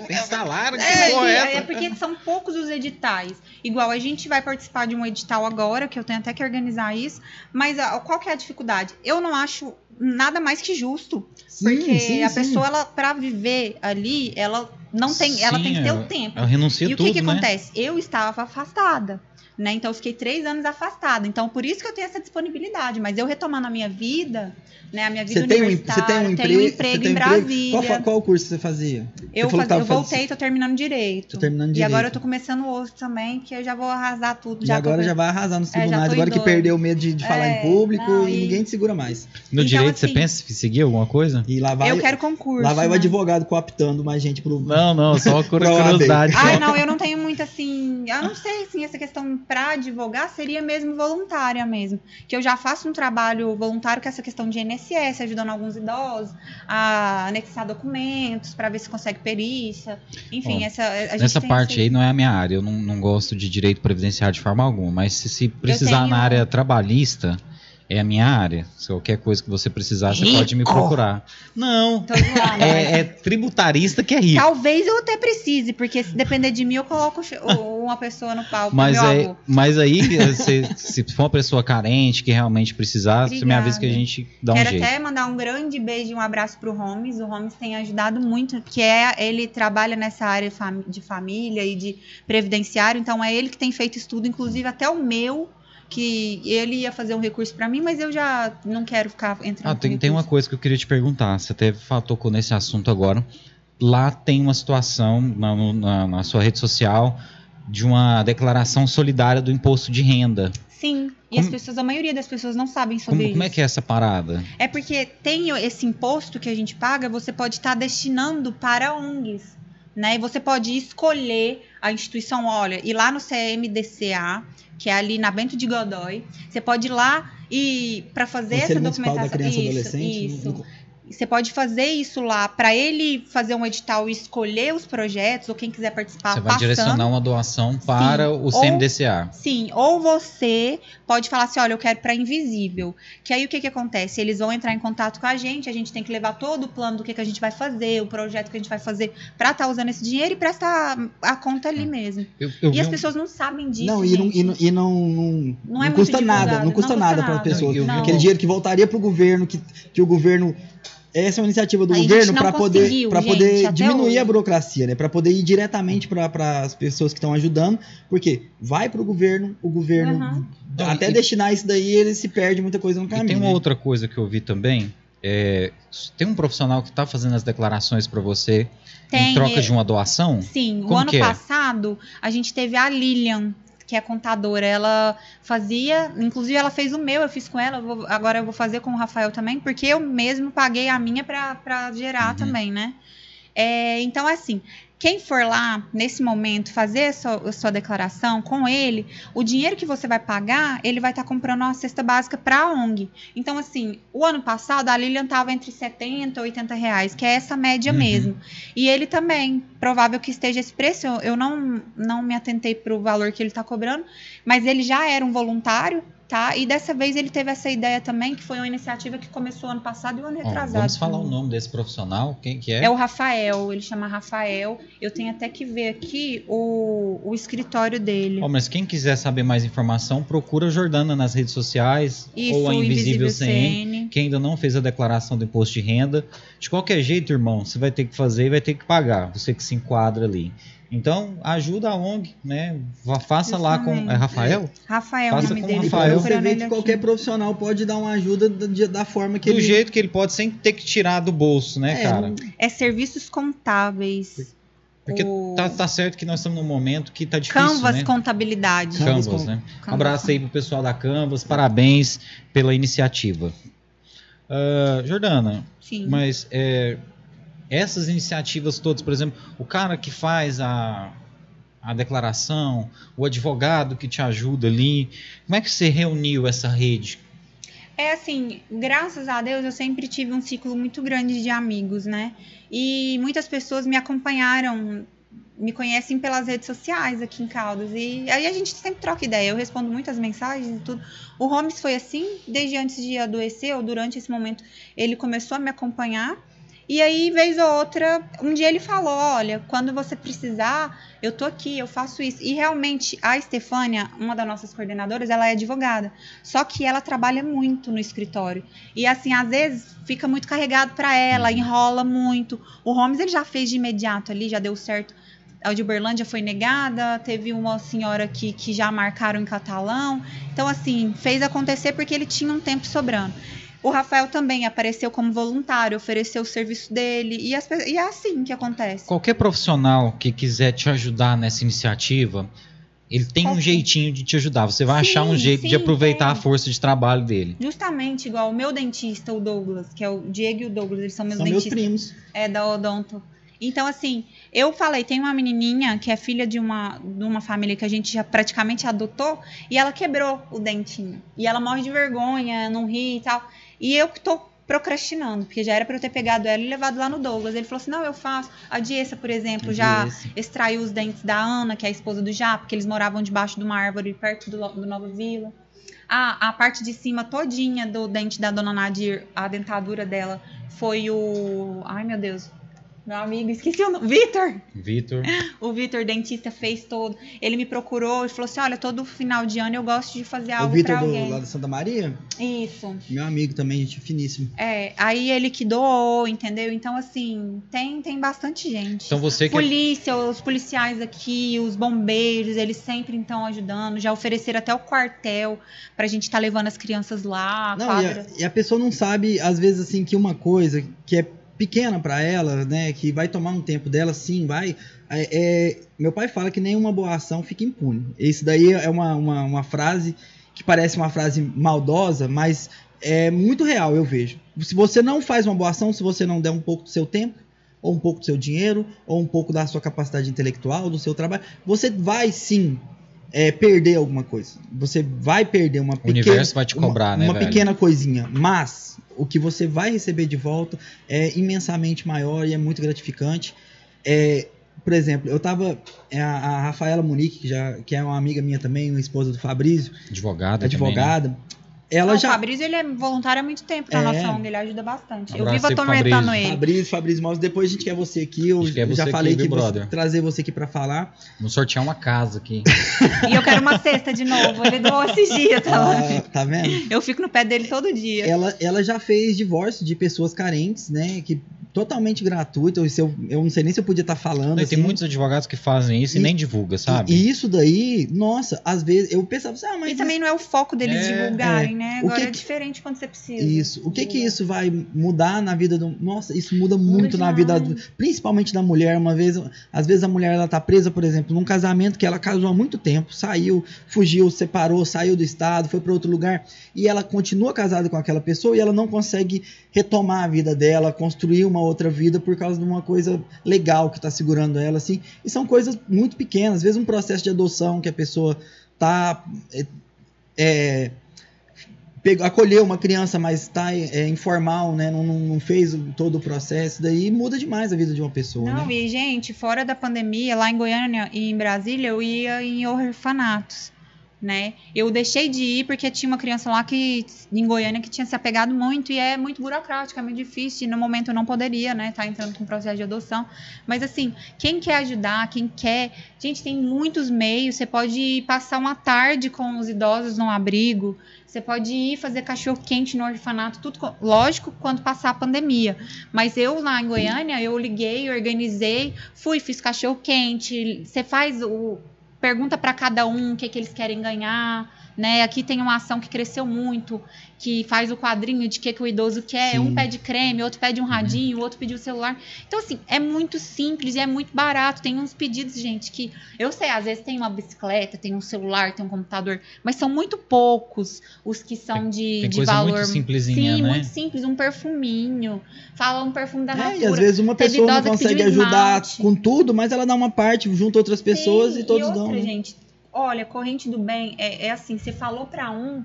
Tem salário, que É, porra é é, essa? é porque são poucos os editais. Igual a gente vai participar de um edital agora, que eu tenho até que organizar isso. Mas ah, qual que é a dificuldade? Eu não acho nada mais que justo. Sim, Porque sim, a sim. pessoa, ela, pra viver ali, ela não tem. ela tem que ter Sim, o tempo. Ela renuncia E o tudo, que, que né? acontece? Eu estava afastada. Né? Então eu fiquei três anos afastada. Então por isso que eu tenho essa disponibilidade. Mas eu retomando a minha vida, né? A minha vida Você tem um, você universitária, tem um tenho emprego, um você emprego tem em um emprego? Brasília. Qual, qual curso você fazia? Eu, faz- eu voltei, tô terminando direito. Tô terminando E direito. agora eu tô começando outro também, que eu já vou arrasar tudo. E Já agora tô... já vai arrasar nos É, tribunais, tô agora que perdeu o medo de, de falar É, em público não, e e- ninguém te segura mais. No Então, direito, você assim- pensa em seguir alguma coisa? E lá vai, Eu quero concurso. lá vai o né? advogado cooptando mais gente pro. Não, não, só uma Provável. curiosidade. só. Ai, não, eu não tenho muito assim. Eu não sei, assim, essa questão pra advogar seria mesmo voluntária mesmo. Que eu já faço um trabalho voluntário com essa questão de INSS, ajudando alguns idosos a anexar documentos pra ver se consegue perícia. Enfim, Ó, essa. A gente Nessa tem parte esse- aí não é a minha área, eu não, não gosto de direito previdenciário de forma alguma, mas se, se precisar tenho- na área trabalhista, é a minha área. Se qualquer coisa que você precisar, você Rico! pode me procurar. Não, Tô zoando, mas- [LAUGHS] é, é tributarista que é rico. Talvez eu até precise, porque se depender de mim, eu coloco uma pessoa no palco. Mas, é, avô. mas aí, se, se for uma pessoa carente que realmente precisar, você me avisa que a Obrigada. gente dá um Quero jeito. até mandar um grande beijo e um abraço pro Holmes. O Holmes tem ajudado muito, que é ele trabalha nessa área de família e de previdenciário, então é ele que tem feito estudo, inclusive até o meu, que ele ia fazer um recurso pra mim, mas eu já não quero ficar entrando Ah, tem, tem uma coisa que eu queria te perguntar. Você até tocou nesse assunto agora. Lá tem uma situação na, na- na sua rede social de uma declaração solidária do imposto de renda. Sim, e Como- as pessoas, a maioria das pessoas não sabem Como, sobre como é isso. que é essa parada? É porque tem esse imposto que a gente paga, você pode estar destinando para ONGs. Né? E você pode escolher a instituição, olha, ir lá no CMDCA, que é ali na Bento de Godoy. Você pode ir lá e para fazer essa Municipal da documentação. Criança e isso, Adolescente. isso. no- Você pode fazer isso lá para ele fazer um edital e escolher os projetos, ou quem quiser participar Você vai passando. direcionar uma doação para o Ou- CMDCA. Sim, ou você pode falar assim, olha, eu quero para invisível. Que aí o que que acontece? Eles vão entrar em contato com a gente, a gente tem que levar todo o plano do que que a gente vai fazer, o projeto que a gente vai fazer para estar usando esse dinheiro e prestar a conta ali mesmo. Eu, eu E as um- pessoas não sabem disso. Não, e não, gente. e não, e não, não, Não é muito custa nada, não não custa custa nada para a nada. pessoa. Eu vi um- Aquele dinheiro que voltaria para o governo, que, que o governo. Essa é uma iniciativa do A governo para poder, pra gente, poder diminuir hoje. a burocracia, né? Para poder ir diretamente para as pessoas que estão ajudando, porque vai para o governo, o governo Uhum. Até e- destinar isso daí ele se perde muita coisa no E caminho. tem uma né? outra coisa que eu vi também. é, tem um profissional que está fazendo as declarações para você em Tem, troca é- de uma doação? Sim, o Como ano que é? passado a gente teve a Lilian, que é contadora. Ela fazia, inclusive ela fez o meu, eu fiz com ela, eu vou- agora eu vou fazer com o Rafael também, porque eu mesmo paguei a minha pra gerar Uhum. também, né? É, então, assim, quem for lá nesse momento fazer a sua, a sua declaração com ele, o dinheiro que você vai pagar, ele vai estar comprando uma cesta básica para a ONG. Então, assim, o ano passado a Lilian estava entre 70 e 80 reais, que é essa média Uhum. mesmo. E ele também, provável que esteja esse preço, eu, eu não, não me atentei para o valor que ele está cobrando, mas ele já era um voluntário, tá? E dessa vez ele teve essa ideia também, que foi uma iniciativa que começou ano passado e o ano retrasado. vamos falar o nome desse profissional, quem que é? É o Rafael, ele chama Rafael. Eu tenho até que ver aqui o, o escritório dele. Ó, mas quem quiser saber mais informação, procura a Jordana nas redes sociais Isso, ou a Invisível, Invisível CN. CN. Quem ainda não fez a declaração do imposto de renda, de qualquer jeito, irmão, você vai ter que fazer e vai ter que pagar, você que se enquadra ali. Então, ajuda a ONG, né? Faça lá com. É. Rafael? Rafael, Faça o nome com dele. Rafael. você procurando ver ele que qualquer profissional pode dar uma ajuda da, da forma que Do ele... jeito que ele pode, sem ter que tirar do bolso, né, É, cara? É serviços contábeis. Porque o tá, tá certo que nós estamos num momento que tá difícil, Canvas né? Contabilidade. Canvas Canvas, né? Canvas Abraço aí pro pessoal da Canvas, parabéns pela iniciativa. Ah, Jordana, Sim. mas é, essas iniciativas todas, por exemplo, o cara que faz a, a declaração, o advogado que te ajuda ali, como é que você reuniu essa rede? É assim, graças a Deus eu sempre tive um ciclo muito grande de amigos, né? E muitas pessoas me acompanharam, me conhecem pelas redes sociais aqui em Caldas. E aí a gente sempre troca ideia. Eu respondo muitas mensagens e tudo. O Holmes foi assim, desde antes de adoecer, ou durante esse momento, ele começou a me acompanhar. E aí, vez ou outra, um dia ele falou: Olha, quando você precisar, eu tô aqui, eu faço isso. E realmente, a Estefânia, uma das nossas coordenadoras, ela é advogada. Só que ela trabalha muito no escritório. E assim, às vezes fica muito carregado para ela, enrola muito. O Holmes ele já fez de imediato ali, já deu certo. A de Uberlândia foi negada, teve uma senhora que, que já marcaram em catalão. Então, assim, fez acontecer porque ele tinha um tempo sobrando. O Rafael também apareceu como voluntário, ofereceu o serviço dele. E, as e é assim que acontece. Qualquer profissional que quiser te ajudar nessa iniciativa, ele tem um jeitinho de te ajudar. Você vai Sim, achar um jeito de sim, aproveitar a tem. força de trabalho dele. Justamente igual o meu dentista, o Douglas, que é o Diego e o Douglas, eles são meus São meus dentistas. primos. É da Odonto. Então, assim, eu falei, tem uma menininha que é filha de uma, de uma família que a gente já praticamente adotou e ela quebrou o dentinho. E ela morre de vergonha, não ri e tal. E eu que tô procrastinando, porque já era pra eu ter pegado ela e levado lá no Douglas. Ele falou assim: não, eu faço. A Diessa, por exemplo, já extraiu os dentes da Ana, que é a esposa do Já, porque eles moravam debaixo de uma árvore perto do, do Nova Vila. A, a parte de cima todinha do dente da dona Nadir, a dentadura dela, foi o. Ai, meu Deus. Meu amigo, esqueci o nome. Vitor! Vitor, [GASPS] O Vitor, dentista, fez todo. Ele me procurou e falou assim: olha, todo final de ano eu gosto de fazer O algo Vitor pra do lá da Santa Maria, Isso. meu amigo também, gente finíssimo. É, aí ele que doou, entendeu? Então, assim, tem, tem bastante gente. então você que é Polícia, os policiais aqui, os bombeiros, eles sempre estão ajudando. Já ofereceram até o quartel pra gente estar levando as crianças lá. Não, e a, e a pessoa não sabe, às vezes, assim, que uma coisa que é pequena pra ela, né, que vai tomar um tempo dela, sim, vai. é- é- meu pai fala que nenhuma boa ação fica impune. Isso daí é uma, uma, uma frase que parece uma frase maldosa, mas é muito real, eu vejo. Se você não faz uma boa ação, se você não der um pouco do seu tempo, ou um pouco do seu dinheiro, ou um pouco da sua capacidade intelectual, do seu trabalho, você vai sim é, perder alguma coisa. Você vai perder uma o pequena universo vai te uma- cobrar, né, uma velho? pequena coisinha, mas o que você vai receber de volta é imensamente maior e é muito gratificante. É, por exemplo, eu tava é, a, a Rafaela Munique, que, já, que é uma amiga minha também, uma esposa do Fabrício, Advogada, advogada. Ela Não, já O Fabrício, ele é voluntário há muito tempo na É. nossa ONG, ele ajuda bastante. eu Abraço vivo aí pro atormentando Fabrício. ele. Fabrício, Fabrício Maus, depois a gente quer você aqui. Eu você já aqui, falei viu, que vou brother? trazer você aqui pra falar. Vamos sortear uma casa aqui. E eu quero uma cesta de novo. Ele doou esses dias, tá lá. Ah, tá vendo? Eu fico no pé dele todo dia. ela, ela já fez divórcio de pessoas carentes, né? Que totalmente gratuito. Se eu, eu não sei nem se eu podia estar falando. Tem assim. muitos advogados que fazem isso e, E- nem divulga, sabe? E isso daí, nossa, às vezes eu pensava assim, ah, mas E também não é o foco deles É, divulgarem, né? O Agora que é que- diferente quando você precisa. Isso. O que que divulgar. isso vai mudar na vida do. Nossa, isso muda muito na vida, principalmente da mulher. Uma vez, às vezes a mulher ela tá presa, por exemplo, num casamento que ela casou há muito tempo, saiu, fugiu, separou, saiu do estado, foi para outro lugar e ela continua casada com aquela pessoa e ela não consegue retomar a vida dela, construir uma outra vida por causa de uma coisa legal que tá segurando ela assim. E são coisas muito pequenas, às vezes um processo de adoção que a pessoa tá é, é, pegou, acolheu uma criança, mas está é, informal, né? Não, não- fez todo o processo, daí muda demais a vida de uma pessoa, Não, né? e gente, fora da pandemia, lá em Goiânia e em Brasília, eu ia em orfanatos. Né? Eu deixei de ir porque tinha uma criança lá que em Goiânia que tinha se apegado muito e é muito burocrático, é muito difícil. E no momento eu não poderia, né? Tá entrando com processo de adoção. Mas assim, quem quer ajudar, quem quer, gente, tem muitos meios. Você pode passar uma tarde com os idosos no abrigo. Você pode ir fazer cachorro quente no orfanato, tudo, lógico, quando passar a pandemia. Mas eu lá em Goiânia, eu liguei, organizei, fui, fiz cachorro quente. Você faz o pergunta para cada um o que, que eles querem ganhar. Né? Aqui tem uma ação que cresceu muito, que faz o quadrinho de que, que o idoso quer. Sim. Um pede creme, outro pede um radinho, o outro pediu o celular. Então, assim, é muito simples e é muito barato. Tem uns pedidos, gente, que eu sei, às vezes tem uma bicicleta, tem um celular, tem um computador, mas são muito poucos os que são de, tem de coisa valor. muito simplesinha, Sim, né? muito simples. Um perfuminho. Fala um perfume da É, Natura. e às vezes uma pessoa não consegue ajudar com tudo, mas ela dá uma parte junto outras pessoas Sim, e todos outra, dão. né? gente. Olha, corrente do bem é, é assim, você falou pra um,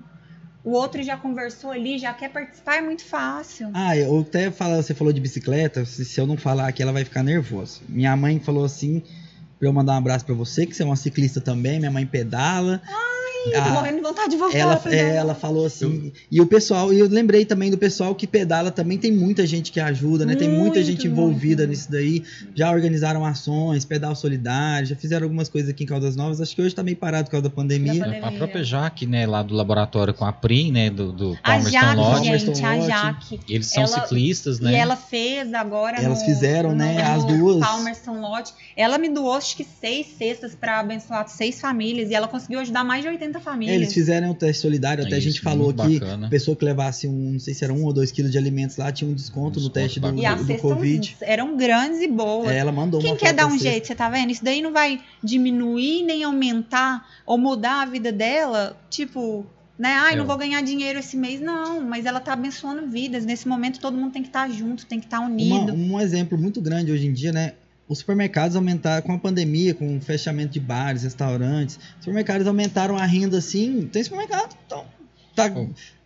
o outro já conversou ali, já quer participar, é muito fácil. Ah, eu até falo, você falou de bicicleta, se, se eu não falar aqui, ela vai ficar nervosa. Minha mãe falou assim, pra eu mandar um abraço pra você, que você é uma ciclista também, minha mãe pedala. Tô Ah, morrendo de vontade de voltar. ela, é, ela falou assim, e o pessoal, e eu lembrei também do pessoal que pedala, também tem muita gente que ajuda, né? Tem muita Muito, gente envolvida muito. nisso daí, já organizaram ações, pedal solidário, já fizeram algumas coisas aqui em Caldas Novas, acho que hoje tá meio parado por causa da pandemia. Da pandemia. A própria Jaque, né, lá do laboratório com a Pri, né, do, do A Palmerston Jaque, Lodge, gente, a. Jaque. eles são ela- ciclistas, né? E ela fez agora Elas no- fizeram, no- né, no as duas. Palmerston Lodge. Ela me doou acho que seis cestas pra abençoar seis famílias e ela conseguiu ajudar mais de 80 É, famílias. eles fizeram o teste solidário, até a gente Isso, falou que bacana. a pessoa que levasse um, não sei se era um ou dois quilos de alimentos lá, tinha um desconto no Desconto teste do, bacana. E as do, do cestas Covid. eram grandes e boas. É, ela mandou Quem uma quer dar da um cesta. jeito, você tá vendo? Isso daí não vai diminuir nem aumentar ou mudar a vida dela, tipo, né? Ai, É. não vou ganhar dinheiro esse mês, não. Mas ela tá abençoando vidas. Nesse momento todo mundo tem que estar junto, tem que estar Uma- unido. um exemplo muito grande hoje em dia, né? Os supermercados aumentaram com a pandemia, com o fechamento de bares, restaurantes. Os supermercados aumentaram a renda assim. Tem supermercado, então. Tá,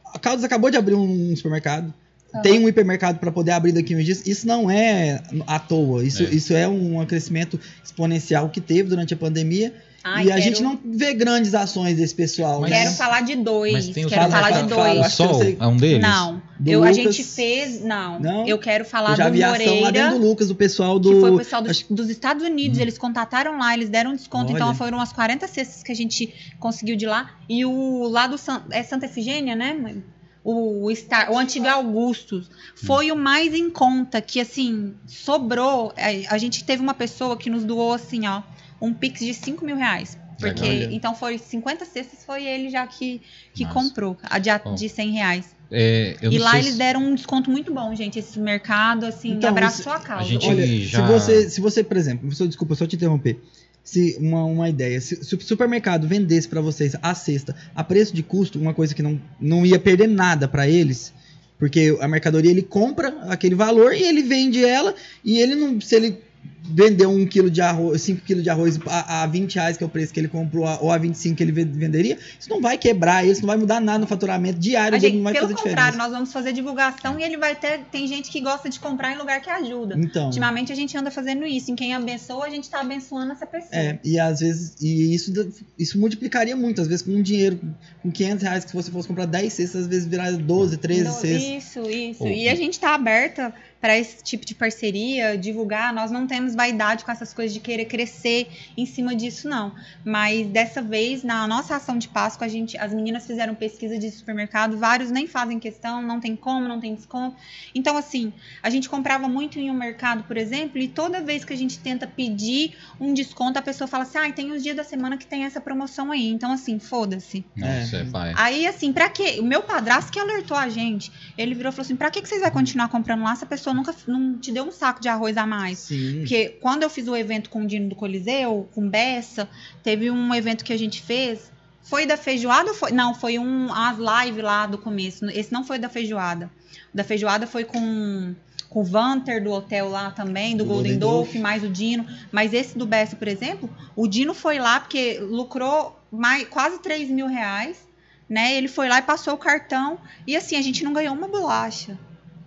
a Caldas acabou de abrir um supermercado. Aham. Tem um hipermercado para poder abrir daqui uns dias. Isso não é à toa. Isso É. isso é um crescimento exponencial que teve durante a pandemia. Ai, e a quero- gente não vê grandes ações desse pessoal. Mas- né? Quero falar de dois. Mas tem o Quero Fala- falar fala- de fala- dois. O acho que eu Sol sei. é um deles? Não. Do Eu, a Lucas- gente fez. Não. Não? Eu quero falar Eu já do vi ação lá Moreira. dentro do Lucas, o pessoal do. que foi o pessoal dos, acho- dos Estados Unidos, eles contataram lá, eles deram um desconto, Olha. então foram umas 40 cestas que a gente conseguiu de lá. E o lá do San- é Santa Efigênia, né? mãe? O, o, Star, o antigo Augustus foi o mais em conta, que assim, sobrou. A, a gente teve uma pessoa que nos doou assim, ó, um pix de 5 mil reais. Porque, então foi 50 cestas, foi ele já que, que Nossa. comprou, a de, Bom. de 100 reais. É, eu E não lá sei eles se- deram um desconto muito bom, gente. Esse mercado, assim, Então, abraçou isso- a causa. a gente- Olha, já- se você, se você, por exemplo, desculpa, só te interromper. Se uma, uma ideia, se, se o supermercado vendesse para vocês a cesta a preço de custo, uma coisa que não, não ia perder nada para eles, porque a mercadoria ele compra aquele valor e ele vende ela e ele não, se ele vendeu um quilo de arroz, 5 quilos de arroz a, a 20 reais que é o preço que ele comprou ou a 25 que ele ve- venderia, isso não vai quebrar, isso não vai mudar nada no faturamento diário gente, não vai pelo fazer contrário, diferença. nós vamos fazer divulgação e ele vai ter. Tem gente que gosta de comprar em lugar que ajuda. Então, Ultimamente a gente anda fazendo isso. Em quem abençoa, a gente tá abençoando essa pessoa. É, e às vezes, e isso, isso multiplicaria muito. Às vezes, com um dinheiro, com 500 reais, que se você fosse comprar 10 cestas, às vezes virar 12, 13 Então, cestas. Isso, isso. Pô. E a gente tá aberta para esse tipo de parceria, divulgar. Nós não temos vaidade com essas coisas de querer crescer em cima disso, não. Mas dessa vez, na nossa ação de Páscoa, a gente, as meninas fizeram pesquisa de supermercado, vários nem fazem questão, não tem como, não tem desconto. Então, assim, a gente comprava muito em um mercado, por exemplo, e toda vez que a gente tenta pedir um desconto, a pessoa fala assim: ah, tem os dias da semana que tem essa promoção aí. Então, assim, foda-se. Nossa, É. Aí, assim, pra quê? O meu padrasto que alertou a gente. Ele virou e falou assim: pra que, que vocês vão continuar comprando lá se a pessoa nunca não te deu um saco de arroz a mais? Sim. Porque quando eu fiz o evento com o Dino do Coliseu, com Bessa, teve um evento que a gente fez. Foi da feijoada ou foi? Não, foi um as live lá do começo. Esse não foi da feijoada. Da feijoada foi com, com o Vanter do hotel lá também, do, Do Golden, Golden Dolphin, mais o Dino. Mas esse do Bessa, por exemplo, o Dino foi lá porque lucrou mais, quase 3 mil reais. Né? Ele foi lá e passou o cartão. E assim, a gente não ganhou uma bolacha.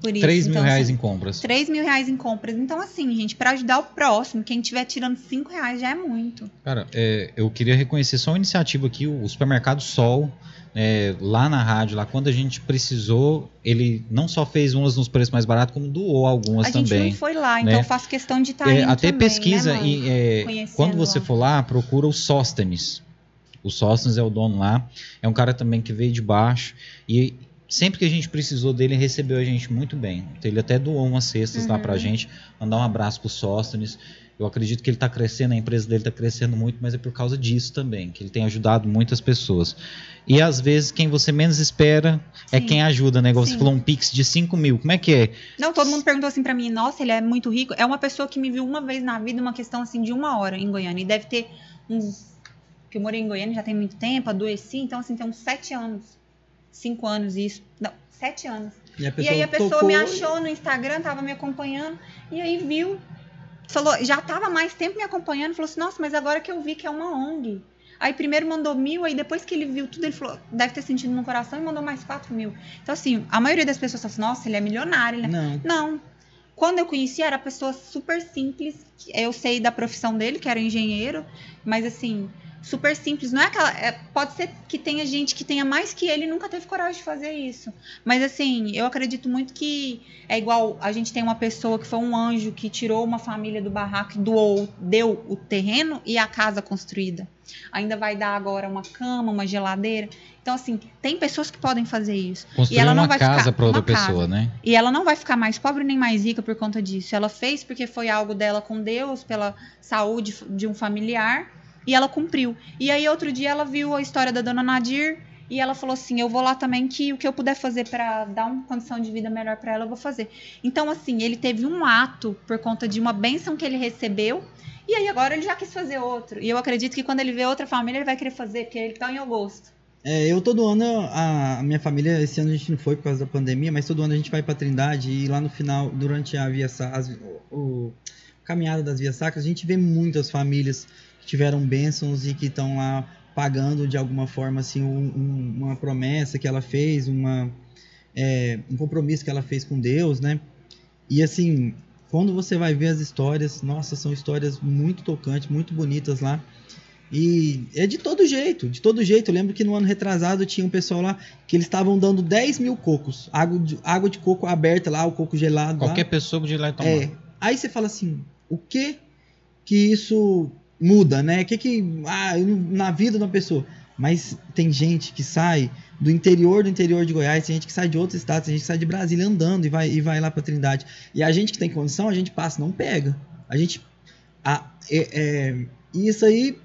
Por isso. 3 mil Então, reais assim, em compras. 3 mil reais em compras. Então, assim, gente, pra ajudar o próximo, quem tiver tirando 5 reais já é muito. Cara, é, eu queria reconhecer só uma iniciativa aqui, o supermercado Sol, é, lá na rádio, lá quando a gente precisou, ele não só fez umas nos preços mais baratos, como doou algumas a gente também. não foi lá, então né? eu faço questão de estar É, indo até também, pesquisa né, e é, quando você lá. for lá, procura o Sóstenes. O Sóstenes é o dono lá. É um cara também que veio de baixo e sempre que a gente precisou dele, ele recebeu a gente muito bem. Ele até doou umas cestas lá Uhum. pra gente. Mandar um abraço pro Sóstenes. Eu acredito que ele tá crescendo, a empresa dele tá crescendo muito, mas é por causa disso também, que ele tem ajudado muitas pessoas. E às vezes quem você menos espera é Sim. quem ajuda, né? Igual você falou um Pix de 5 mil. Como é que é? Não, todo mundo perguntou assim pra mim, nossa, ele é muito rico. É uma pessoa que me viu uma vez na vida, uma questão assim de uma hora em Goiânia. E deve ter uns. Que eu morei em Goiânia já tem muito tempo, adoeci, então assim, tem uns sete anos. Cinco anos isso. Não, sete anos. E, E aí a pessoa tocou me achou no Instagram, tava me acompanhando, e aí viu, falou, já tava mais tempo me acompanhando, falou assim, nossa, mas agora que eu vi que é uma ONG. Aí primeiro mandou mil, aí depois que ele viu tudo, ele falou, deve ter sentido no coração e mandou mais quatro mil. Então, assim, a maioria das pessoas fala assim, nossa, ele é milionário, ele é Não. não. Quando eu conheci, era pessoa super simples. Eu sei da profissão dele, que era engenheiro, mas assim, super simples. Não é aquela. é- pode ser que tenha gente que tenha mais que ele e nunca teve coragem de fazer isso. Mas assim, eu acredito muito que é igual a gente tem uma pessoa que foi um anjo que tirou uma família do barraco e doou, deu o terreno e a casa construída. Ainda vai dar agora uma cama, uma geladeira. Então, assim, tem pessoas que podem fazer isso. Construir ela não uma vai casa para outra casa. pessoa, né? E ela não vai ficar mais pobre nem mais rica por conta disso. Ela fez porque foi algo dela com Deus, pela saúde de um familiar, e ela cumpriu. E aí outro dia ela viu a história da dona Nadir e ela falou assim: "Eu vou lá também que o que eu puder fazer para dar uma condição de vida melhor para ela, eu vou fazer". Então assim, ele teve um ato por conta de uma bênção que ele recebeu. E aí agora ele já quis fazer outro. E eu acredito que quando ele vê outra família, ele vai querer fazer, porque ele ganhou gosto. É, eu todo ano, a, minha família, esse ano a gente não foi por causa da pandemia, mas todo ano a gente vai pra Trindade e lá no final, durante a via as- o, o- caminhada das vias sacras, a gente vê muitas famílias tiveram bênçãos e que estão lá pagando de alguma forma assim um- um- uma promessa que ela fez, uma é, um compromisso que ela fez com Deus, né? E assim, quando você vai ver as histórias, nossa, são histórias muito tocantes, muito bonitas lá. E é de todo jeito, de todo jeito. Eu lembro que no ano retrasado tinha um pessoal lá que eles estavam dando 10 mil cocos. Água de, água de coco aberta lá, o coco gelado Qualquer lá. pessoa podia ir lá e tomar. É. Aí você fala assim, o que que isso muda, né? O que que ah, na vida da pessoa? Mas tem gente que sai do interior do interior de Goiás, tem gente que sai de outros estados, tem gente que sai de Brasília andando e vai, e vai lá pra Trindade. E a gente que tem condição, a gente passa, não pega. A gente. A, é, é, isso aí.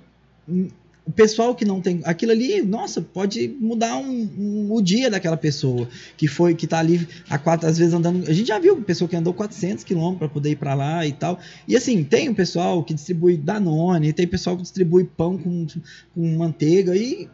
O pessoal que não tem. Aquilo ali, nossa, pode mudar um, um- o dia daquela pessoa que foi, que tá ali há quatro, às vezes andando. A gente já viu pessoa que andou 400 quilômetros para poder ir para lá e tal. E assim, tem o pessoal que distribui Danone, tem pessoal que distribui pão com, com manteiga e.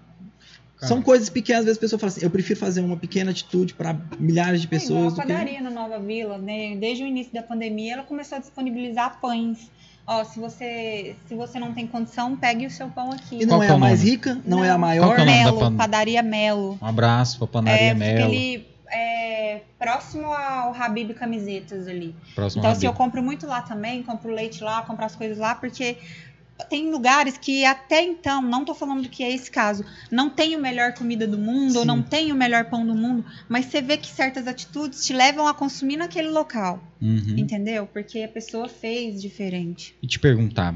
Cara. São coisas pequenas, às vezes a pessoa fala assim: eu prefiro fazer uma pequena atitude para milhares de É igual pessoas. a do que... padaria no Nova Vila, né? Desde o início da pandemia, ela começou a disponibilizar pães. Ó, se você, se você não tem condição, pegue o seu pão aqui. E não Qual é é a mais nome? rica, não, Não. é a maior. é Melo, pan- padaria Melo. Um abraço pra Panaria É, Melo. ali é, próximo ao Habib Camisetas ali. Próximo Então, assim, eu compro muito lá também, compro leite lá, compro as coisas lá, porque tem lugares que até então, não tô falando que é esse caso, não tem o melhor comida do mundo, ou Sim. não tem o melhor pão do mundo, mas você vê que certas atitudes te levam a consumir naquele local, Uhum. entendeu? Porque a pessoa fez diferente. E te perguntar,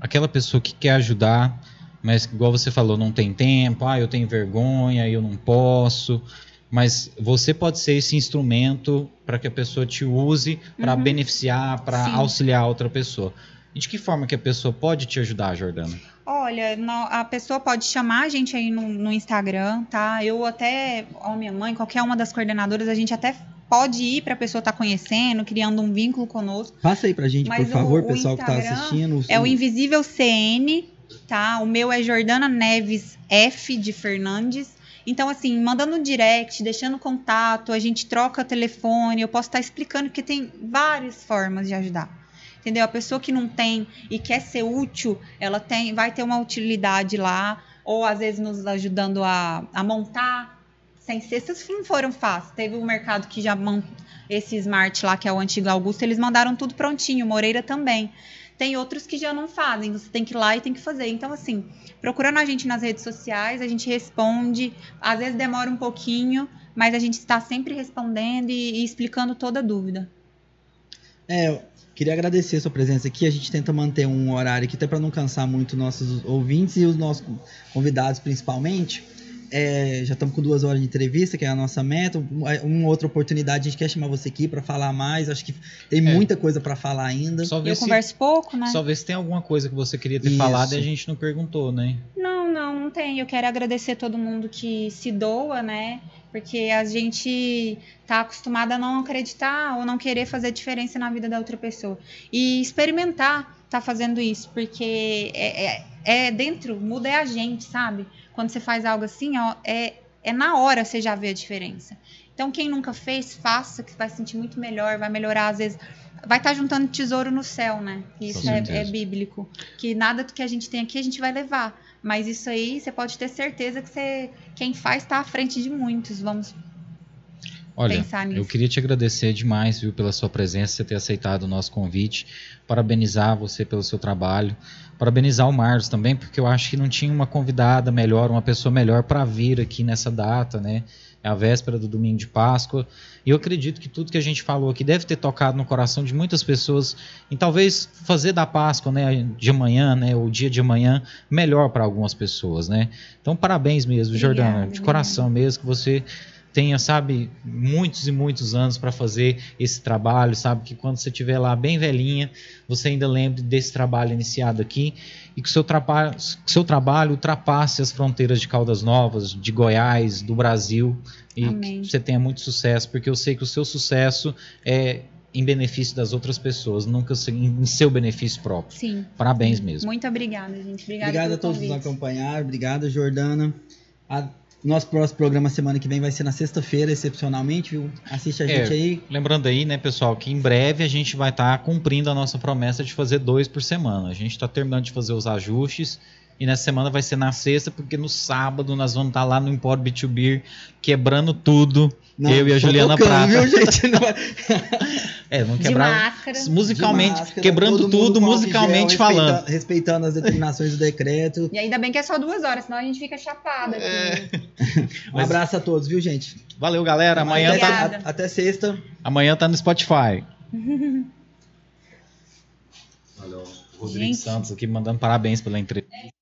aquela pessoa que quer ajudar, mas igual você falou, não tem tempo, ah, eu tenho vergonha, eu não posso. Mas você pode ser esse instrumento para que a pessoa te use para Uhum. beneficiar, para auxiliar outra pessoa. E de que forma que a pessoa pode te ajudar, Jordana? Olha, a pessoa pode chamar a gente aí no, no Instagram, tá? Eu até, ó, minha mãe, qualquer uma das coordenadoras, a gente até pode ir para a pessoa estar conhecendo, criando um vínculo conosco. Passa aí pra gente, Mas por favor, o- o pessoal que tá Instagram assistindo. É o Invisível CN, tá? O meu é Jordana Neves F de Fernandes. Então, assim, mandando um direct, deixando contato, a gente troca telefone, eu posso estar explicando, porque tem várias formas de ajudar. Entendeu? A pessoa que não tem e quer ser útil, ela tem, vai ter uma utilidade lá, ou às vezes nos ajudando a, a montar. Sem cestas não foram fáceis. Teve um mercado que já, mon- esse Smart lá, que é o antigo Augusto, eles mandaram tudo prontinho, Moreira também. Tem outros que já não fazem, você tem que ir lá e tem que fazer. Então, assim, procurando a gente nas redes sociais, a gente responde, às vezes demora um pouquinho, mas a gente está sempre respondendo e, e explicando toda dúvida. É, queria agradecer a sua presença aqui. A gente tenta manter um horário aqui, até para não cansar muito nossos ouvintes e os nossos convidados, principalmente. É, já estamos com duas horas de entrevista, que é a nossa meta. Uma outra oportunidade, a gente quer chamar você aqui para falar mais. Acho que tem é. muita coisa para falar ainda. Eu se, converso pouco, né? Só ver se tem alguma coisa que você queria ter Isso. falado e a gente não perguntou, né? Não, não, não tem. Eu quero agradecer todo mundo que se doa, né? Porque a gente tá acostumada a não acreditar ou não querer fazer diferença na vida da outra pessoa. E experimentar tá fazendo isso, porque é, é, é dentro, muda é a gente, sabe? Quando você faz algo assim, ó, é, é na hora você já vê a diferença. Então, quem nunca fez, faça, que vai se sentir muito melhor, vai melhorar, às vezes. Vai estar tá juntando tesouro no céu, né? Isso é, é, bíblico. Que nada do que a gente tem aqui a gente vai levar. Mas isso aí você pode ter certeza que você, quem faz está à frente de muitos. Vamos Olha, eu queria te agradecer demais, viu, pela sua presença, você ter aceitado o nosso convite, parabenizar você pelo seu trabalho, parabenizar o Marlos também, porque eu acho que não tinha uma convidada melhor, uma pessoa melhor para vir aqui nessa data, né? É a véspera do domingo de Páscoa. E eu acredito que tudo que a gente falou aqui deve ter tocado no coração de muitas pessoas em talvez fazer da Páscoa, né, de amanhã, né, o dia de amanhã melhor para algumas pessoas, né? Então parabéns mesmo, Jordana, de coração mesmo que você tenha, sabe, muitos e muitos anos para fazer esse trabalho, sabe, que quando você estiver lá bem velhinha, você ainda lembre desse trabalho iniciado aqui e que o seu, trapa que seu trabalho ultrapasse as fronteiras de Caldas Novas, de Goiás, do Brasil e Amém. que você tenha muito sucesso, porque eu sei que o seu sucesso é em benefício das outras pessoas, nunca em seu benefício próprio. Sim. Parabéns mesmo. Muito obrigada, gente. Obrigada, obrigada a todos que nos acompanharam. Obrigada, Jordana. A nosso próximo programa semana que vem vai ser na sexta-feira, excepcionalmente, viu? Assiste a é, gente aí. Lembrando aí, né, pessoal, que em breve a gente vai estar tá cumprindo a nossa promessa de fazer dois por semana. A gente está terminando de fazer os ajustes. E nessa semana vai ser na sexta, porque no sábado nós vamos estar tá lá no Import B2B quebrando tudo. Não, eu e a Juliana tocando, Prata. Viu, gente? [LAUGHS] Não vai... É, vamos quebrar. De máscara. Musicalmente, de máscara, quebrando tudo, musicalmente gel, falando. Respeitando, respeitando, as determinações do decreto. E ainda bem que é só duas horas, senão a gente fica chapada. É. [LAUGHS] um abraço a todos, viu, gente? Valeu, galera. Amanhã tá. Até sexta. Amanhã tá no Spotify. [LAUGHS] Valeu. Rodrigo gente. Santos aqui mandando parabéns pela entrevista.